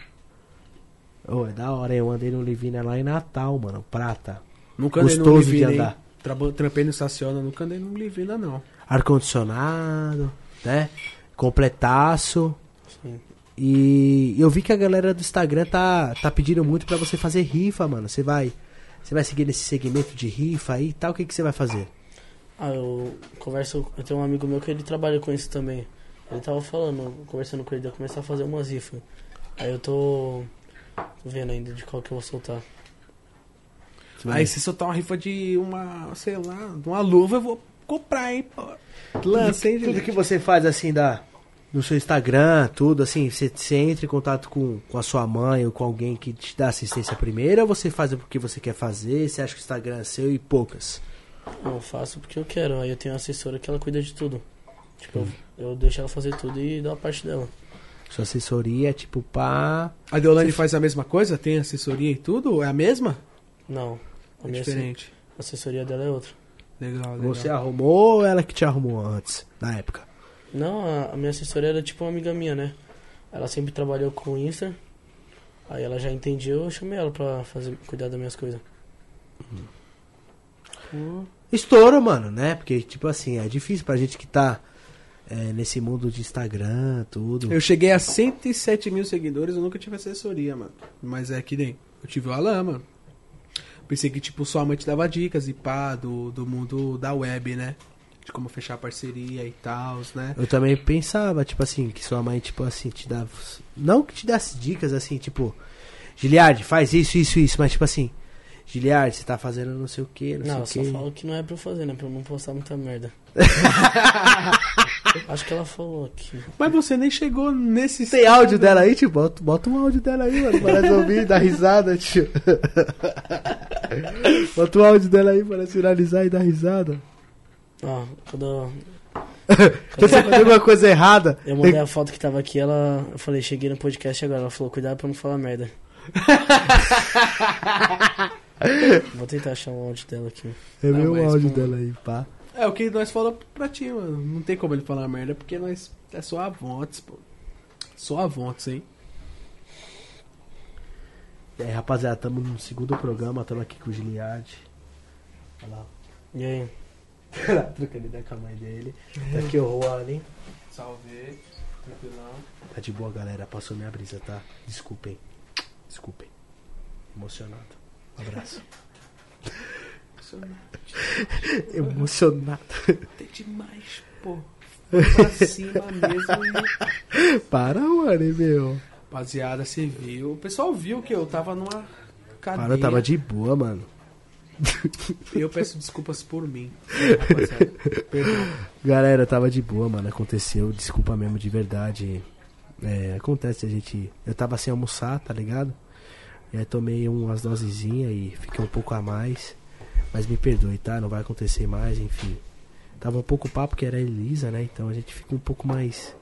[SPEAKER 1] Ô, é da hora, hein? eu andei no Livina lá em Natal, mano, prata.
[SPEAKER 2] Nunca andei
[SPEAKER 1] Gostoso de
[SPEAKER 2] Livina, hein?
[SPEAKER 1] andar.
[SPEAKER 2] Trabo- Trampei no estaciona, nunca andei num Livina, não.
[SPEAKER 1] Ar-condicionado, né? Completaço.
[SPEAKER 3] Sim.
[SPEAKER 1] E eu vi que a galera do Instagram tá, tá pedindo muito pra você fazer rifa, mano. Você vai, você vai seguir nesse segmento de rifa aí e tal? O que, que você vai fazer?
[SPEAKER 3] Ah, eu converso. Eu tenho um amigo meu que ele trabalha com isso também. Ele tava falando, conversando com ele, de eu começar a fazer umas rifas. Aí eu tô vendo ainda de qual que eu vou soltar.
[SPEAKER 2] Aí se soltar uma rifa de uma, sei lá, de uma luva, eu vou comprar, hein, pô. Lança, hein,
[SPEAKER 1] tudo
[SPEAKER 2] gente?
[SPEAKER 1] que você faz assim da no seu Instagram, tudo assim, você, você entra em contato com, com a sua mãe ou com alguém que te dá assistência primeiro, ou você faz porque você quer fazer, você acha que o Instagram é seu e poucas?
[SPEAKER 3] Não, eu faço porque eu quero. Aí eu tenho uma assessora que ela cuida de tudo. Tipo, eu, eu deixo ela fazer tudo e dou a parte dela.
[SPEAKER 1] Sua assessoria é tipo pá.
[SPEAKER 2] A Deolane faz a mesma coisa? Tem assessoria e tudo? É a mesma?
[SPEAKER 3] Não, a
[SPEAKER 2] É diferente.
[SPEAKER 3] a assessoria dela é outra.
[SPEAKER 2] Legal, legal.
[SPEAKER 1] Você arrumou ou ela que te arrumou antes, na época?
[SPEAKER 3] Não, a, a minha assessora era tipo uma amiga minha, né? Ela sempre trabalhou com o Insta. Aí ela já entendeu, eu chamei ela pra fazer, cuidar das minhas coisas.
[SPEAKER 1] Estouro, mano, né? Porque, tipo assim, é difícil pra gente que tá é, nesse mundo de Instagram, tudo.
[SPEAKER 2] Eu cheguei a 107 mil seguidores, eu nunca tive assessoria, mano. Mas é que nem. Eu tive o Alan, mano. Pensei que, tipo, sua mãe te dava dicas e pá, do, do mundo da web, né? De como fechar parceria e tal, né?
[SPEAKER 1] Eu também pensava, tipo assim, que sua mãe, tipo assim, te dava. Não que te desse dicas assim, tipo, Giliard, faz isso, isso, isso, mas tipo assim, Giliard, você tá fazendo não sei o que, não,
[SPEAKER 3] Não, eu
[SPEAKER 1] sei
[SPEAKER 3] só
[SPEAKER 1] o que.
[SPEAKER 3] falo que não é pra eu fazer, né? Pra eu não postar muita merda. Acho que ela falou aqui.
[SPEAKER 2] Mas você nem chegou nesse.
[SPEAKER 1] Tem áudio dela aí, tio? Bota, bota um áudio dela aí, mano, para nós ouvir e dar risada, tio. bota o áudio dela aí para nós finalizar e dar risada.
[SPEAKER 3] Ó, quando
[SPEAKER 1] Quando você fazer alguma coisa errada,
[SPEAKER 3] eu mandei a foto que tava aqui, ela. Eu falei, cheguei no podcast agora. Ela falou, cuidado pra não falar merda. Vou tentar achar um áudio dela aqui.
[SPEAKER 1] é meu
[SPEAKER 2] mas
[SPEAKER 1] áudio dela aí, pá.
[SPEAKER 2] É o que nós falamos pra ti, mano. Não tem como ele falar merda, porque nós. É só avontes, pô. Só avontes, hein?
[SPEAKER 1] E aí, rapaziada, tamo no segundo programa, tamo aqui com o Giliard. Olha lá.
[SPEAKER 3] E aí?
[SPEAKER 1] Trocando ideia com a mãe dele. Tá aqui o Juan, hein?
[SPEAKER 2] Salve. Tranquilão.
[SPEAKER 1] Tá de boa, galera. Passou minha brisa, tá? Desculpem. Desculpem. Emocionado. Um abraço. Emocionado.
[SPEAKER 2] Tem demais, pô. Pra cima mesmo.
[SPEAKER 1] Para, mano, meu.
[SPEAKER 2] Rapaziada, você viu. O pessoal viu que eu tava numa cadeia.
[SPEAKER 1] Para, tava de boa, mano.
[SPEAKER 2] Eu peço desculpas por mim. Rapaziada, perdão.
[SPEAKER 1] Galera, tava de boa, mano. Aconteceu. Desculpa mesmo, de verdade. É, acontece a gente. Eu tava sem almoçar, tá ligado? E aí tomei umas dosezinhas e fiquei um pouco a mais. Mas me perdoe, tá? Não vai acontecer mais, enfim. Tava um pouco papo que era Elisa, né? Então a gente fica um pouco mais,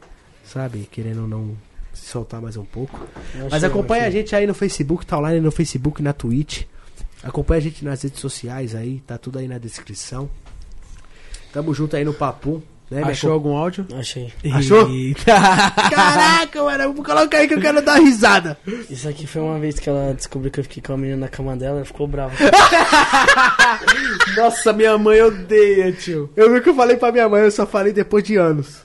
[SPEAKER 1] sabe, querendo ou não se soltar mais um pouco.
[SPEAKER 3] Eu
[SPEAKER 1] Mas
[SPEAKER 3] achei,
[SPEAKER 1] acompanha a
[SPEAKER 3] achei.
[SPEAKER 1] gente aí no Facebook, tá online no Facebook na Twitch. Acompanha a gente nas redes sociais aí, tá tudo aí na descrição. Tamo junto aí no Papo, né?
[SPEAKER 2] Achou algum áudio?
[SPEAKER 3] Achei.
[SPEAKER 1] Achou?
[SPEAKER 2] Eita.
[SPEAKER 1] Caraca, mano, vou colocar aí que eu quero dar risada.
[SPEAKER 3] Isso aqui foi uma vez que ela descobriu que eu fiquei com a menina na cama dela, ela ficou brava.
[SPEAKER 2] Nossa, minha mãe odeia, tio.
[SPEAKER 1] Eu vi que eu falei pra minha mãe, eu só falei depois de anos.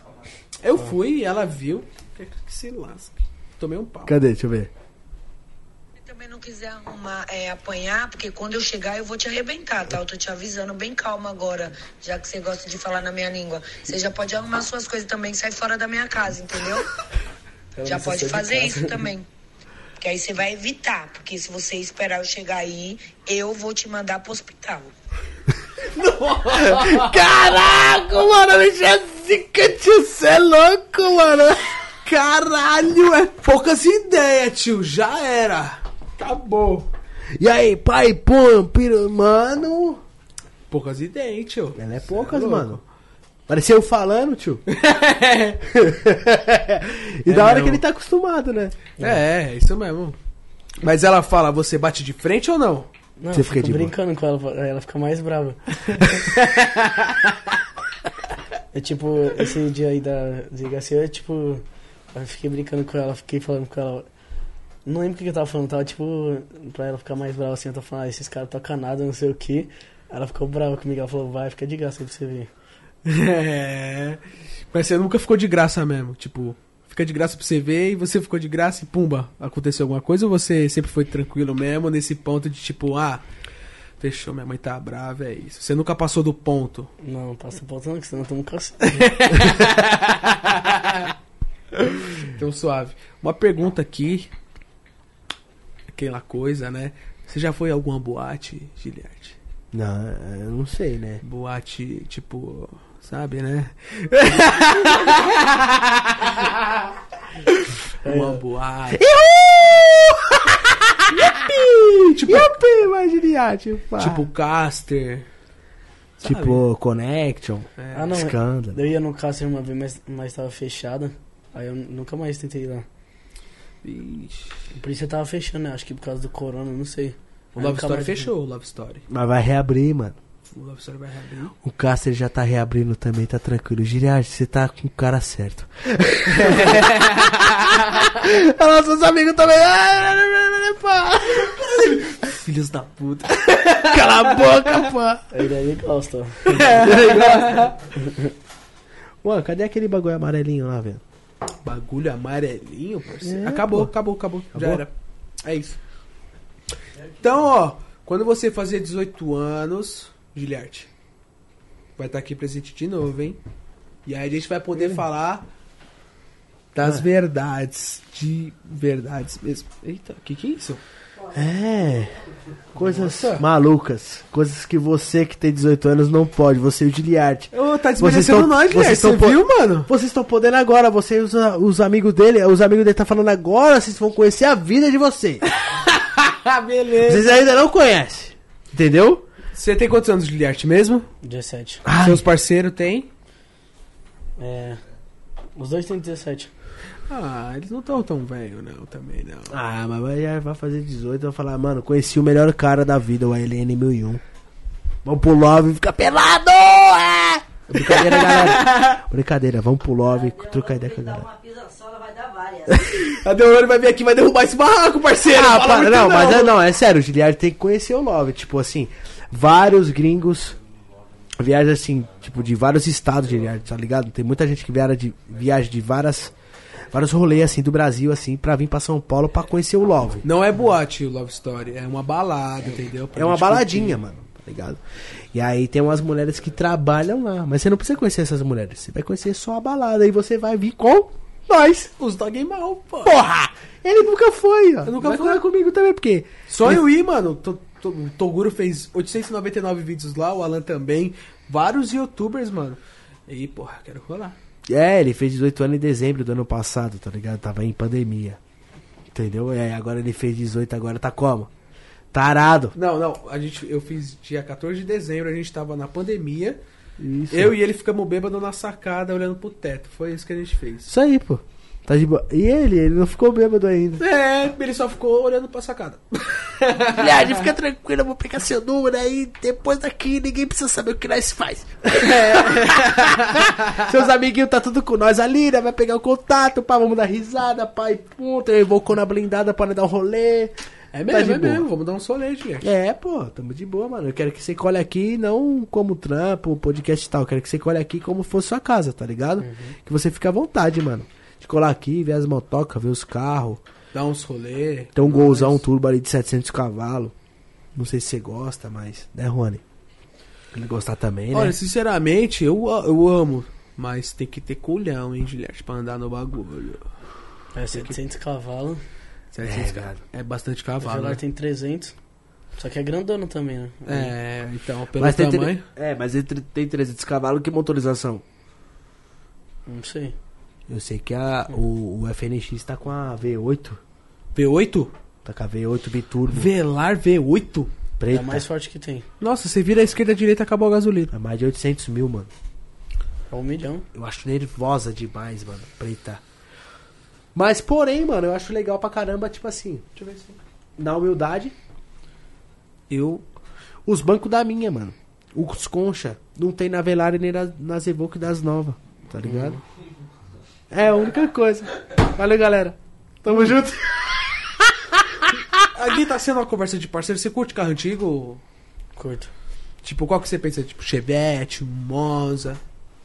[SPEAKER 2] Eu fui e ela viu. Que, que se lasque. Tomei um pau.
[SPEAKER 1] Cadê? Deixa eu ver.
[SPEAKER 5] Também não quiser arrumar, é, apanhar, porque quando eu chegar eu vou te arrebentar, tá? Eu tô te avisando bem calma agora, já que você gosta de falar na minha língua. Você já pode arrumar suas coisas também e sair fora da minha casa, entendeu? já pode fazer isso também. Que aí você vai evitar, porque se você esperar eu chegar aí, eu vou te mandar pro hospital.
[SPEAKER 1] Caraca, mano, é zica, tio, cê é louco, mano.
[SPEAKER 2] Caralho, é poucas ideias, tio. Já era. Acabou.
[SPEAKER 1] E aí, pai, pô, piro, mano.
[SPEAKER 2] Poucas ideias, tio.
[SPEAKER 1] Ela é poucas,
[SPEAKER 2] Cê é louco.
[SPEAKER 1] mano. Parecia eu falando, tio. e da hora
[SPEAKER 2] mesmo.
[SPEAKER 1] que ele tá acostumado, né?
[SPEAKER 2] É, é isso mesmo. Mas ela fala, você bate de frente ou não?
[SPEAKER 3] Não,
[SPEAKER 1] Você fica de boa.
[SPEAKER 3] brincando com ela, ela fica mais brava. é tipo, esse dia aí da delegacia, eu, tipo, eu fiquei brincando com ela, fiquei falando com ela. Não lembro o que eu tava falando, tava tipo, pra ela ficar mais brava assim, eu tava falando, ah, esses caras tocam nada, não sei o que. Ela ficou brava comigo, ela falou, vai, fica de graça aí pra você ver.
[SPEAKER 2] É. Mas você nunca ficou de graça mesmo. Tipo, fica de graça pra você ver e você ficou de graça e pumba, aconteceu alguma coisa ou você sempre foi tranquilo mesmo nesse ponto de tipo, ah, fechou, minha mãe tá brava, é isso. Você nunca passou do ponto.
[SPEAKER 3] Não, passa ponto não, que senão eu tomo cacete.
[SPEAKER 2] Então suave. Uma pergunta aqui. Aquela coisa, né? Você já foi a alguma boate, Giliard?
[SPEAKER 1] Não, eu não sei, né?
[SPEAKER 2] Boate, tipo, sabe, né? Uma boate.
[SPEAKER 1] Tipo, Yupi, imagina, tipo,
[SPEAKER 2] Tipo Caster. sabe?
[SPEAKER 1] tipo Connection,
[SPEAKER 2] É.
[SPEAKER 3] Ah, não,
[SPEAKER 1] Escândalo.
[SPEAKER 3] eu ia no Cássio uma vez, mas, mas tava fechada. Aí eu nunca mais tentei ir lá.
[SPEAKER 2] Ixi.
[SPEAKER 3] Por isso eu tava fechando, né? Acho que por causa do corona, não sei.
[SPEAKER 2] O
[SPEAKER 3] Aí
[SPEAKER 2] Love Story
[SPEAKER 3] mais-
[SPEAKER 2] fechou, o Love Story.
[SPEAKER 1] Mas vai reabrir, mano.
[SPEAKER 2] O Love Story vai reabrir.
[SPEAKER 1] O Caster já tá reabrindo também, tá tranquilo. Giliard, você tá com o cara certo. Olha lá, seus amigos também.
[SPEAKER 2] Filhos da puta.
[SPEAKER 1] Cala a boca, pô.
[SPEAKER 3] Ele aí gosta.
[SPEAKER 1] Mano, cadê aquele bagulho amarelinho lá, velho?
[SPEAKER 2] Bagulho amarelinho, parceiro.
[SPEAKER 1] É,
[SPEAKER 2] acabou,
[SPEAKER 1] pô.
[SPEAKER 2] acabou, acabou, Já
[SPEAKER 1] Acabou?
[SPEAKER 2] era. É isso. Então, ó, quando você fazer 18 anos, Giliarte, vai estar aqui presente de novo, hein? E aí a gente vai poder falar das
[SPEAKER 1] Ah.
[SPEAKER 2] verdades. De verdades mesmo. Eita, o que, que é isso?
[SPEAKER 1] É. Coisas
[SPEAKER 2] Nossa.
[SPEAKER 1] malucas. Coisas que você que tem 18 anos não pode. Você e o Giliard.
[SPEAKER 2] Ô, tá
[SPEAKER 1] Vocês
[SPEAKER 2] desmerecendo
[SPEAKER 1] tão-
[SPEAKER 2] nós,
[SPEAKER 1] vocês
[SPEAKER 2] Giliarte. Você viu, mano?
[SPEAKER 1] Vocês estão podendo agora, você e os, os amigos dele, os amigos dele tá falando agora, vocês vão conhecer a vida de vocês.
[SPEAKER 2] Ah, beleza.
[SPEAKER 1] Vocês ainda não conhecem. Entendeu?
[SPEAKER 2] Você tem quantos anos, Giliarte, mesmo?
[SPEAKER 3] 17.
[SPEAKER 1] Ai.
[SPEAKER 2] Seus parceiros têm?
[SPEAKER 3] É. Os dois têm 17.
[SPEAKER 2] Ah, eles não estão tão velhos, não, também não.
[SPEAKER 1] Ah, mas vai, já vai fazer 18 vai falar, mano, conheci o melhor cara da vida, o ALN 1001. Vamos pro Love e fica pelado! É! Brincadeira, galera. Brincadeira, vamos pro Love, trocar ideia com a galera.
[SPEAKER 4] uma pisa só, ela vai dar várias.
[SPEAKER 2] A Deolane vai vir aqui e vai derrubar esse barraco, parceiro.
[SPEAKER 1] Ah,
[SPEAKER 2] muito
[SPEAKER 1] não, mas é, não, é sério, o Giliard tem que conhecer o Love. Tipo assim, vários gringos viajam assim, tipo, de vários estados, Giliard, tá ligado? Tem muita gente que viaja de, viaja de várias, vários rolês assim do Brasil, assim, pra vir pra São Paulo pra conhecer o Love.
[SPEAKER 2] Não é boate o Love Story, é uma balada, entendeu? Pra
[SPEAKER 1] É uma baladinha,
[SPEAKER 2] curtir.
[SPEAKER 1] mano, tá ligado? E aí tem umas mulheres que trabalham lá, mas você não precisa conhecer essas mulheres, você vai conhecer só a balada e você vai vir com nós.
[SPEAKER 2] Os dog mal, pô.
[SPEAKER 1] Porra! Ele nunca foi, ó.
[SPEAKER 2] Eu nunca
[SPEAKER 1] vai falar comigo também, porque
[SPEAKER 2] Sonho ir, mano. To- O Toguro fez 899 vídeos lá, o Alan também. Vários youtubers, mano. E, porra, quero rolar.
[SPEAKER 1] É, ele fez 18 anos em dezembro do ano passado, tá ligado? Tava em pandemia. Entendeu? É, agora ele fez 18, agora tá como? Tarado.
[SPEAKER 2] Não, não, a gente, eu fiz dia 14 de dezembro, a gente tava na pandemia.
[SPEAKER 1] Isso.
[SPEAKER 2] Eu e ele ficamos bêbados na sacada olhando pro teto. Foi isso que a gente fez.
[SPEAKER 1] Isso aí, pô. Tá de boa. E ele? Ele não ficou bêbado ainda.
[SPEAKER 2] É, ele só ficou olhando pra sacada.
[SPEAKER 1] Aliás, fica tranquilo, eu vou pegar seu número aí. Depois daqui, ninguém precisa saber o que nós faz. Seus amiguinhos tá tudo com nós ali, né? Vai pegar o contato, pá, vamos dar risada, pai, ponto. Eu invocou na blindada pra nós dar um rolê.
[SPEAKER 2] É
[SPEAKER 1] Tá
[SPEAKER 2] mesmo,
[SPEAKER 1] de
[SPEAKER 2] é
[SPEAKER 1] boa.
[SPEAKER 2] mesmo. Vamos dar um solete, gente.
[SPEAKER 1] É, pô, tamo de boa, mano. Eu quero que você colhe aqui não como trampo, podcast e tal. Eu quero que você colhe aqui como fosse sua casa, tá ligado? Que você fique à vontade, mano. De colar aqui, ver as motocas, ver os carros.
[SPEAKER 2] Dá uns rolê.
[SPEAKER 1] Tem um
[SPEAKER 2] Nós.
[SPEAKER 1] golzão, um turbo ali de 700 cavalos. Não sei se você gosta, mas... Né, Rony? Ele gostar também, né?
[SPEAKER 2] Olha, sinceramente, eu, eu amo. Mas tem que ter culhão, hein, Juliette, pra andar no bagulho.
[SPEAKER 3] É 700 cavalos.
[SPEAKER 2] 700
[SPEAKER 1] É,
[SPEAKER 2] ca- é bastante
[SPEAKER 3] O
[SPEAKER 2] cavalo.
[SPEAKER 3] Velar
[SPEAKER 2] né?
[SPEAKER 3] tem 300. Só que é grandona também, né?
[SPEAKER 2] É, então, pelo
[SPEAKER 1] mas tem tre-
[SPEAKER 2] tamanho.
[SPEAKER 1] É, mas ele tem 300 cavalos, que motorização?
[SPEAKER 3] Não sei.
[SPEAKER 1] Eu sei que a, o, o FNX tá com a V8.
[SPEAKER 2] V8?
[SPEAKER 1] Tá com a V8 biturbo.
[SPEAKER 2] Velar V8?
[SPEAKER 1] Preta.
[SPEAKER 3] É a mais forte que tem.
[SPEAKER 2] Nossa, você vira a esquerda e a direita acabou a gasolina.
[SPEAKER 1] É mais de 800 mil, mano.
[SPEAKER 3] É um milhão.
[SPEAKER 1] Eu acho nervosa demais, mano. Preta. Mas, porém, mano, eu acho legal pra caramba, tipo assim. Deixa eu ver se. Na humildade,
[SPEAKER 2] Eu.
[SPEAKER 1] os bancos da minha, mano. Os concha. Não tem na Velar e nem na, nas Evoque das novas. Tá ligado? É a única coisa. Valeu, galera. Tamo junto.
[SPEAKER 2] Aqui tá sendo uma conversa de parceiro. Você curte carro antigo?
[SPEAKER 3] Curto.
[SPEAKER 2] Tipo, qual que você pensa? Tipo, Chevette, Monza.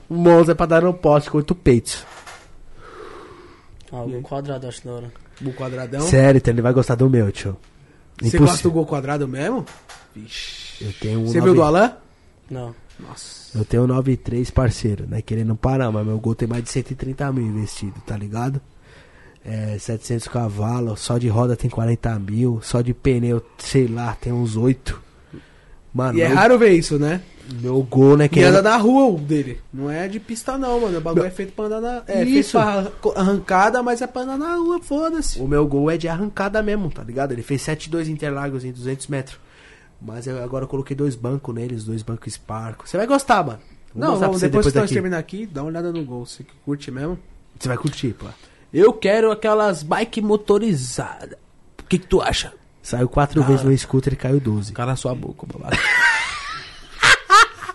[SPEAKER 1] O Monza é pra dar no poste com oito peitos.
[SPEAKER 3] Ah, o quadrado, acho da hora.
[SPEAKER 2] Gol quadradão.
[SPEAKER 1] Sério, então ele vai gostar do meu, tio.
[SPEAKER 2] Você gosta do gol quadrado mesmo? Vixe.
[SPEAKER 1] Eu tenho um
[SPEAKER 2] Você viu do Alan?
[SPEAKER 3] Não.
[SPEAKER 2] Nossa.
[SPEAKER 1] Eu tenho um 93 parceiro, né? Querendo parar, mas meu gol tem mais de 130 mil investido, tá ligado? É, 700 cavalos, só de roda tem 40 mil, só de pneu, sei lá, tem uns 8. Mano,
[SPEAKER 2] E é
[SPEAKER 1] meu,
[SPEAKER 2] raro ver isso, né?
[SPEAKER 1] meu gol, né?
[SPEAKER 2] Que anda na rua o dele. Não é de pista não, mano. O bagulho é feito pra andar na. É
[SPEAKER 1] Isso.
[SPEAKER 2] feito pra arran- arrancada, mas é pra andar na rua, foda-se.
[SPEAKER 1] O meu gol é de arrancada mesmo, tá ligado? Ele fez 7,2 Interlagos em 200 metros. Mas eu agora eu coloquei dois bancos neles, dois bancos Sparco. Você vai gostar, mano. Vou
[SPEAKER 2] Não, vamos,
[SPEAKER 1] você
[SPEAKER 2] depois que nós terminar aqui, dá uma olhada no gol. Você que curte mesmo?
[SPEAKER 1] Você vai curtir, pô.
[SPEAKER 2] Eu quero aquelas bike motorizadas. O que, que tu acha?
[SPEAKER 1] Saiu quatro
[SPEAKER 2] Cara.
[SPEAKER 1] vezes no scooter e caiu 12.
[SPEAKER 2] Cala sua boca, bolado.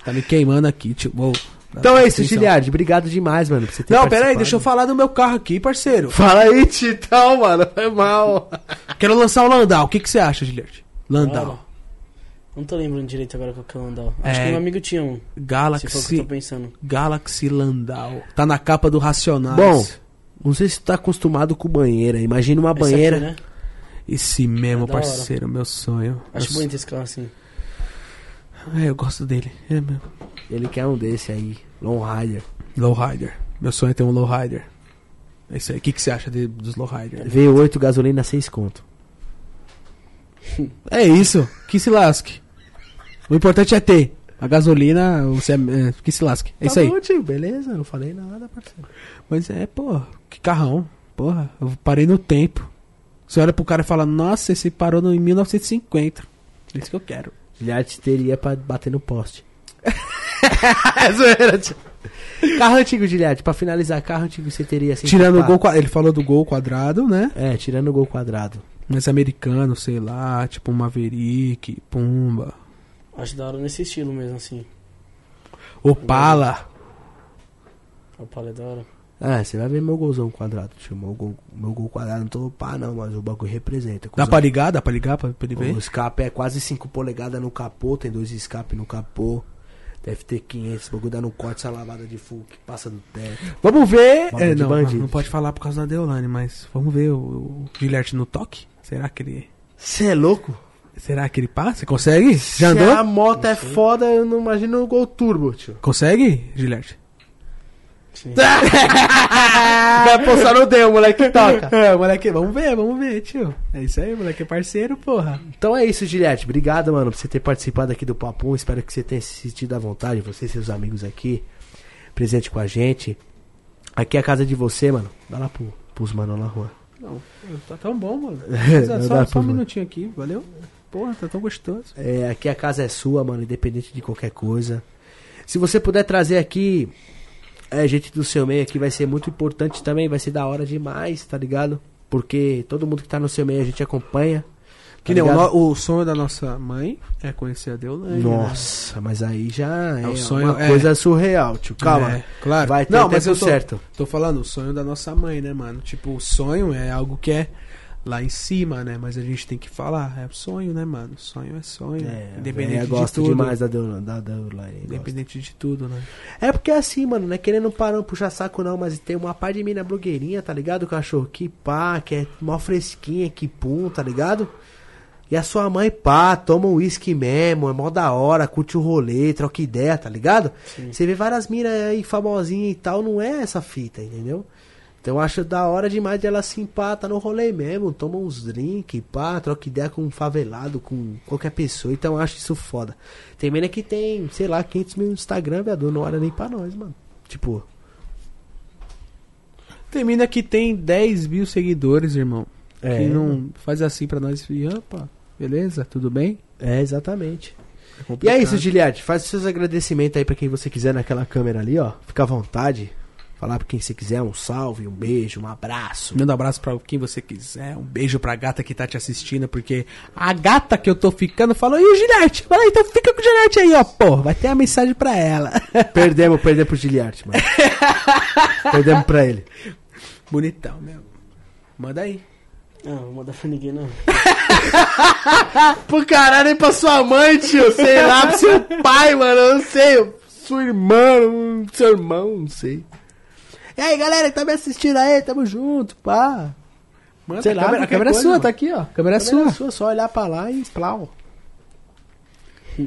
[SPEAKER 2] Tá me queimando aqui, tio. Uou.
[SPEAKER 1] Então é isso. Giliard. Obrigado demais, mano, por você ter
[SPEAKER 2] Não, pera aí, deixa eu falar do meu carro aqui, parceiro.
[SPEAKER 1] Fala aí, Titão, mano. Foi mal.
[SPEAKER 2] Quero lançar o Landau. O que, que você acha, Giliard? Landau.
[SPEAKER 3] Claro. Não tô lembrando direito agora qual que é o Landau. Acho
[SPEAKER 2] É.
[SPEAKER 3] que um amigo tinha um. Se for o que eu
[SPEAKER 2] Galaxy.
[SPEAKER 3] tô pensando.
[SPEAKER 2] Galaxy Landau. Tá na capa do Racionais.
[SPEAKER 1] Bom, não sei se tu tá acostumado com banheira. Imagina uma
[SPEAKER 3] Esse
[SPEAKER 1] banheira.
[SPEAKER 3] aqui, né?
[SPEAKER 2] Esse mesmo,
[SPEAKER 3] É da hora.
[SPEAKER 2] parceiro, meu sonho.
[SPEAKER 3] Acho
[SPEAKER 2] Meu
[SPEAKER 3] bonito esse carro assim.
[SPEAKER 2] É, eu gosto dele. É mesmo.
[SPEAKER 1] Ele quer um desse aí. Lowrider.
[SPEAKER 2] Lowrider. Meu sonho é ter um Lowrider. É isso aí. O que, que você acha de- dos Lowrider?
[SPEAKER 1] V8 gasolina 6 conto.
[SPEAKER 2] É isso. Que se lasque. O importante é ter. A gasolina, você é, é, que se lasque. É isso
[SPEAKER 1] Tá
[SPEAKER 2] aí.
[SPEAKER 1] bom, tio, beleza, não falei nada, parceiro.
[SPEAKER 2] Mas é, pô, que carrão. Porra, eu parei no tempo. Você olha pro cara e fala, nossa, esse parou no, em 1950. É isso que eu quero.
[SPEAKER 1] Giliard teria pra bater no poste. é zoeira, tio. Carro antigo, Giliard. Pra finalizar, carro antigo você teria assim.
[SPEAKER 2] Tirando o gol, ele falou do gol quadrado, né?
[SPEAKER 1] É, tirando o gol quadrado.
[SPEAKER 2] Mas americano, sei lá, tipo Maverick, Pumba,
[SPEAKER 3] Acho da hora nesse estilo mesmo, assim.
[SPEAKER 2] Opala.
[SPEAKER 3] A pala é da hora.
[SPEAKER 1] Ah, você vai ver meu golzão quadrado, tio. Meu gol, meu gol quadrado não tô pá, não, mas o bagulho representa.
[SPEAKER 2] Dá pra ligar? Dá pra ligar pra, pra ele ver?
[SPEAKER 1] O escape é quase 5 polegadas no capô, tem dois escapes no capô. Deve ter 500, o bagulho dá no corte, essa lavada de fogo que passa do teto.
[SPEAKER 2] Vamos ver. É, não, não pode falar por causa da Deolane, mas vamos ver o, o no toque? Será que ele.
[SPEAKER 1] Você é louco?
[SPEAKER 2] Será que ele passa? Você consegue? Já
[SPEAKER 1] Se
[SPEAKER 2] andou?
[SPEAKER 1] a moto é foda, eu não imagino o gol turbo, tio.
[SPEAKER 2] Consegue, Gillette?
[SPEAKER 3] Sim.
[SPEAKER 1] Vai postar no deu, moleque toca.
[SPEAKER 2] É, moleque, vamos ver, vamos ver, tio. É isso aí, moleque é parceiro, porra.
[SPEAKER 1] Então é isso, Gilete. Obrigado, mano, por você ter participado aqui do Papum. Espero que você tenha se sentido à vontade, você e seus amigos aqui, presente com a gente. Aqui é a casa de você, mano. Dá lá pro, pros mano na rua.
[SPEAKER 2] Não, tá tão bom, mano. Só só um minutinho aqui, valeu? Porra, tá tão gostoso.
[SPEAKER 1] É, aqui a casa é sua, mano, independente de qualquer coisa. Se você puder trazer aqui é, gente do seu meio aqui, vai ser muito importante também, vai ser da hora demais, tá ligado? Porque todo mundo que tá no seu meio a gente acompanha.
[SPEAKER 2] Que
[SPEAKER 1] tá
[SPEAKER 2] nem o, o sonho da nossa mãe é conhecer a Deolane. né?
[SPEAKER 1] Nossa, mas aí já é,
[SPEAKER 2] o sonho,
[SPEAKER 1] uma
[SPEAKER 2] é.
[SPEAKER 1] coisa surreal, tio. Calma.
[SPEAKER 2] É, claro.
[SPEAKER 1] Vai ter
[SPEAKER 2] Não, mas eu tô-
[SPEAKER 1] certo.
[SPEAKER 2] Tô falando o sonho da nossa mãe, né, mano? Tipo, o sonho é algo que é lá em cima, né? Mas a gente tem que falar. É sonho, né, mano? Sonho é sonho.
[SPEAKER 1] É,
[SPEAKER 2] independente
[SPEAKER 1] eu
[SPEAKER 2] de
[SPEAKER 1] gosto
[SPEAKER 2] tudo.
[SPEAKER 1] demais da Deolane. Da Deolane.
[SPEAKER 2] Independente de tudo, né?
[SPEAKER 1] É porque é assim, mano, não é querendo parar, puxar saco não, mas tem uma par de mina blogueirinha, tá ligado, cachorro? Que pá, que é mó fresquinha, que pum, tá ligado? E a sua mãe, pá, toma um uísque mesmo, é mó da hora, curte o rolê, troca ideia, tá ligado? Você vê várias minas aí famosinhas e tal, não é essa fita, entendeu? Então eu acho da hora demais de ela assim, pá, tá no rolê mesmo, toma uns drink, pá, troca ideia com um favelado, com qualquer pessoa, então eu acho isso foda. Tem mina que tem, sei lá, 500 mil no Instagram, viado, não hora nem pra nós, mano. Tipo,
[SPEAKER 2] Tem mina que tem 10 mil seguidores, irmão.
[SPEAKER 1] É.
[SPEAKER 2] Que não faz assim pra nós e opa, beleza? Tudo bem?
[SPEAKER 1] é exatamente.
[SPEAKER 2] É
[SPEAKER 1] E é isso, Giliard, faz os seus agradecimentos aí pra quem você quiser naquela câmera ali, ó. Fica à vontade. Falar pra quem você quiser, um salve, um beijo, um abraço.
[SPEAKER 2] Manda um abraço pra quem você quiser. Um beijo pra gata que tá te assistindo, porque a gata que eu tô ficando falou, e o Gilete? Fala aí, então fica com o Gilete aí, ó, pô. Vai ter a mensagem pra ela.
[SPEAKER 1] Perdemos, perdemos pro Giliard, mano. perdemos pra ele.
[SPEAKER 2] Bonitão, meu. Manda aí.
[SPEAKER 3] Não, vou mandar pra ninguém não.
[SPEAKER 1] Pro caralho, nem pra sua mãe, tio. Sei lá, pro seu pai, mano. Eu não sei. Sua irmã, seu irmão, não sei. E aí, galera que tá me assistindo aí, tamo junto, pá.
[SPEAKER 2] Manda,
[SPEAKER 1] Sei
[SPEAKER 2] a
[SPEAKER 1] lá,
[SPEAKER 2] câmera, a câmera é
[SPEAKER 1] coisa,
[SPEAKER 2] sua,
[SPEAKER 1] mano.
[SPEAKER 2] tá aqui, ó. A câmera é
[SPEAKER 1] Câmera
[SPEAKER 2] sua.
[SPEAKER 1] sua, só olhar pra lá e plau.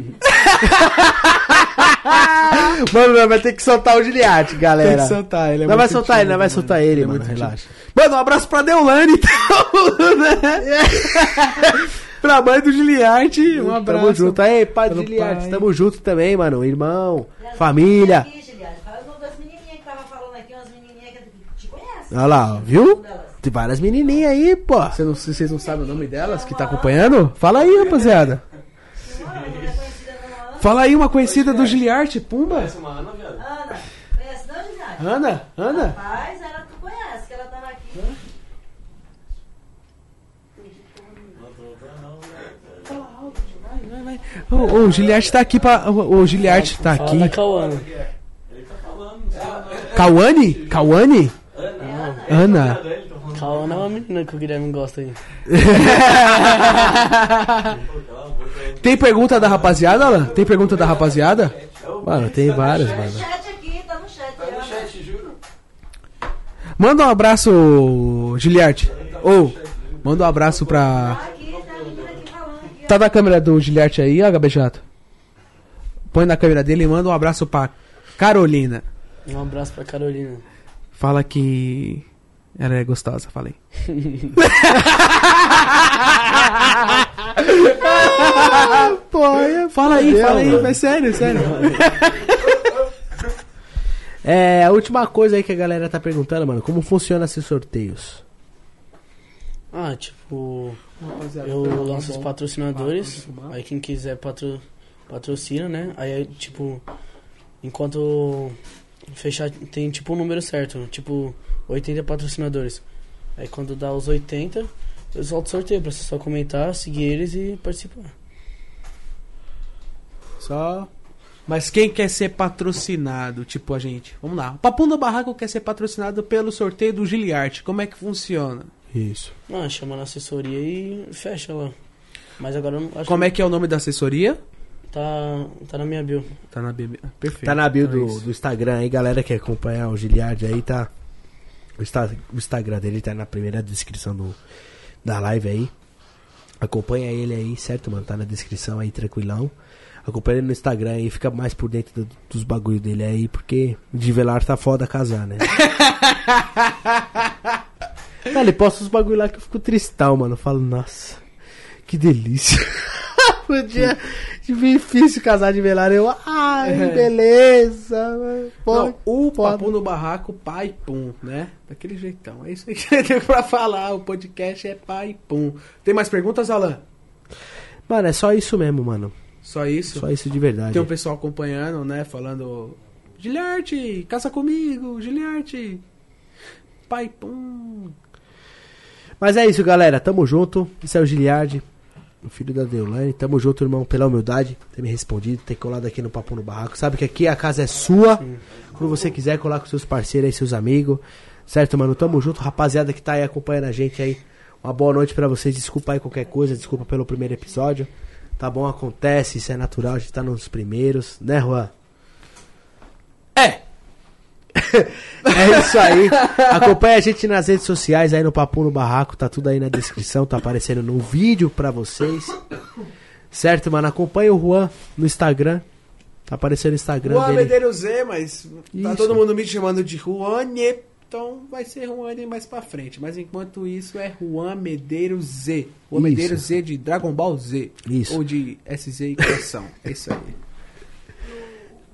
[SPEAKER 1] mano, vai ter que soltar o Giliard, galera.
[SPEAKER 2] Tem que soltar ele. é
[SPEAKER 1] Não vai soltar ele, não vai
[SPEAKER 2] mano.
[SPEAKER 1] soltar ele,
[SPEAKER 2] é
[SPEAKER 1] mano, relaxa.
[SPEAKER 2] Manda um abraço pra Deolane, então, né? pra mãe do Giliarte, um abraço.
[SPEAKER 1] Tamo junto. Aí, pai do
[SPEAKER 2] pai.
[SPEAKER 1] tamo junto também, mano. Irmão, família.
[SPEAKER 4] menininhas Aqui, Giliard, fala o nome das menininhas que tava falando aqui, umas menininhas que te conhecem.
[SPEAKER 1] Olha lá, viu? Tem várias menininhas aí, pô.
[SPEAKER 2] Você não, vocês não sabem o nome delas que tá acompanhando? Fala aí, rapaziada.
[SPEAKER 4] Ana.
[SPEAKER 2] Fala aí uma conhecida do Giliarte, Pumba.
[SPEAKER 4] Ana, conhece não, Giliard?
[SPEAKER 2] Ana, Ana.
[SPEAKER 4] Rapaz, ela tu conhece, que ela tava aqui.
[SPEAKER 2] Vai, vai, vai, Ai, Ô, ô, o Giliarte tá aqui pra. Ô, o Giliarte tá aqui.
[SPEAKER 3] da Cauana.
[SPEAKER 2] Cauane? Cauane? Ana.
[SPEAKER 3] Cauana é uma menina que o Guilherme gosta aí.
[SPEAKER 2] Tem pergunta da rapaziada, Alan? Tem pergunta da rapaziada?
[SPEAKER 1] Mano, tem várias,
[SPEAKER 4] Tá no
[SPEAKER 1] mano.
[SPEAKER 4] chat aqui, tá no chat.
[SPEAKER 6] Tá no chat, juro.
[SPEAKER 2] Manda um abraço, Giliarte. Ou, manda um abraço pra.
[SPEAKER 4] Tá aqui, tá.
[SPEAKER 2] Tá na câmera do Giliarte aí, ó, Gabi Jato? Põe na câmera dele e manda um abraço pra Carolina.
[SPEAKER 3] Um abraço pra Carolina.
[SPEAKER 2] Fala que ela é gostosa, falei. Fala aí, fala aí, mas sério, sério.
[SPEAKER 1] É, a última coisa aí que a galera tá perguntando, mano, como funciona esses sorteios?
[SPEAKER 3] Ah, tipo, eu lanço os patrocinadores, aí quem quiser patro, patrocina, né? Aí, tipo, enquanto fechar, tem tipo um número certo, tipo 80 patrocinadores. Aí quando dá os 80, eu solto sorteio pra você só comentar, seguir eles e participar.
[SPEAKER 2] Só. Mas quem quer ser patrocinado, tipo a gente? Vamos lá. O Papum do Barraco quer ser patrocinado pelo sorteio do Giliarte. Como é que funciona?
[SPEAKER 1] Isso.
[SPEAKER 3] Ah, chama na assessoria e fecha lá. Mas agora eu não acho
[SPEAKER 2] Como é que é o nome da assessoria?
[SPEAKER 3] Tá, tá na minha bio.
[SPEAKER 2] Tá na BB. Perfeito.
[SPEAKER 1] Tá na bio
[SPEAKER 2] Então é
[SPEAKER 1] do,
[SPEAKER 2] isso.
[SPEAKER 1] do Instagram aí, galera que acompanhar o Giliard aí, tá. O, Insta- o Instagram dele tá na primeira descrição do, da live aí. Acompanha ele aí, certo, mano? Tá na descrição aí, tranquilão. Acompanha ele no Instagram aí, fica mais por dentro do- dos bagulho dele aí, porque de velar tá foda casar, né? Não, ele posta os bagulho lá que eu fico tristão, mano. Eu falo, nossa, que delícia. Podia. Difícil casar de velário. Eu, ai,
[SPEAKER 2] É.
[SPEAKER 1] beleza. Pô,
[SPEAKER 2] Não, o
[SPEAKER 1] foda.
[SPEAKER 2] Papo no Barraco, pai pum, né? Daquele jeitão. É isso aí que tenho pra falar. O podcast é pai pum. Tem mais perguntas, Alan?
[SPEAKER 1] Mano, é só isso mesmo, mano.
[SPEAKER 2] Só isso?
[SPEAKER 1] Só isso de verdade.
[SPEAKER 2] Tem um pessoal acompanhando, né? Falando. Giliarte, casa comigo, Giliarte. Pai pum.
[SPEAKER 1] Mas é isso, galera. Tamo junto. Esse é o Giliard, o filho da Deolane. Tamo junto, irmão, pela humildade. Ter me respondido, ter colado aqui no Papo no Barraco. Sabe que aqui a casa é sua. Quando você quiser, colar com seus parceiros aí, seus amigos. Certo, mano? Tamo junto. Rapaziada que tá aí acompanhando a gente aí. Uma boa noite pra vocês. Desculpa aí qualquer coisa. Desculpa pelo primeiro episódio. Tá bom? Acontece. Isso é natural. A gente tá nos primeiros. Né, Juan?
[SPEAKER 2] É!
[SPEAKER 1] É isso aí. Acompanha a gente nas redes sociais aí no Papo no Barraco, tá tudo aí na descrição, tá aparecendo no vídeo pra vocês. Certo, mano? Acompanha o Juan no Instagram. Tá aparecendo no Instagram
[SPEAKER 2] Juan
[SPEAKER 1] dele.
[SPEAKER 2] Medeiros Z, mas tá
[SPEAKER 1] Isso.
[SPEAKER 2] todo mundo me chamando de Juane. Então vai ser Juane mais pra frente. Mas enquanto isso é Juan Medeiros Z. Juan
[SPEAKER 1] Isso.
[SPEAKER 2] Medeiros Z de Dragon Ball Z.
[SPEAKER 1] Isso.
[SPEAKER 2] Ou de SZ e Coração. é isso aí.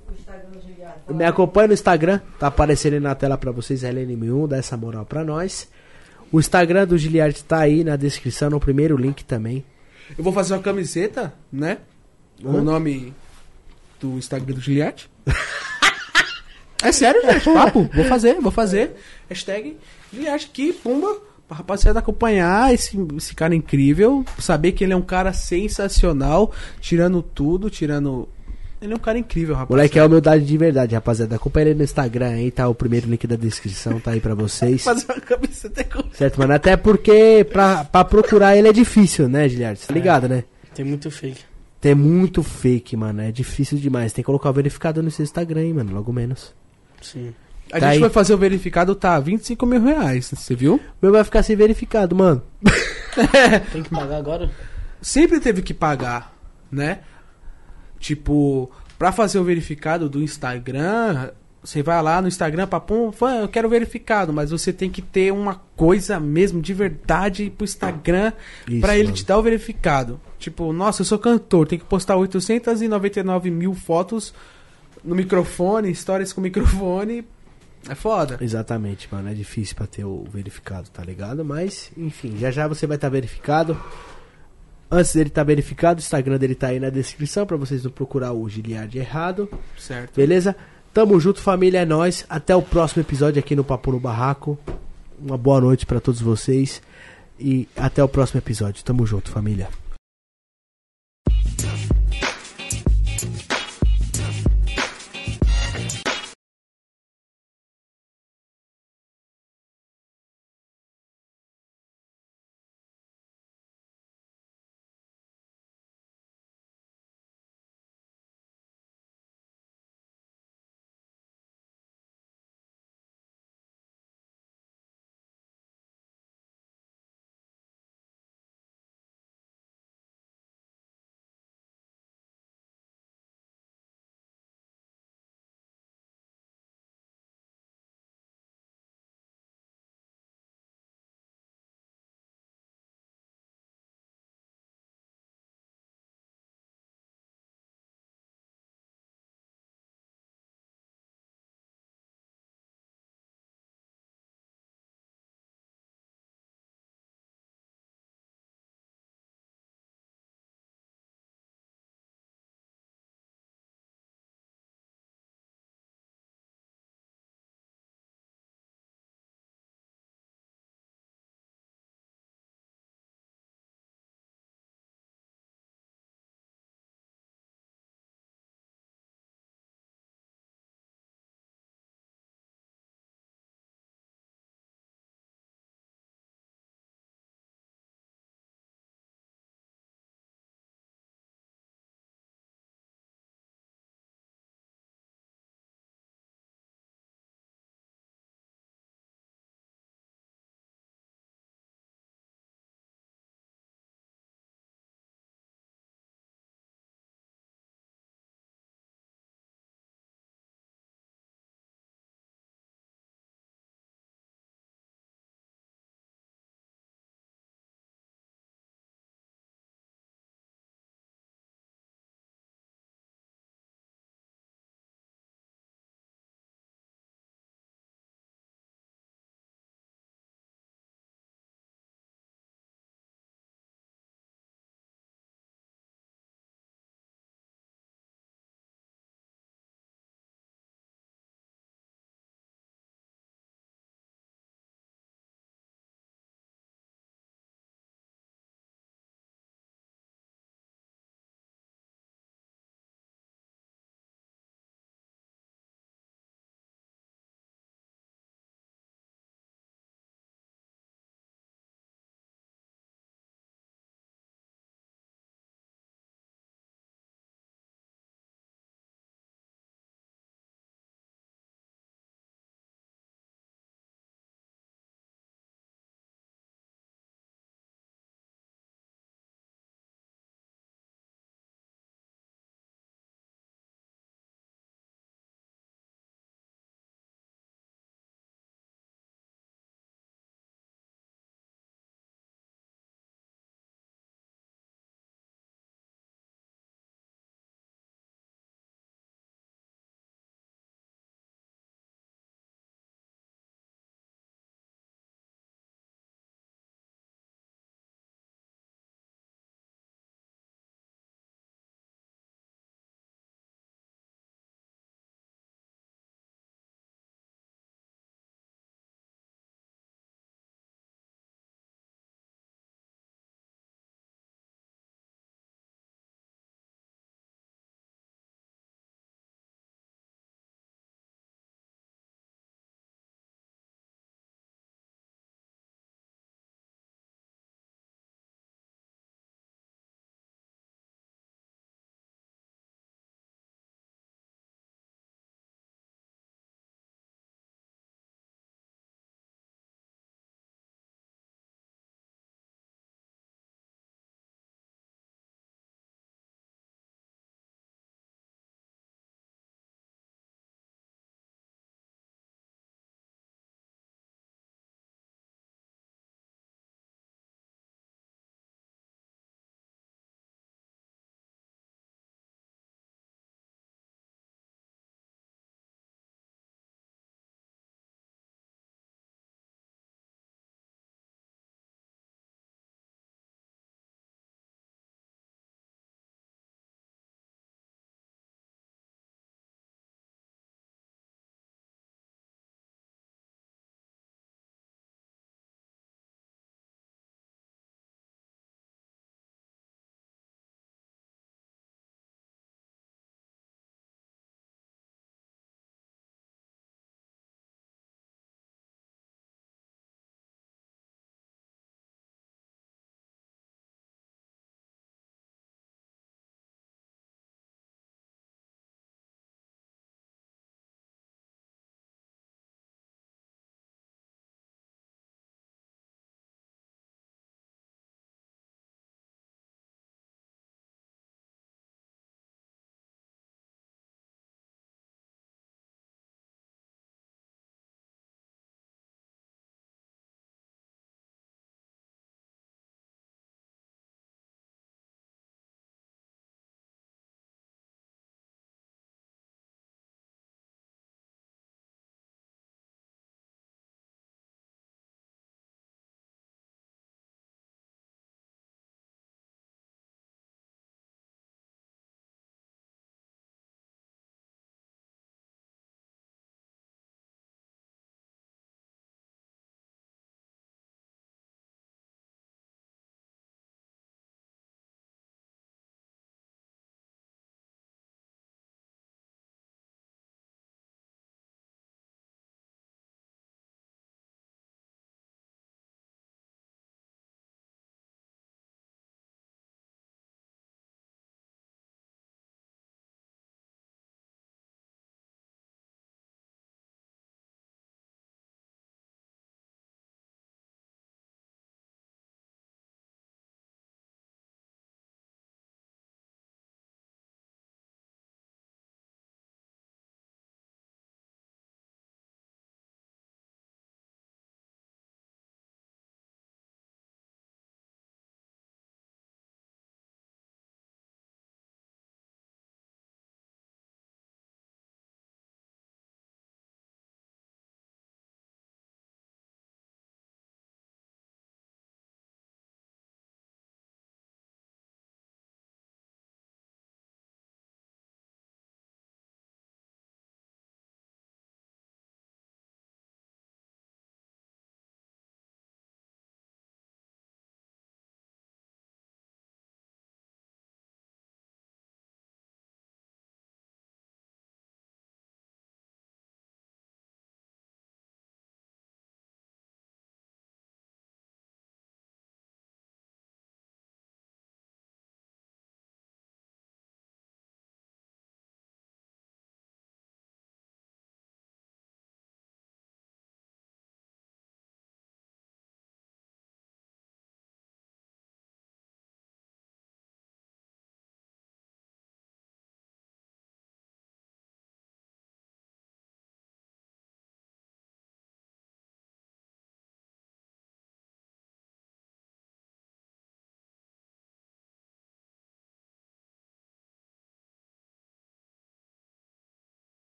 [SPEAKER 4] O Instagram do Giliard. fala
[SPEAKER 1] Me acompanha no Instagram, tá aparecendo aí na tela pra vocês, LNM1, dá essa moral pra nós. O Instagram do Giliard tá aí na descrição, no primeiro link também.
[SPEAKER 2] Eu vou fazer uma camiseta, né? Com o nome do Instagram do Giliarte. é sério, gente. Papo. Vou fazer, vou fazer. Hashtag Giliarte aqui, pumba. Pra rapaziada acompanhar esse, esse cara incrível. Saber que ele é um cara sensacional. Tirando tudo, tirando. Ele é um cara incrível, rapaz.
[SPEAKER 1] Moleque é humildade de verdade, rapaziada. Acompanha ele no Instagram aí, tá o primeiro link da descrição, tá aí pra vocês.
[SPEAKER 2] Fazer uma camiseta com.
[SPEAKER 1] Certo, mano? Até porque pra, pra procurar ele é difícil, né, Giliard? Você tá ligado, né?
[SPEAKER 3] Tem muito fake.
[SPEAKER 1] Tem muito fake, mano. É difícil demais. Tem que colocar o verificado no seu Instagram, hein, mano. Logo menos.
[SPEAKER 3] Sim.
[SPEAKER 2] A
[SPEAKER 1] Tá
[SPEAKER 2] gente
[SPEAKER 1] aí.
[SPEAKER 2] vai fazer o verificado, tá? 25 mil reais. Você viu?
[SPEAKER 1] O meu vai ficar sem verificado, mano.
[SPEAKER 3] Tem que pagar agora?
[SPEAKER 2] sempre teve que pagar, né? Tipo, pra fazer o verificado do Instagram, você vai lá no Instagram, papum, fã, eu quero verificado, mas você tem que ter uma coisa mesmo de verdade pro Instagram pra ele
[SPEAKER 1] mano.
[SPEAKER 2] te dar o verificado. Tipo, nossa, eu sou cantor, tem que postar 899 mil fotos no microfone, stories com microfone. É foda.
[SPEAKER 1] Exatamente, mano. É difícil pra ter o verificado, tá ligado? Mas, enfim, já já você vai estar verificado. Antes dele estar verificado, o Instagram dele tá aí na descrição pra vocês não procurar o Giliard errado.
[SPEAKER 2] Certo.
[SPEAKER 1] Beleza? Tamo junto, família, é nóis. Até o próximo episódio aqui no Papo no Barraco. Uma boa noite pra todos vocês. E até o próximo episódio. Tamo junto, família.